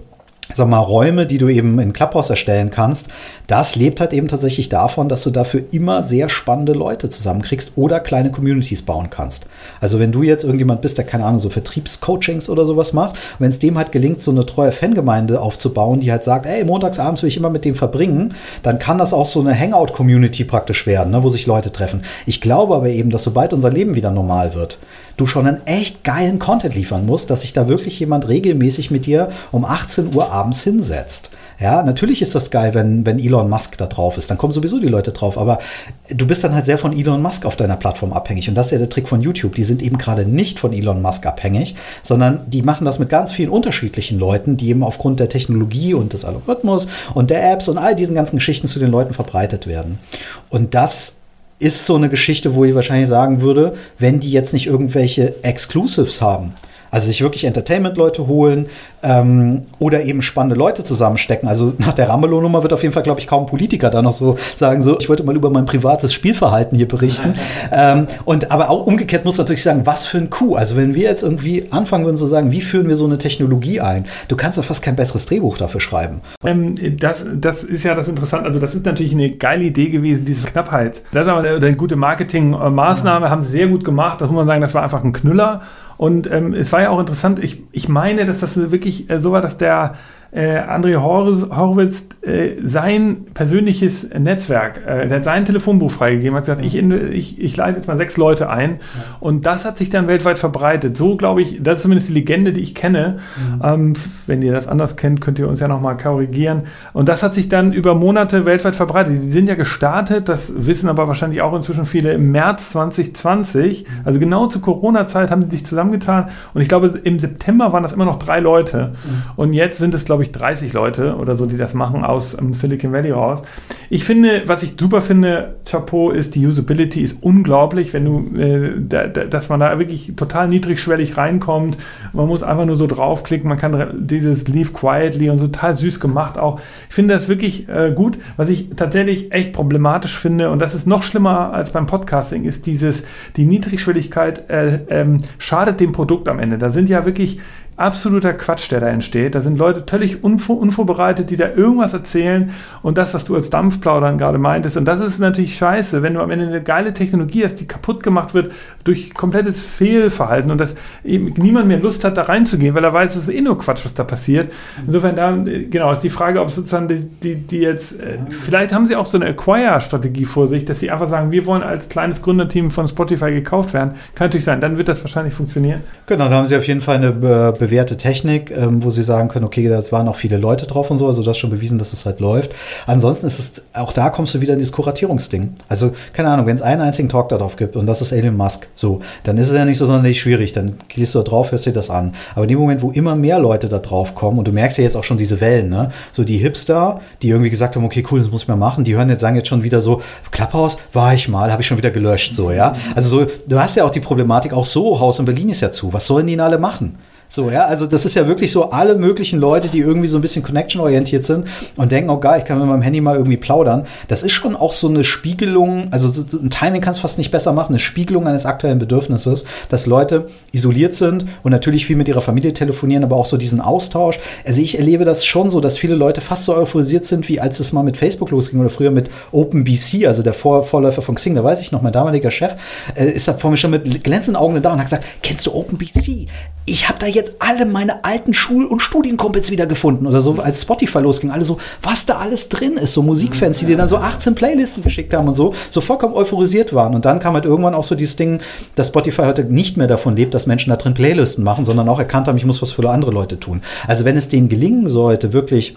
Speaker 2: sag mal, Räume, die du eben in Clubhouse erstellen kannst, das lebt halt eben tatsächlich davon, dass du dafür immer sehr spannende Leute zusammenkriegst oder kleine Communities bauen kannst. Also wenn du jetzt irgendjemand bist, der keine Ahnung, so Vertriebscoachings oder sowas macht, wenn es dem halt gelingt, so eine treue Fangemeinde aufzubauen, die halt sagt, ey, montagsabends will ich immer mit dem verbringen, dann kann das auch so eine Hangout-Community praktisch werden, ne, wo sich Leute treffen. Ich glaube aber eben, dass sobald unser Leben wieder normal wird, du schon einen echt geilen Content liefern musst, dass sich da wirklich jemand regelmäßig mit dir um 18 Uhr abends hinsetzt. Ja, natürlich ist das geil, wenn, wenn Elon Musk da drauf ist. Dann kommen sowieso die Leute drauf. Aber du bist dann halt sehr von Elon Musk auf deiner Plattform abhängig. Und das ist ja der Trick von YouTube. Die sind eben gerade nicht von Elon Musk abhängig, sondern die machen das mit ganz vielen unterschiedlichen Leuten, die eben aufgrund der Technologie und des Algorithmus und der Apps und all diesen ganzen Geschichten zu den Leuten verbreitet werden. Und das ist so eine Geschichte, wo ich wahrscheinlich sagen würde, wenn die jetzt nicht irgendwelche Exclusives haben, also sich wirklich Entertainment-Leute holen ähm, oder eben spannende Leute zusammenstecken. Also nach der Ramelow-Nummer wird auf jeden Fall, glaube ich, kaum Politiker da noch so sagen, so, ich wollte mal über mein privates Spielverhalten hier berichten. <laughs> ähm, und aber auch umgekehrt muss natürlich sagen, was für ein Coup. Also wenn wir jetzt irgendwie anfangen würden zu sagen, wie führen wir so eine Technologie ein? Du kannst ja fast kein besseres Drehbuch dafür schreiben.
Speaker 1: Ähm, das, das ist ja das Interessante. Also das ist natürlich eine geile Idee gewesen, diese Knappheit. Das ist aber eine, eine gute Marketingmaßnahme, haben sie sehr gut gemacht. Das muss man sagen, das war einfach ein Knüller. Und ähm, es war ja auch interessant, ich, ich meine, dass das wirklich äh, so war, dass der äh, André Horwitz äh, sein persönliches Netzwerk, äh, der hat sein Telefonbuch freigegeben, hat gesagt, ich, ich, ich leite jetzt mal sechs Leute ein. Ja. Und das hat sich dann weltweit verbreitet. So glaube ich, das ist zumindest die Legende, die ich kenne. Mhm. Ähm, wenn ihr das anders kennt, könnt ihr uns ja nochmal korrigieren. Und das hat sich dann über Monate weltweit verbreitet. Die sind ja gestartet, das wissen aber wahrscheinlich auch inzwischen viele, im März 2020. Mhm. Also genau zur Corona-Zeit haben die sich zusammengetan. Und ich glaube, im September waren das immer noch drei Leute. Mhm. Und jetzt sind es, glaube glaube ich, 30 Leute oder so, die das machen aus um, Silicon Valley raus. Ich finde, was ich super finde, Chapeau, ist die Usability ist unglaublich, wenn du, äh, da, da, dass man da wirklich total niedrigschwellig reinkommt. Man muss einfach nur so draufklicken, man kann dieses Leave Quietly und so total süß gemacht auch. Ich finde das wirklich äh, gut. Was ich tatsächlich echt problematisch finde, und das ist noch schlimmer als beim Podcasting, ist dieses, die Niedrigschwelligkeit äh, ähm, schadet dem Produkt am Ende. Da sind ja wirklich absoluter Quatsch, der da entsteht. Da sind Leute völlig unvor, unvorbereitet, die da irgendwas erzählen und das, was du als Dampfplaudern gerade meintest. Und das ist natürlich scheiße, wenn du am Ende eine geile Technologie hast, die kaputt gemacht wird durch komplettes Fehlverhalten und dass eben niemand mehr Lust hat, da reinzugehen, weil er weiß, es ist eh nur Quatsch, was da passiert. Insofern da, genau, ist die Frage, ob sozusagen die, die, die jetzt, äh, vielleicht haben sie auch so eine Acquire-Strategie vor sich, dass sie einfach sagen, wir wollen als kleines Gründerteam von Spotify gekauft werden. Kann natürlich sein, dann wird das wahrscheinlich funktionieren.
Speaker 2: Genau, da haben sie auf jeden Fall eine äh, bewährte Technik, ähm, wo sie sagen können, okay, da waren auch viele Leute drauf und so, also das schon bewiesen, dass es halt läuft. Ansonsten ist es, auch da kommst du wieder in dieses Kuratierungsding. Also, keine Ahnung, wenn es einen einzigen Talk darauf gibt und das ist Elon Musk, so, dann ist es ja nicht so sonderlich schwierig, dann gehst du da drauf, hörst dir das an. Aber in dem Moment, wo immer mehr Leute da drauf kommen, und du merkst ja jetzt auch schon diese Wellen, ne? So die Hipster, die irgendwie gesagt haben, okay, cool, das muss ich mal machen, die hören jetzt, sagen jetzt schon wieder so, Klapphaus, war ich mal, habe ich schon wieder gelöscht, so, ja. Also so, du hast ja auch die Problematik, auch so, Haus in Berlin ist ja zu, was sollen die denn alle machen? So, ja, also das ist ja wirklich so alle möglichen Leute, die irgendwie so ein bisschen connection-orientiert sind und denken, oh geil, ich kann mit meinem Handy mal irgendwie plaudern. Das ist schon auch so eine Spiegelung, also ein Timing kannst du fast nicht besser machen, eine Spiegelung eines aktuellen Bedürfnisses, dass Leute isoliert sind und natürlich viel mit ihrer Familie telefonieren, aber auch so diesen Austausch. Also ich erlebe das schon so, dass viele Leute fast so euphorisiert sind, wie als es mal mit Facebook losging oder früher mit OpenBC, also der Vor Vorläufer von Xing, da weiß ich noch, mein damaliger Chef äh, ist da vor mir schon mit glänzenden Augen da und hat gesagt, kennst du OpenBC? Ich habe da jetzt alle meine alten Schul- und Studienkumpels wiedergefunden oder so, als Spotify losging, alle so, was da alles drin ist, so Musikfans, die dir dann so 18 Playlisten geschickt haben und so, so vollkommen euphorisiert waren. Und dann kam halt irgendwann auch so dieses Ding, dass Spotify heute nicht mehr davon lebt, dass Menschen da drin Playlisten machen, sondern auch erkannt haben, ich muss was für andere Leute tun. Also wenn es denen gelingen sollte, wirklich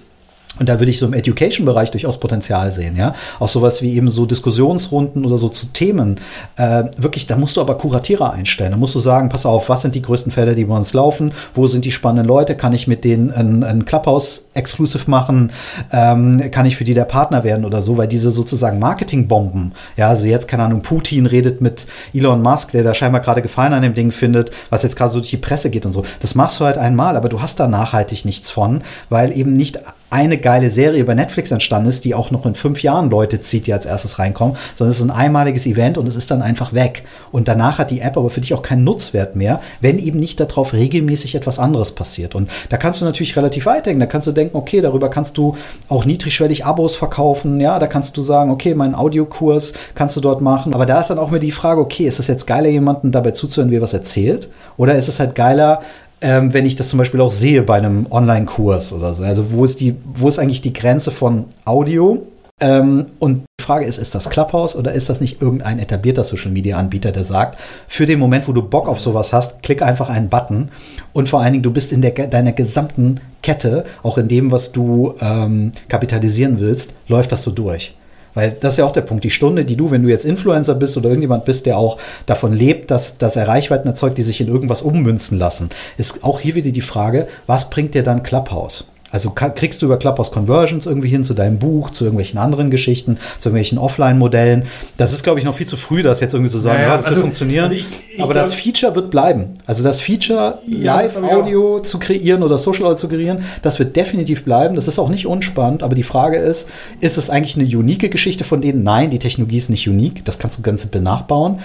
Speaker 2: und da würde ich so im Education-Bereich durchaus Potenzial sehen, ja. Auch sowas wie eben so Diskussionsrunden oder so zu Themen. Äh, wirklich, da musst du aber Kuratierer einstellen. Da musst du sagen, pass auf, was sind die größten Felder, die bei uns laufen? Wo sind die spannenden Leute? Kann ich mit denen ein, ein Clubhouse-Exclusive machen? Ähm, kann ich für die der Partner werden oder so? Weil diese sozusagen Marketing-Bomben, ja, also jetzt, keine Ahnung, Putin redet mit Elon Musk, der da scheinbar gerade Gefallen an dem Ding findet, was jetzt gerade so durch die Presse geht und so. Das machst du halt einmal, aber du hast da nachhaltig nichts von, weil eben nicht eine geile Serie bei Netflix entstanden ist, die auch noch in fünf Jahren Leute zieht, die als erstes reinkommen, sondern es ist ein einmaliges Event und es ist dann einfach weg. Und danach hat die App aber für dich auch keinen Nutzwert mehr, wenn eben nicht darauf regelmäßig etwas anderes passiert. Und da kannst du natürlich relativ weit denken. Da kannst du denken, okay, darüber kannst du auch niedrigschwellig Abos verkaufen. Ja, da kannst du sagen, okay, meinen Audiokurs kannst du dort machen. Aber da ist dann auch mir die Frage, okay, ist es jetzt geiler, jemanden dabei zuzuhören, wie er was erzählt? Oder ist es halt geiler, ähm, wenn ich das zum Beispiel auch sehe bei einem Online-Kurs oder so. Also wo ist die, wo ist eigentlich die Grenze von Audio? Ähm, und die Frage ist, ist das Clubhouse oder ist das nicht irgendein etablierter Social-Media-Anbieter, der sagt, für den Moment, wo du Bock auf sowas hast, klick einfach einen Button und vor allen Dingen, du bist in der, deiner gesamten Kette, auch in dem, was du ähm, kapitalisieren willst, läuft das so durch. Weil das ist ja auch der Punkt. Die Stunde, die du, wenn du jetzt Influencer bist oder irgendjemand bist, der auch davon lebt, dass, dass er Reichweiten erzeugt, die sich in irgendwas ummünzen lassen, ist auch hier wieder die Frage, was bringt dir dann Clubhouse? Also kriegst du über Clubhouse Conversions irgendwie hin zu deinem Buch, zu irgendwelchen anderen Geschichten, zu irgendwelchen Offline-Modellen. Das ist, glaube ich, noch viel zu früh, das jetzt irgendwie zu sagen, ja, ja das also, wird funktionieren. Also ich, ich Aber glaub, das Feature wird bleiben. Also das Feature, ja, Live-Audio zu kreieren oder Social Audio zu kreieren, das wird definitiv bleiben. Das ist auch nicht unspannend. Aber die Frage ist, ist es eigentlich eine unique Geschichte von denen? Nein, die Technologie ist nicht unique. Das kannst du ganz simpel nachbauen.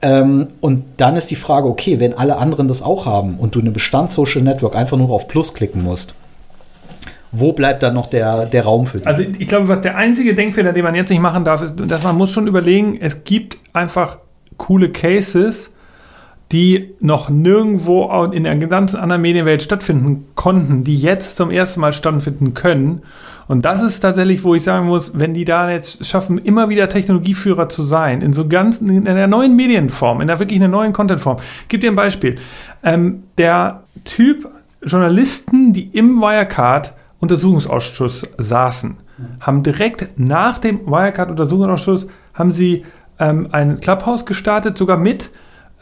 Speaker 2: Ähm, und dann ist die Frage, okay, wenn alle anderen das auch haben und du eine Bestands-Social Network einfach nur auf Plus klicken musst, wo bleibt dann noch der, der Raum für
Speaker 1: die? Also ich glaube, was der einzige Denkfehler, den man jetzt nicht machen darf, ist, dass man muss schon überlegen, es gibt einfach coole Cases, die noch nirgendwo in der ganzen anderen Medienwelt stattfinden konnten, die jetzt zum ersten Mal stattfinden können. Und das ist tatsächlich, wo ich sagen muss, wenn die da jetzt schaffen, immer wieder Technologieführer zu sein, in so ganz, in einer neuen Medienform, in einer wirklich einer neuen Contentform. Ich gebe dir ein Beispiel. Ähm, der Typ Journalisten, die im Wirecard Untersuchungsausschuss saßen, haben direkt nach dem Wirecard-Untersuchungsausschuss haben sie ähm, ein Clubhouse gestartet, sogar mit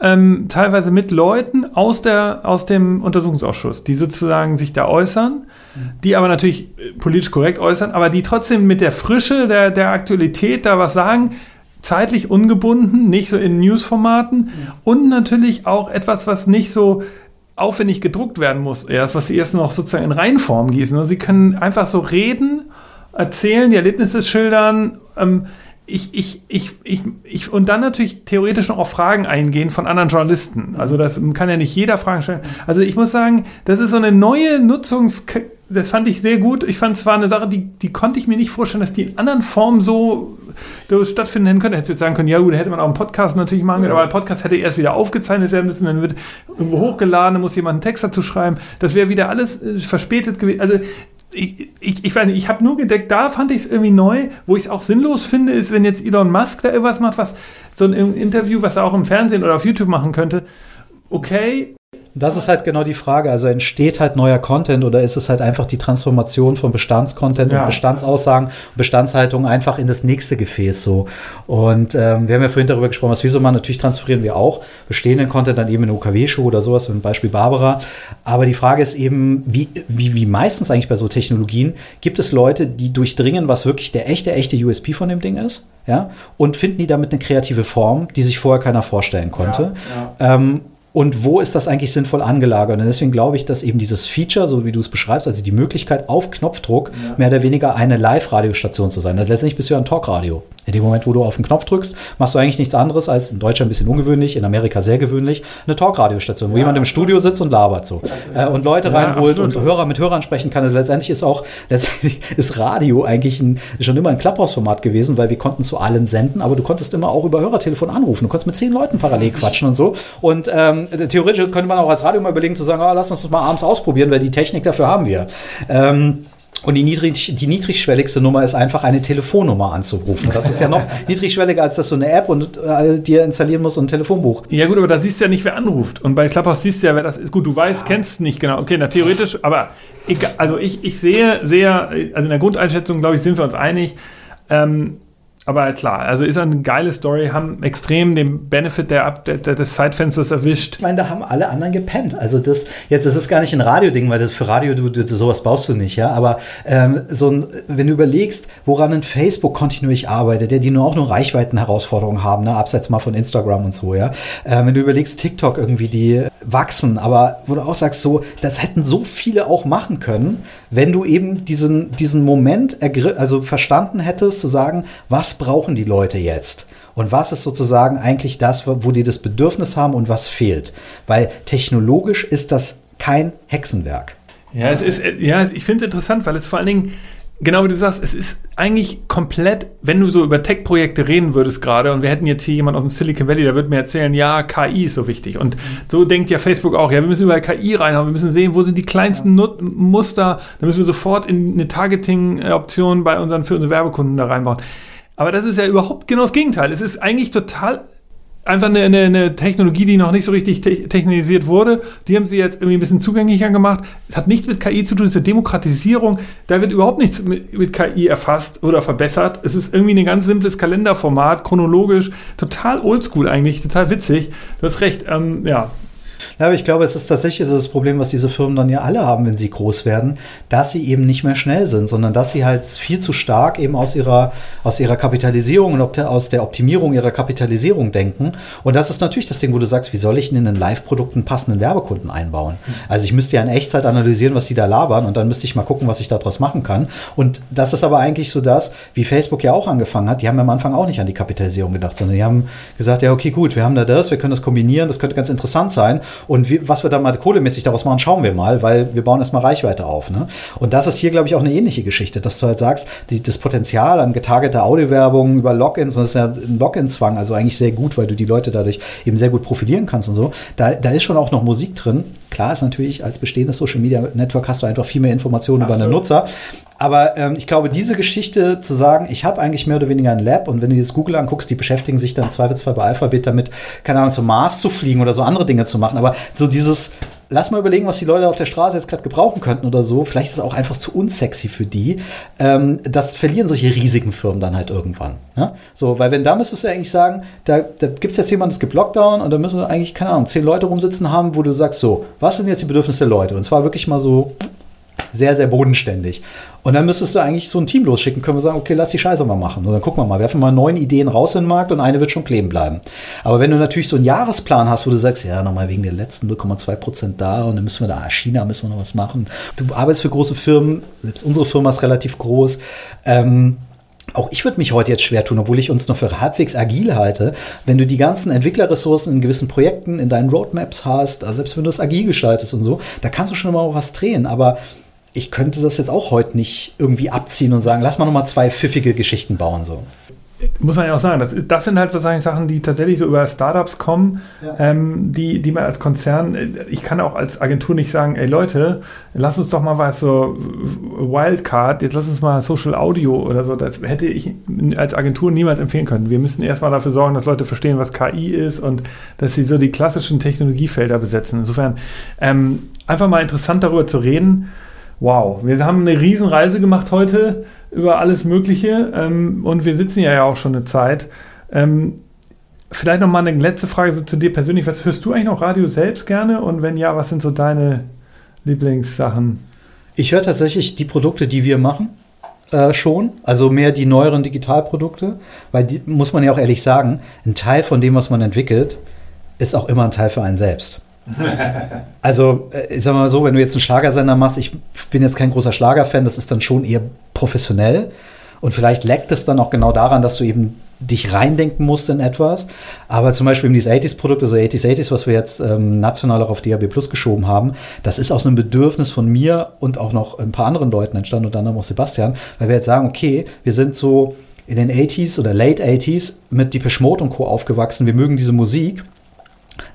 Speaker 1: ähm, teilweise mit Leuten aus, der, aus dem Untersuchungsausschuss, die sozusagen sich da äußern, die aber natürlich äh, politisch korrekt äußern, aber die trotzdem mit der Frische der, der Aktualität da was sagen, zeitlich ungebunden, nicht so in Newsformaten und natürlich auch etwas, was nicht so aufwendig gedruckt werden muss, erst, was sie erst noch sozusagen in Reinform gießen. Und sie können einfach so reden, erzählen, die Erlebnisse schildern. Ähm, ich, ich, ich, ich, ich, und dann natürlich theoretisch noch auf Fragen eingehen von anderen Journalisten. Also das kann ja nicht jeder Fragen stellen. Also ich muss sagen, das ist so eine neue Nutzungs, das fand ich sehr gut. Ich fand es war eine Sache, die, die konnte ich mir nicht vorstellen, dass die in anderen Formen so, so stattfinden hätten können. Hättest du jetzt sagen können, ja gut, hätte man auch einen Podcast natürlich machen können, aber ein Podcast hätte erst wieder aufgezeichnet werden müssen, dann wird irgendwo hochgeladen, dann muss jemand einen Text dazu schreiben. Das wäre wieder alles äh, verspätet gewesen. Also ich, ich, ich weiß nicht, ich habe nur gedeckt, da fand ich es irgendwie neu. Wo ich es auch sinnlos finde, ist, wenn jetzt Elon Musk da irgendwas macht, was so ein Interview, was er auch im Fernsehen oder auf YouTube machen könnte. Okay,
Speaker 2: das ist halt genau die Frage. Also entsteht halt neuer Content oder ist es halt einfach die Transformation von Bestandscontent ja. und Bestandsaussagen und Bestandshaltung einfach in das nächste Gefäß so. Und ähm, wir haben ja vorhin darüber gesprochen, was wieso man natürlich transferieren wir auch bestehenden Content dann eben in OKW-Show oder sowas, zum Beispiel Barbara. Aber die Frage ist eben, wie, wie, wie meistens eigentlich bei so Technologien, gibt es Leute, die durchdringen, was wirklich der echte, echte USP von dem Ding ist? Ja, und finden die damit eine kreative Form, die sich vorher keiner vorstellen konnte. Ja, ja. Ähm, und wo ist das eigentlich sinnvoll angelagert? Und deswegen glaube ich, dass eben dieses Feature, so wie du es beschreibst, also die Möglichkeit auf Knopfdruck ja. mehr oder weniger eine Live-Radiostation zu sein. Also letztendlich bist du ja ein Talkradio. In dem Moment, wo du auf den Knopf drückst, machst du eigentlich nichts anderes als in Deutschland ein bisschen ungewöhnlich, in Amerika sehr gewöhnlich, eine Talkradiostation, wo ja. jemand im Studio sitzt und labert so. Äh, und Leute ja, reinholt absolut. und Hörer mit Hörern sprechen kann. Also letztendlich ist auch, <laughs> letztendlich ist Radio eigentlich ein, schon immer ein Clubhouse-Format gewesen, weil wir konnten zu allen senden, aber du konntest immer auch über Hörertelefon anrufen. Du konntest mit zehn Leuten parallel quatschen und so. Und ähm, theoretisch könnte man auch als Radio mal überlegen zu sagen, oh, lass uns das mal abends ausprobieren, weil die Technik dafür haben wir. Ähm, und die, niedrig, die niedrigschwelligste Nummer ist einfach eine Telefonnummer anzurufen. Das ist ja noch <laughs> niedrigschwelliger, als dass du eine App und äh, dir installieren musst und ein Telefonbuch.
Speaker 1: Ja gut, aber da siehst du ja nicht, wer anruft. Und bei Clubhouse siehst du ja, wer das ist. Gut, du weißt, ja. kennst nicht genau. Okay, na theoretisch, aber egal, also ich, ich sehe sehr, also in der Grundeinschätzung, glaube ich, sind wir uns einig. Ähm, aber klar, also ist eine geile Story, haben extrem den Benefit der, der, des Zeitfensters erwischt.
Speaker 2: Ich meine, da haben alle anderen gepennt. Also das, jetzt ist es gar nicht ein Radio-Ding, weil das für Radio, du, du, sowas baust du nicht, ja. Aber ähm, so ein, wenn du überlegst, woran ein Facebook kontinuierlich arbeitet, der die nur auch nur Reichweiten-Herausforderungen haben, ne, abseits mal von Instagram und so, ja. Ähm, wenn du überlegst, TikTok irgendwie, die wachsen, aber wo du auch sagst, so, das hätten so viele auch machen können, wenn du eben diesen, diesen Moment also verstanden hättest, zu sagen, was brauchen die Leute jetzt? Und was ist sozusagen eigentlich das, wo die das Bedürfnis haben und was fehlt? Weil technologisch ist das kein Hexenwerk.
Speaker 1: Ja, es ist, ja, ich finde es interessant, weil es vor allen Dingen, genau wie du sagst, es ist eigentlich komplett, wenn du so über Tech-Projekte reden würdest gerade und wir hätten jetzt hier jemanden aus dem Silicon Valley, der würde mir erzählen, ja, KI ist so wichtig. Und so denkt ja Facebook auch, ja, wir müssen überall KI reinhauen, wir müssen sehen, wo sind die kleinsten ja. Muster, da müssen wir sofort in eine Targeting-Option bei unseren, für unsere Werbekunden da reinbauen. Aber das ist ja überhaupt genau das Gegenteil. Es ist eigentlich total einfach eine, eine, eine, Technologie, die noch nicht so richtig te technisiert wurde. Die haben sie jetzt irgendwie ein bisschen zugänglicher gemacht. Es hat nichts mit KI zu tun, es ist eine Demokratisierung. Da wird überhaupt nichts mit, mit, KI erfasst oder verbessert. Es ist irgendwie ein ganz simples Kalenderformat, chronologisch, total oldschool eigentlich, total witzig. Du hast recht, ähm, ja,
Speaker 2: ja, aber ich glaube, es ist tatsächlich das Problem, was diese Firmen dann ja alle haben, wenn sie groß werden, dass sie eben nicht mehr schnell sind, sondern dass sie halt viel zu stark eben aus ihrer, aus ihrer Kapitalisierung und aus der Optimierung ihrer Kapitalisierung denken. Und das ist natürlich das Ding, wo du sagst, wie soll ich denn in ein Live-Produkt einen passenden Werbekunden einbauen? Also ich müsste ja in Echtzeit analysieren, was die da labern und dann müsste ich mal gucken, was ich daraus machen kann. Und das ist aber eigentlich so das, wie Facebook ja auch angefangen hat. Die haben am Anfang auch nicht an die Kapitalisierung gedacht, sondern die haben gesagt, ja, okay, gut, wir haben da das, wir können das kombinieren, das könnte ganz interessant sein. Und wie, was wir dann mal kohlemäßig daraus machen, schauen wir mal, weil wir bauen erstmal Reichweite auf. Ne? Und das ist hier, glaube ich, auch eine ähnliche Geschichte, dass du halt sagst, die, das Potenzial an getargeter Audiowerbung über Logins, und das ist ja ein Login-Zwang, also eigentlich sehr gut, weil du die Leute dadurch eben sehr gut profilieren kannst und so. Da, da ist schon auch noch Musik drin. Klar ist natürlich, als bestehendes Social Media Network hast du einfach viel mehr Informationen Ach über so. einen Nutzer. Aber ähm, ich glaube, diese Geschichte zu sagen, ich habe eigentlich mehr oder weniger ein Lab und wenn du jetzt Google anguckst, die beschäftigen sich dann zweifelsfrei bei Alphabet damit, keine Ahnung, zum Mars zu fliegen oder so andere Dinge zu machen. Aber so dieses, lass mal überlegen, was die Leute auf der Straße jetzt gerade gebrauchen könnten oder so. Vielleicht ist es auch einfach zu unsexy für die. Ähm, das verlieren solche riesigen Firmen dann halt irgendwann. Ja? So, weil wenn da müsstest du eigentlich sagen, da, da gibt es jetzt jemanden, es gibt Lockdown und da müssen wir eigentlich, keine Ahnung, zehn Leute rumsitzen haben, wo du sagst, so, was sind jetzt die Bedürfnisse der Leute? Und zwar wirklich mal so sehr, sehr bodenständig. Und dann müsstest du eigentlich so ein Team losschicken, können wir sagen, okay, lass die Scheiße mal machen. Und dann gucken wir mal, werfen mal neun Ideen raus in den Markt und eine wird schon kleben bleiben. Aber wenn du natürlich so einen Jahresplan hast, wo du sagst, ja, nochmal wegen der letzten 0,2 Prozent da und dann müssen wir da, China müssen wir noch was machen. Du arbeitest für große Firmen, selbst unsere Firma ist relativ groß. Ähm, auch ich würde mich heute jetzt schwer tun, obwohl ich uns noch für halbwegs agil halte. Wenn du die ganzen Entwicklerressourcen in gewissen Projekten, in deinen Roadmaps hast, also selbst wenn du es agil gestaltest und so, da kannst du schon mal was drehen. Aber ich könnte das jetzt auch heute nicht irgendwie abziehen und sagen, lass mal nochmal zwei pfiffige Geschichten bauen. So.
Speaker 1: Muss man ja auch sagen, das, ist, das sind halt wahrscheinlich Sachen, die tatsächlich so über Startups kommen, ja. ähm, die, die man als Konzern, ich kann auch als Agentur nicht sagen, ey Leute, lass uns doch mal was so Wildcard, jetzt lass uns mal Social Audio oder so, das hätte ich als Agentur niemals empfehlen können. Wir müssen erstmal dafür sorgen, dass Leute verstehen, was KI ist und dass sie so die klassischen Technologiefelder besetzen. Insofern ähm, einfach mal interessant darüber zu reden, wow, wir haben eine Riesenreise gemacht heute über alles Mögliche ähm, und wir sitzen ja auch schon eine Zeit. Ähm, vielleicht noch mal eine letzte Frage so zu dir persönlich. Was hörst du eigentlich noch Radio selbst gerne und wenn ja, was sind so deine Lieblingssachen?
Speaker 2: Ich höre tatsächlich die Produkte, die wir machen. Äh, schon, also mehr die neueren Digitalprodukte, weil die muss man ja auch ehrlich sagen, ein Teil von dem, was man entwickelt, ist auch immer ein Teil für einen selbst. <laughs> also, äh, ich sag mal so, wenn du jetzt einen Schlagersender machst, ich bin jetzt kein großer Schlagerfan, das ist dann schon eher professionell. Und vielleicht leckt es dann auch genau daran, dass du eben dich reindenken musst in etwas. Aber zum Beispiel dieses 80s-Produkt, also 80s 80s, was wir jetzt ähm, national auch auf DAB Plus geschoben haben, das ist aus einem Bedürfnis von mir und auch noch ein paar anderen Leuten entstanden, unter anderem auch Sebastian, weil wir jetzt sagen, okay, wir sind so in den 80s oder Late 80s mit Depeche Mode und Co. aufgewachsen, wir mögen diese Musik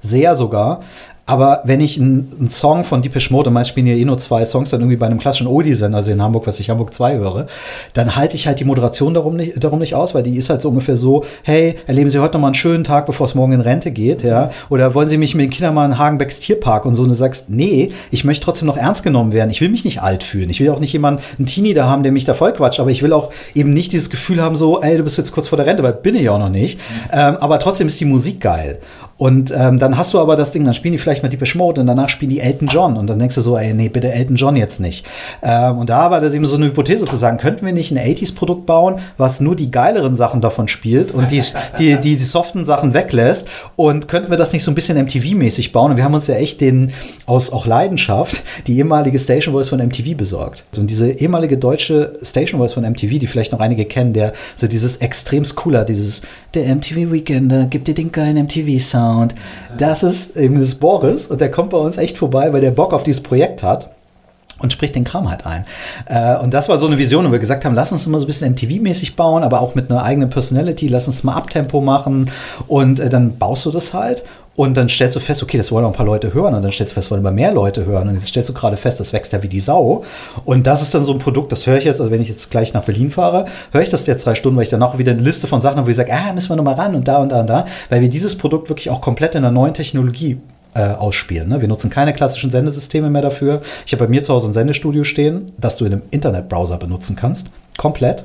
Speaker 2: sehr sogar, aber wenn ich einen Song von Deepish Mode, meist spielen ja eh nur zwei Songs, dann irgendwie bei einem klassischen Oldie-Sender, also in Hamburg, was ich Hamburg 2 höre, dann halte ich halt die Moderation darum nicht, darum nicht aus, weil die ist halt so ungefähr so, hey, erleben Sie heute noch mal einen schönen Tag, bevor es morgen in Rente geht, ja? Oder wollen Sie mich mit den Kindern mal in Hagenbecks Tierpark und so und du sagst, nee, ich möchte trotzdem noch ernst genommen werden. Ich will mich nicht alt fühlen. Ich will auch nicht jemanden, einen Teenie da haben, der mich da voll quatscht, aber ich will auch eben nicht dieses Gefühl haben, so, ey, du bist jetzt kurz vor der Rente, weil bin ich auch noch nicht. Mhm. Ähm, aber trotzdem ist die Musik geil. Und ähm, dann hast du aber das Ding, dann spielen die vielleicht mal Deepish Mode und danach spielen die Elton John. Und dann denkst du so, ey, nee, bitte Elton John jetzt nicht. Ähm, und da war das eben so eine Hypothese zu sagen, könnten wir nicht ein 80s-Produkt bauen, was nur die geileren Sachen davon spielt und die, die, die, die soften Sachen weglässt? Und könnten wir das nicht so ein bisschen MTV-mäßig bauen? Und wir haben uns ja echt den, aus auch Leidenschaft, die ehemalige Station Voice von MTV besorgt. Und diese ehemalige deutsche Station Voice von MTV, die vielleicht noch einige kennen, der so dieses extremst cooler, dieses der MTV Weekender, gibt dir den geilen MTV-Sound. Das ist eben das Boris und der kommt bei uns echt vorbei, weil der Bock auf dieses Projekt hat und spricht den Kram halt ein. Äh, und das war so eine Vision, wo wir gesagt haben, lass uns immer so ein bisschen MTV-mäßig bauen, aber auch mit einer eigenen Personality, lass uns mal Abtempo machen und äh, dann baust du das halt und dann stellst du fest, okay, das wollen auch ein paar Leute hören. Und dann stellst du fest, wollen immer mehr Leute hören. Und jetzt stellst du gerade fest, das wächst ja wie die Sau. Und das ist dann so ein Produkt, das höre ich jetzt, also wenn ich jetzt gleich nach Berlin fahre, höre ich das jetzt drei Stunden, weil ich dann auch wieder eine Liste von Sachen habe, wo ich sage, ah, müssen wir nochmal ran und da und da und da. Weil wir dieses Produkt wirklich auch komplett in der neuen Technologie äh, ausspielen. Ne? Wir nutzen keine klassischen Sendesysteme mehr dafür. Ich habe bei mir zu Hause ein Sendestudio stehen, das du in einem Internetbrowser benutzen kannst. Komplett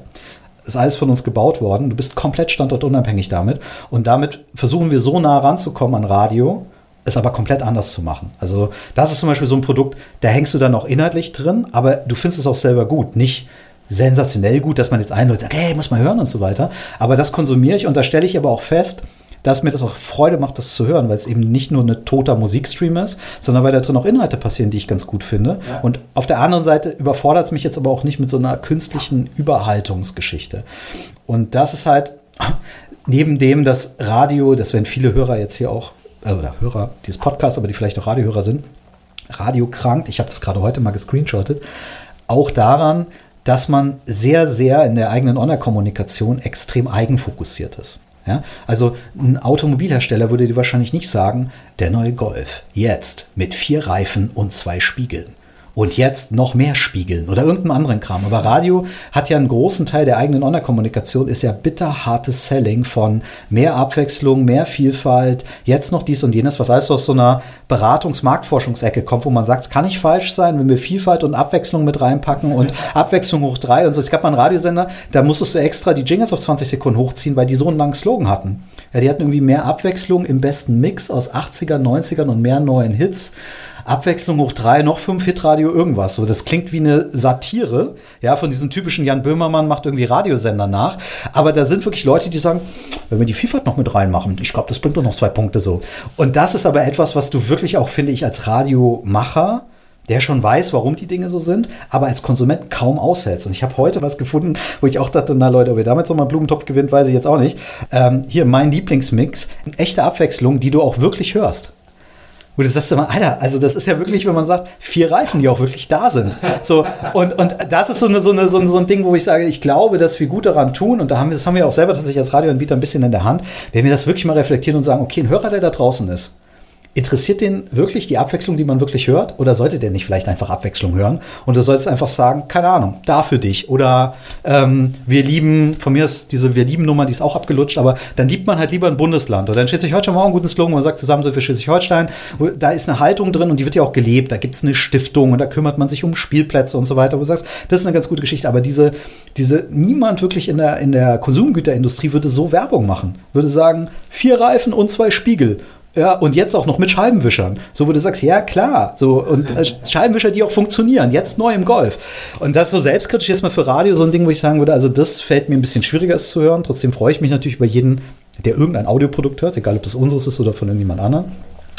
Speaker 2: ist alles von uns gebaut worden. Du bist komplett standortunabhängig damit. Und damit versuchen wir so nah ranzukommen an Radio, es aber komplett anders zu machen. Also das ist zum Beispiel so ein Produkt, da hängst du dann auch inhaltlich drin, aber du findest es auch selber gut. Nicht sensationell gut, dass man jetzt einlädt, sagt, hey, muss mal hören und so weiter. Aber das konsumiere ich und da stelle ich aber auch fest, dass mir das auch Freude macht, das zu hören, weil es eben nicht nur eine toter Musikstream ist, sondern weil da drin auch Inhalte passieren, die ich ganz gut finde. Ja. Und auf der anderen Seite überfordert es mich jetzt aber auch nicht mit so einer künstlichen Überhaltungsgeschichte. Und das ist halt <laughs> neben dem, dass Radio, das werden viele Hörer jetzt hier auch, äh, oder Hörer dieses Podcasts, aber die vielleicht auch Radiohörer sind, Radio krankt, ich habe das gerade heute mal gescreenshottet, auch daran, dass man sehr, sehr in der eigenen Online-Kommunikation extrem eigenfokussiert ist. Ja? Also ein Automobilhersteller würde dir wahrscheinlich nicht sagen, der neue Golf, jetzt mit vier Reifen und zwei Spiegeln und jetzt noch mehr spiegeln oder irgendeinem anderen Kram. Aber Radio hat ja einen großen Teil der eigenen Online-Kommunikation, ist ja bitterhartes Selling von mehr Abwechslung, mehr Vielfalt, jetzt noch dies und jenes, was alles aus so einer Beratungs-Marktforschungsecke kommt, wo man sagt, es kann nicht falsch sein, wenn wir Vielfalt und Abwechslung mit reinpacken und Abwechslung hoch drei und so. Es gab mal einen Radiosender, da musstest du extra die Jingles auf 20 Sekunden hochziehen, weil die so einen langen Slogan hatten. Ja, die hatten irgendwie mehr Abwechslung im besten Mix aus 80er, 90ern und mehr neuen Hits. Abwechslung hoch drei, noch fünf Hitradio, irgendwas. So, das klingt wie eine Satire, ja, von diesem typischen Jan Böhmermann macht irgendwie Radiosender nach. Aber da sind wirklich Leute, die sagen, wenn wir die Vielfalt noch mit reinmachen, ich glaube, das bringt doch noch zwei Punkte so. Und das ist aber etwas, was du wirklich auch, finde ich, als Radiomacher der schon weiß, warum die Dinge so sind, aber als Konsument kaum aushältst. Und ich habe heute was gefunden, wo ich auch dachte, na Leute, ob ihr damit nochmal einen Blumentopf gewinnt, weiß ich jetzt auch nicht. Ähm, hier mein Lieblingsmix, echte Abwechslung, die du auch wirklich hörst. Wo du sagst immer, Alter, also das ist ja wirklich, wenn man sagt, vier Reifen, die auch wirklich da sind. So, und, und das ist so, eine, so, eine, so, ein, so ein Ding, wo ich sage, ich glaube, dass wir gut daran tun, und da haben wir, das haben wir auch selber tatsächlich als Radioanbieter ein bisschen in der Hand, wenn wir das wirklich mal reflektieren und sagen, okay, ein Hörer, der da draußen ist, Interessiert den wirklich die Abwechslung, die man wirklich hört? Oder sollte der nicht vielleicht einfach Abwechslung hören? Und du sollst einfach sagen, keine Ahnung, da für dich. Oder ähm, wir lieben, von mir ist diese Wir lieben Nummer, die ist auch abgelutscht, aber dann liebt man halt lieber ein Bundesland. Oder in Schleswig-Holstein war auch ein guten Slogan, man sagt, zusammen sind wir Schleswig-Holstein. Da ist eine Haltung drin und die wird ja auch gelebt. Da gibt es eine Stiftung und da kümmert man sich um Spielplätze und so weiter. Wo du sagst, das ist eine ganz gute Geschichte. Aber diese, diese niemand wirklich in der, in der Konsumgüterindustrie würde so Werbung machen. Würde sagen, vier Reifen und zwei Spiegel. Ja, und jetzt auch noch mit Scheibenwischern. So, wo du sagst, ja, klar. So, und äh, <laughs> Scheibenwischer, die auch funktionieren. Jetzt neu im Golf. Und das so selbstkritisch jetzt mal für Radio so ein Ding, wo ich sagen würde, also das fällt mir ein bisschen schwieriger, es zu hören. Trotzdem freue ich mich natürlich über jeden, der irgendein Audioprodukt hört, egal ob es unseres ist oder von irgendjemand anderem.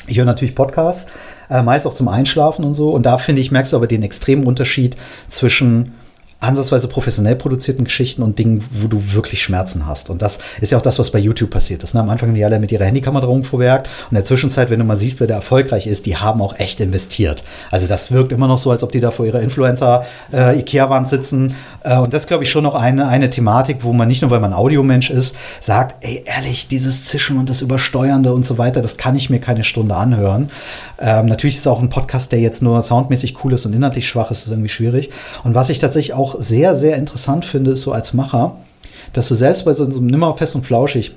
Speaker 2: Ich höre natürlich Podcasts, äh, meist auch zum Einschlafen und so. Und da finde ich, merkst du aber den extremen Unterschied zwischen ansatzweise professionell produzierten Geschichten und Dingen, wo du wirklich Schmerzen hast. Und das ist ja auch das, was bei YouTube passiert ist. Ne? Am Anfang haben die alle mit ihrer Handykamera rumvorwerkt und in der Zwischenzeit, wenn du mal siehst, wer da erfolgreich ist, die haben auch echt investiert. Also das wirkt immer noch so, als ob die da vor ihrer Influencer-Ikea-Wand äh, sitzen. Äh, und das glaube ich schon noch eine, eine Thematik, wo man nicht nur, weil man Audiomensch ist, sagt, ey, ehrlich, dieses Zischen und das Übersteuernde und so weiter, das kann ich mir keine Stunde anhören. Ähm, natürlich ist auch ein Podcast, der jetzt nur soundmäßig cool ist und inhaltlich schwach ist, ist irgendwie schwierig. Und was ich tatsächlich auch sehr, sehr interessant finde, ist so als Macher, dass du selbst bei so einem Nimmer fest und flauschig,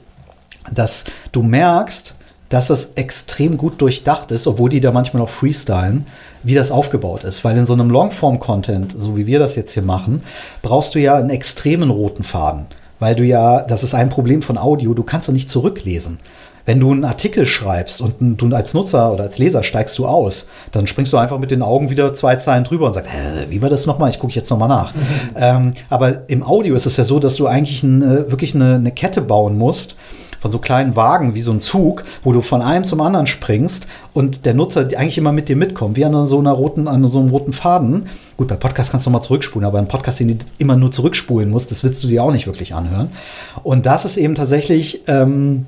Speaker 2: dass du merkst, dass das extrem gut durchdacht ist, obwohl die da manchmal auch freestylen, wie das aufgebaut ist. Weil in so einem Longform-Content, so wie wir das jetzt hier machen, brauchst du ja einen extremen roten Faden. Weil du ja, das ist ein Problem von Audio, du kannst ja nicht zurücklesen Wenn du einen Artikel schreibst und du als Nutzer oder als Leser steigst du aus, dann springst du einfach mit den Augen wieder zwei Zeilen drüber und sagst, Hä, wie war das nochmal? Ich gucke jetzt nochmal nach. Mhm. Ähm, aber im Audio ist es ja so, dass du eigentlich eine, wirklich eine, eine Kette bauen musst von so kleinen Wagen wie so ein Zug, wo du von einem zum anderen springst und der Nutzer eigentlich immer mit dir mitkommt, wie an so einer roten, an so einem roten Faden. Gut, bei Podcast kannst du mal zurückspulen, aber ein Podcast, den du immer nur zurückspulen musst, das willst du dir auch nicht wirklich anhören. Und das ist eben tatsächlich ähm,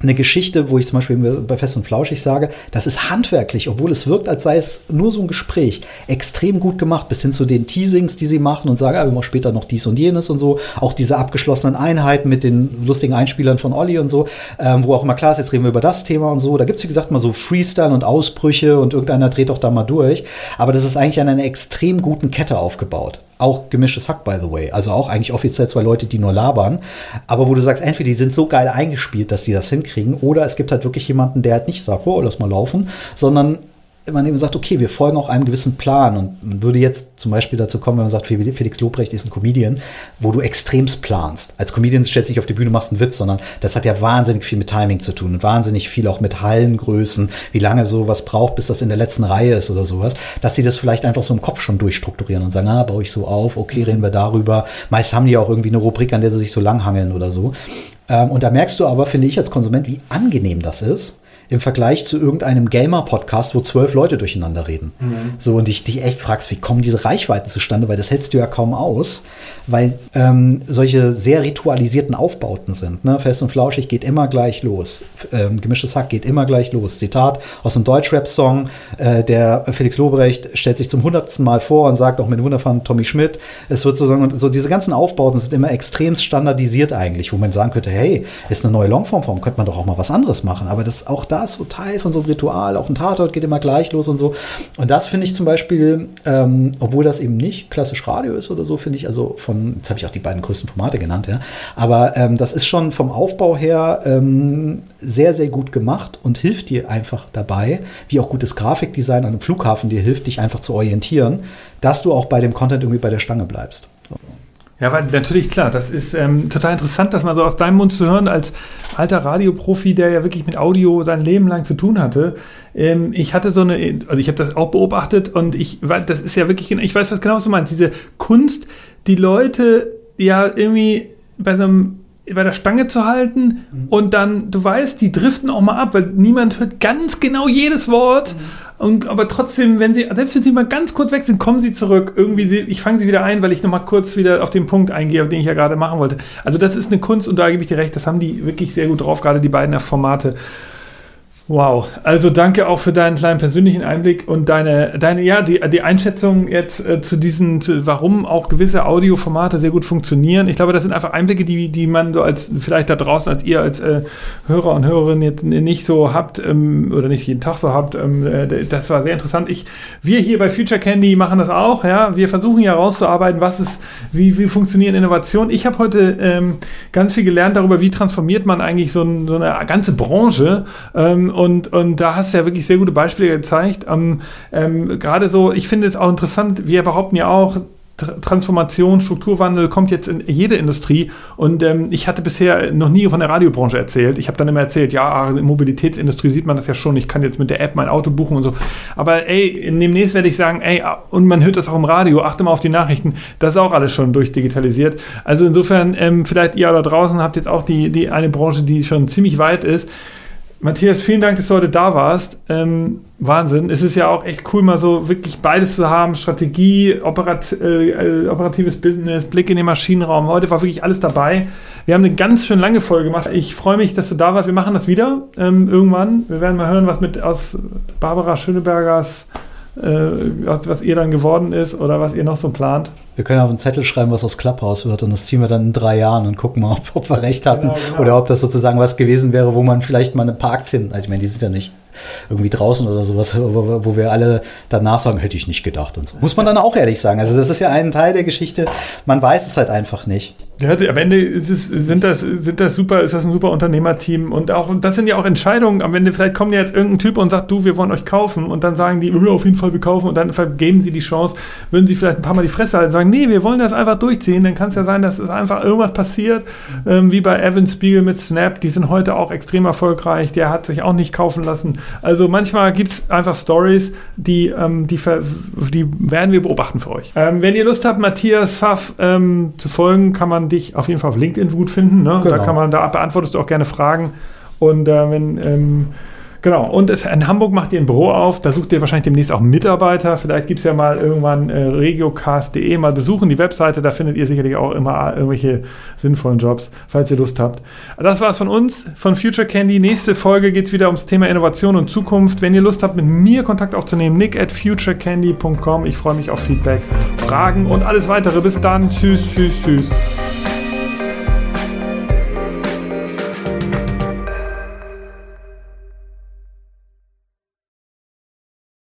Speaker 2: eine Geschichte, wo ich zum Beispiel bei Fest und Flauschig sage, das ist handwerklich, obwohl es wirkt, als sei es nur so ein Gespräch, extrem gut gemacht, bis hin zu den Teasings, die sie machen und sagen, ah, wir machen später noch dies und jenes und so. Auch diese abgeschlossenen Einheiten mit den lustigen Einspielern von Olli und so, ähm, wo auch immer klar ist, jetzt reden wir über das Thema und so. Da gibt es, wie gesagt, mal so Freestyle und Ausbrüche und irgendeiner dreht auch da mal durch. Aber das ist eigentlich an einer extrem guten Kette aufgebaut. Auch gemischtes Hack, by the way. Also auch eigentlich offiziell zwei Leute, die nur labern. Aber wo du sagst, entweder die sind so geil eingespielt, dass sie das hinkriegen, oder es gibt halt wirklich jemanden, der halt nicht sagt, oh, lass mal laufen, sondern man eben sagt, okay, wir folgen auch einem gewissen Plan und man würde jetzt zum Beispiel dazu kommen, wenn man sagt, Felix Lobrecht ist ein Comedian, wo du extremst planst. Als Comedian stellst du dich auf die Bühne, machst einen Witz, sondern das hat ja wahnsinnig viel mit Timing zu tun und wahnsinnig viel auch mit Hallengrößen, wie lange sowas braucht, bis das in der letzten Reihe ist oder sowas, dass sie das vielleicht einfach so im Kopf schon durchstrukturieren und sagen, ah, baue ich so auf, okay, reden wir darüber. Meist haben die auch irgendwie eine Rubrik, an der sie sich so langhangeln oder so. Ähm, und da merkst du aber, finde ich als Konsument, wie angenehm das ist im Vergleich zu irgendeinem Gamer-Podcast, wo zwölf Leute durcheinander reden. Mhm. So, und ich dich echt fragst, wie kommen diese Reichweiten zustande, weil das hältst du ja kaum aus, weil ähm, solche sehr ritualisierten Aufbauten sind. Ne? Fest und Flauschig geht immer gleich los. Ähm, Gemischtes Hack geht immer gleich los. Zitat aus einem Deutschrap-Song, äh, der Felix Lobrecht stellt sich zum hundertsten Mal vor und sagt auch mit dem wundervollen Tommy Schmidt, es wird sozusagen, so diese ganzen Aufbauten sind immer extrem standardisiert eigentlich, wo man sagen könnte, hey, ist eine neue Longform-Form, könnte man doch auch mal was anderes machen. Aber das auch da das so Teil von so einem Ritual. Auch ein Tatort geht immer gleich los und so. Und das finde ich zum Beispiel, ähm, obwohl das eben nicht klassisch Radio ist oder so, finde ich, also von, jetzt habe ich auch die beiden größten Formate genannt, ja. Aber ähm, das ist schon vom Aufbau her ähm, sehr, sehr gut gemacht und hilft dir einfach dabei, wie auch gutes Grafikdesign an einem Flughafen dir hilft, dich einfach zu orientieren, dass du auch bei dem Content irgendwie bei der Stange bleibst. So.
Speaker 1: Ja, weil natürlich klar, das ist ähm, total interessant, das mal so aus deinem Mund zu hören, als alter Radioprofi, der ja wirklich mit Audio sein Leben lang zu tun hatte. Ähm, ich hatte so eine, also ich habe das auch beobachtet und ich, das ist ja wirklich, ich weiß, was genau du meinst, diese Kunst, die Leute ja irgendwie bei so einem bei der Stange zu halten mhm. und dann, du weißt, die driften auch mal ab, weil niemand hört ganz genau jedes Wort. Mhm. Und, aber trotzdem, wenn sie, selbst wenn sie mal ganz kurz weg sind, kommen sie zurück. Irgendwie, sie, ich fange sie wieder ein, weil ich nochmal kurz wieder auf den Punkt eingehe, den ich ja gerade machen wollte. Also das ist eine Kunst und da gebe ich dir recht, das haben die wirklich sehr gut drauf, gerade die beiden Formate. Wow, also danke auch für deinen kleinen persönlichen Einblick und deine, deine ja, die, die Einschätzung jetzt äh, zu diesen, zu, warum auch gewisse Audioformate sehr gut funktionieren. Ich glaube, das sind einfach Einblicke, die, die man so als, vielleicht da draußen, als ihr als äh, Hörer und Hörerin jetzt nicht so habt ähm, oder nicht jeden Tag so habt. Ähm, äh, das war sehr interessant. Ich, wir hier bei Future Candy machen das auch, ja. Wir versuchen ja rauszuarbeiten, was ist, wie, wie funktionieren Innovationen. Ich habe heute ähm, ganz viel gelernt darüber, wie transformiert man eigentlich so, ein, so eine ganze Branche. Ähm, und, und da hast du ja wirklich sehr gute Beispiele gezeigt. Ähm, ähm, Gerade so, ich finde es auch interessant, wir behaupten ja auch, Transformation, Strukturwandel kommt jetzt in jede Industrie. Und ähm, ich hatte bisher noch nie von der Radiobranche erzählt. Ich habe dann immer erzählt, ja, in der Mobilitätsindustrie sieht man das ja schon. Ich kann jetzt mit der App mein Auto buchen und so. Aber ey, demnächst werde ich sagen, ey, und man hört das auch im Radio, achte mal auf die Nachrichten. Das ist auch alles schon durchdigitalisiert. Also insofern, ähm, vielleicht ihr da draußen habt jetzt auch die, die eine Branche, die schon ziemlich weit ist. Matthias, vielen Dank, dass du heute da warst. Ähm, Wahnsinn. Es ist ja auch echt cool, mal so wirklich beides zu haben: Strategie, operat äh, operatives Business, Blick in den Maschinenraum. Heute war wirklich alles dabei. Wir haben eine ganz schön lange Folge gemacht. Ich freue mich, dass du da warst. Wir machen das wieder ähm, irgendwann. Wir werden mal hören, was mit aus Barbara Schönebergers äh, was, was ihr dann geworden ist oder was ihr noch so plant.
Speaker 2: Wir können auf einen Zettel schreiben, was aus Clubhouse wird und das ziehen wir dann in drei Jahren und gucken mal, ob, <laughs> ob wir recht hatten genau, genau. oder ob das sozusagen was gewesen wäre, wo man vielleicht mal ein paar Aktien, also ich meine, die sind ja nicht irgendwie draußen oder sowas, wo, wo wir alle danach sagen, hätte ich nicht gedacht und so. Muss man dann auch ehrlich sagen. Also das ist ja ein Teil der Geschichte, man weiß es halt einfach nicht.
Speaker 1: Ja, am Ende ist es, sind, das, sind das super, ist das ein super Unternehmerteam und auch, das sind ja auch Entscheidungen. Am Ende vielleicht kommt ja jetzt irgendein Typ und sagt, du, wir wollen euch kaufen und dann sagen die, auf jeden Fall, wir kaufen und dann vergeben sie die Chance, würden sie vielleicht ein paar Mal die Fresse halten und sagen, nee, wir wollen das einfach durchziehen. Dann kann es ja sein, dass es einfach irgendwas passiert, ähm, wie bei Evan Spiegel mit Snap. Die sind heute auch extrem erfolgreich. Der hat sich auch nicht kaufen lassen. Also manchmal gibt es einfach Stories, die, ähm, die, die werden wir beobachten für euch. Ähm, wenn ihr Lust habt, Matthias Pfaff ähm, zu folgen, kann man dich auf jeden Fall auf LinkedIn gut finden. Ne? Genau. Da kann man, da beantwortest du auch gerne Fragen. Und äh, wenn ähm, Genau, und es, in Hamburg macht ihr ein Büro auf, da sucht ihr wahrscheinlich demnächst auch Mitarbeiter. Vielleicht gibt es ja mal irgendwann äh, regiocast.de mal besuchen, die Webseite, da findet ihr sicherlich auch immer irgendwelche sinnvollen Jobs, falls ihr Lust habt. Das war's von uns, von Future Candy. Nächste Folge geht es wieder ums Thema Innovation und Zukunft. Wenn ihr Lust habt, mit mir Kontakt aufzunehmen, nick at futurecandy.com. Ich freue mich auf Feedback, Fragen und alles weitere. Bis dann. Tschüss, tschüss, tschüss.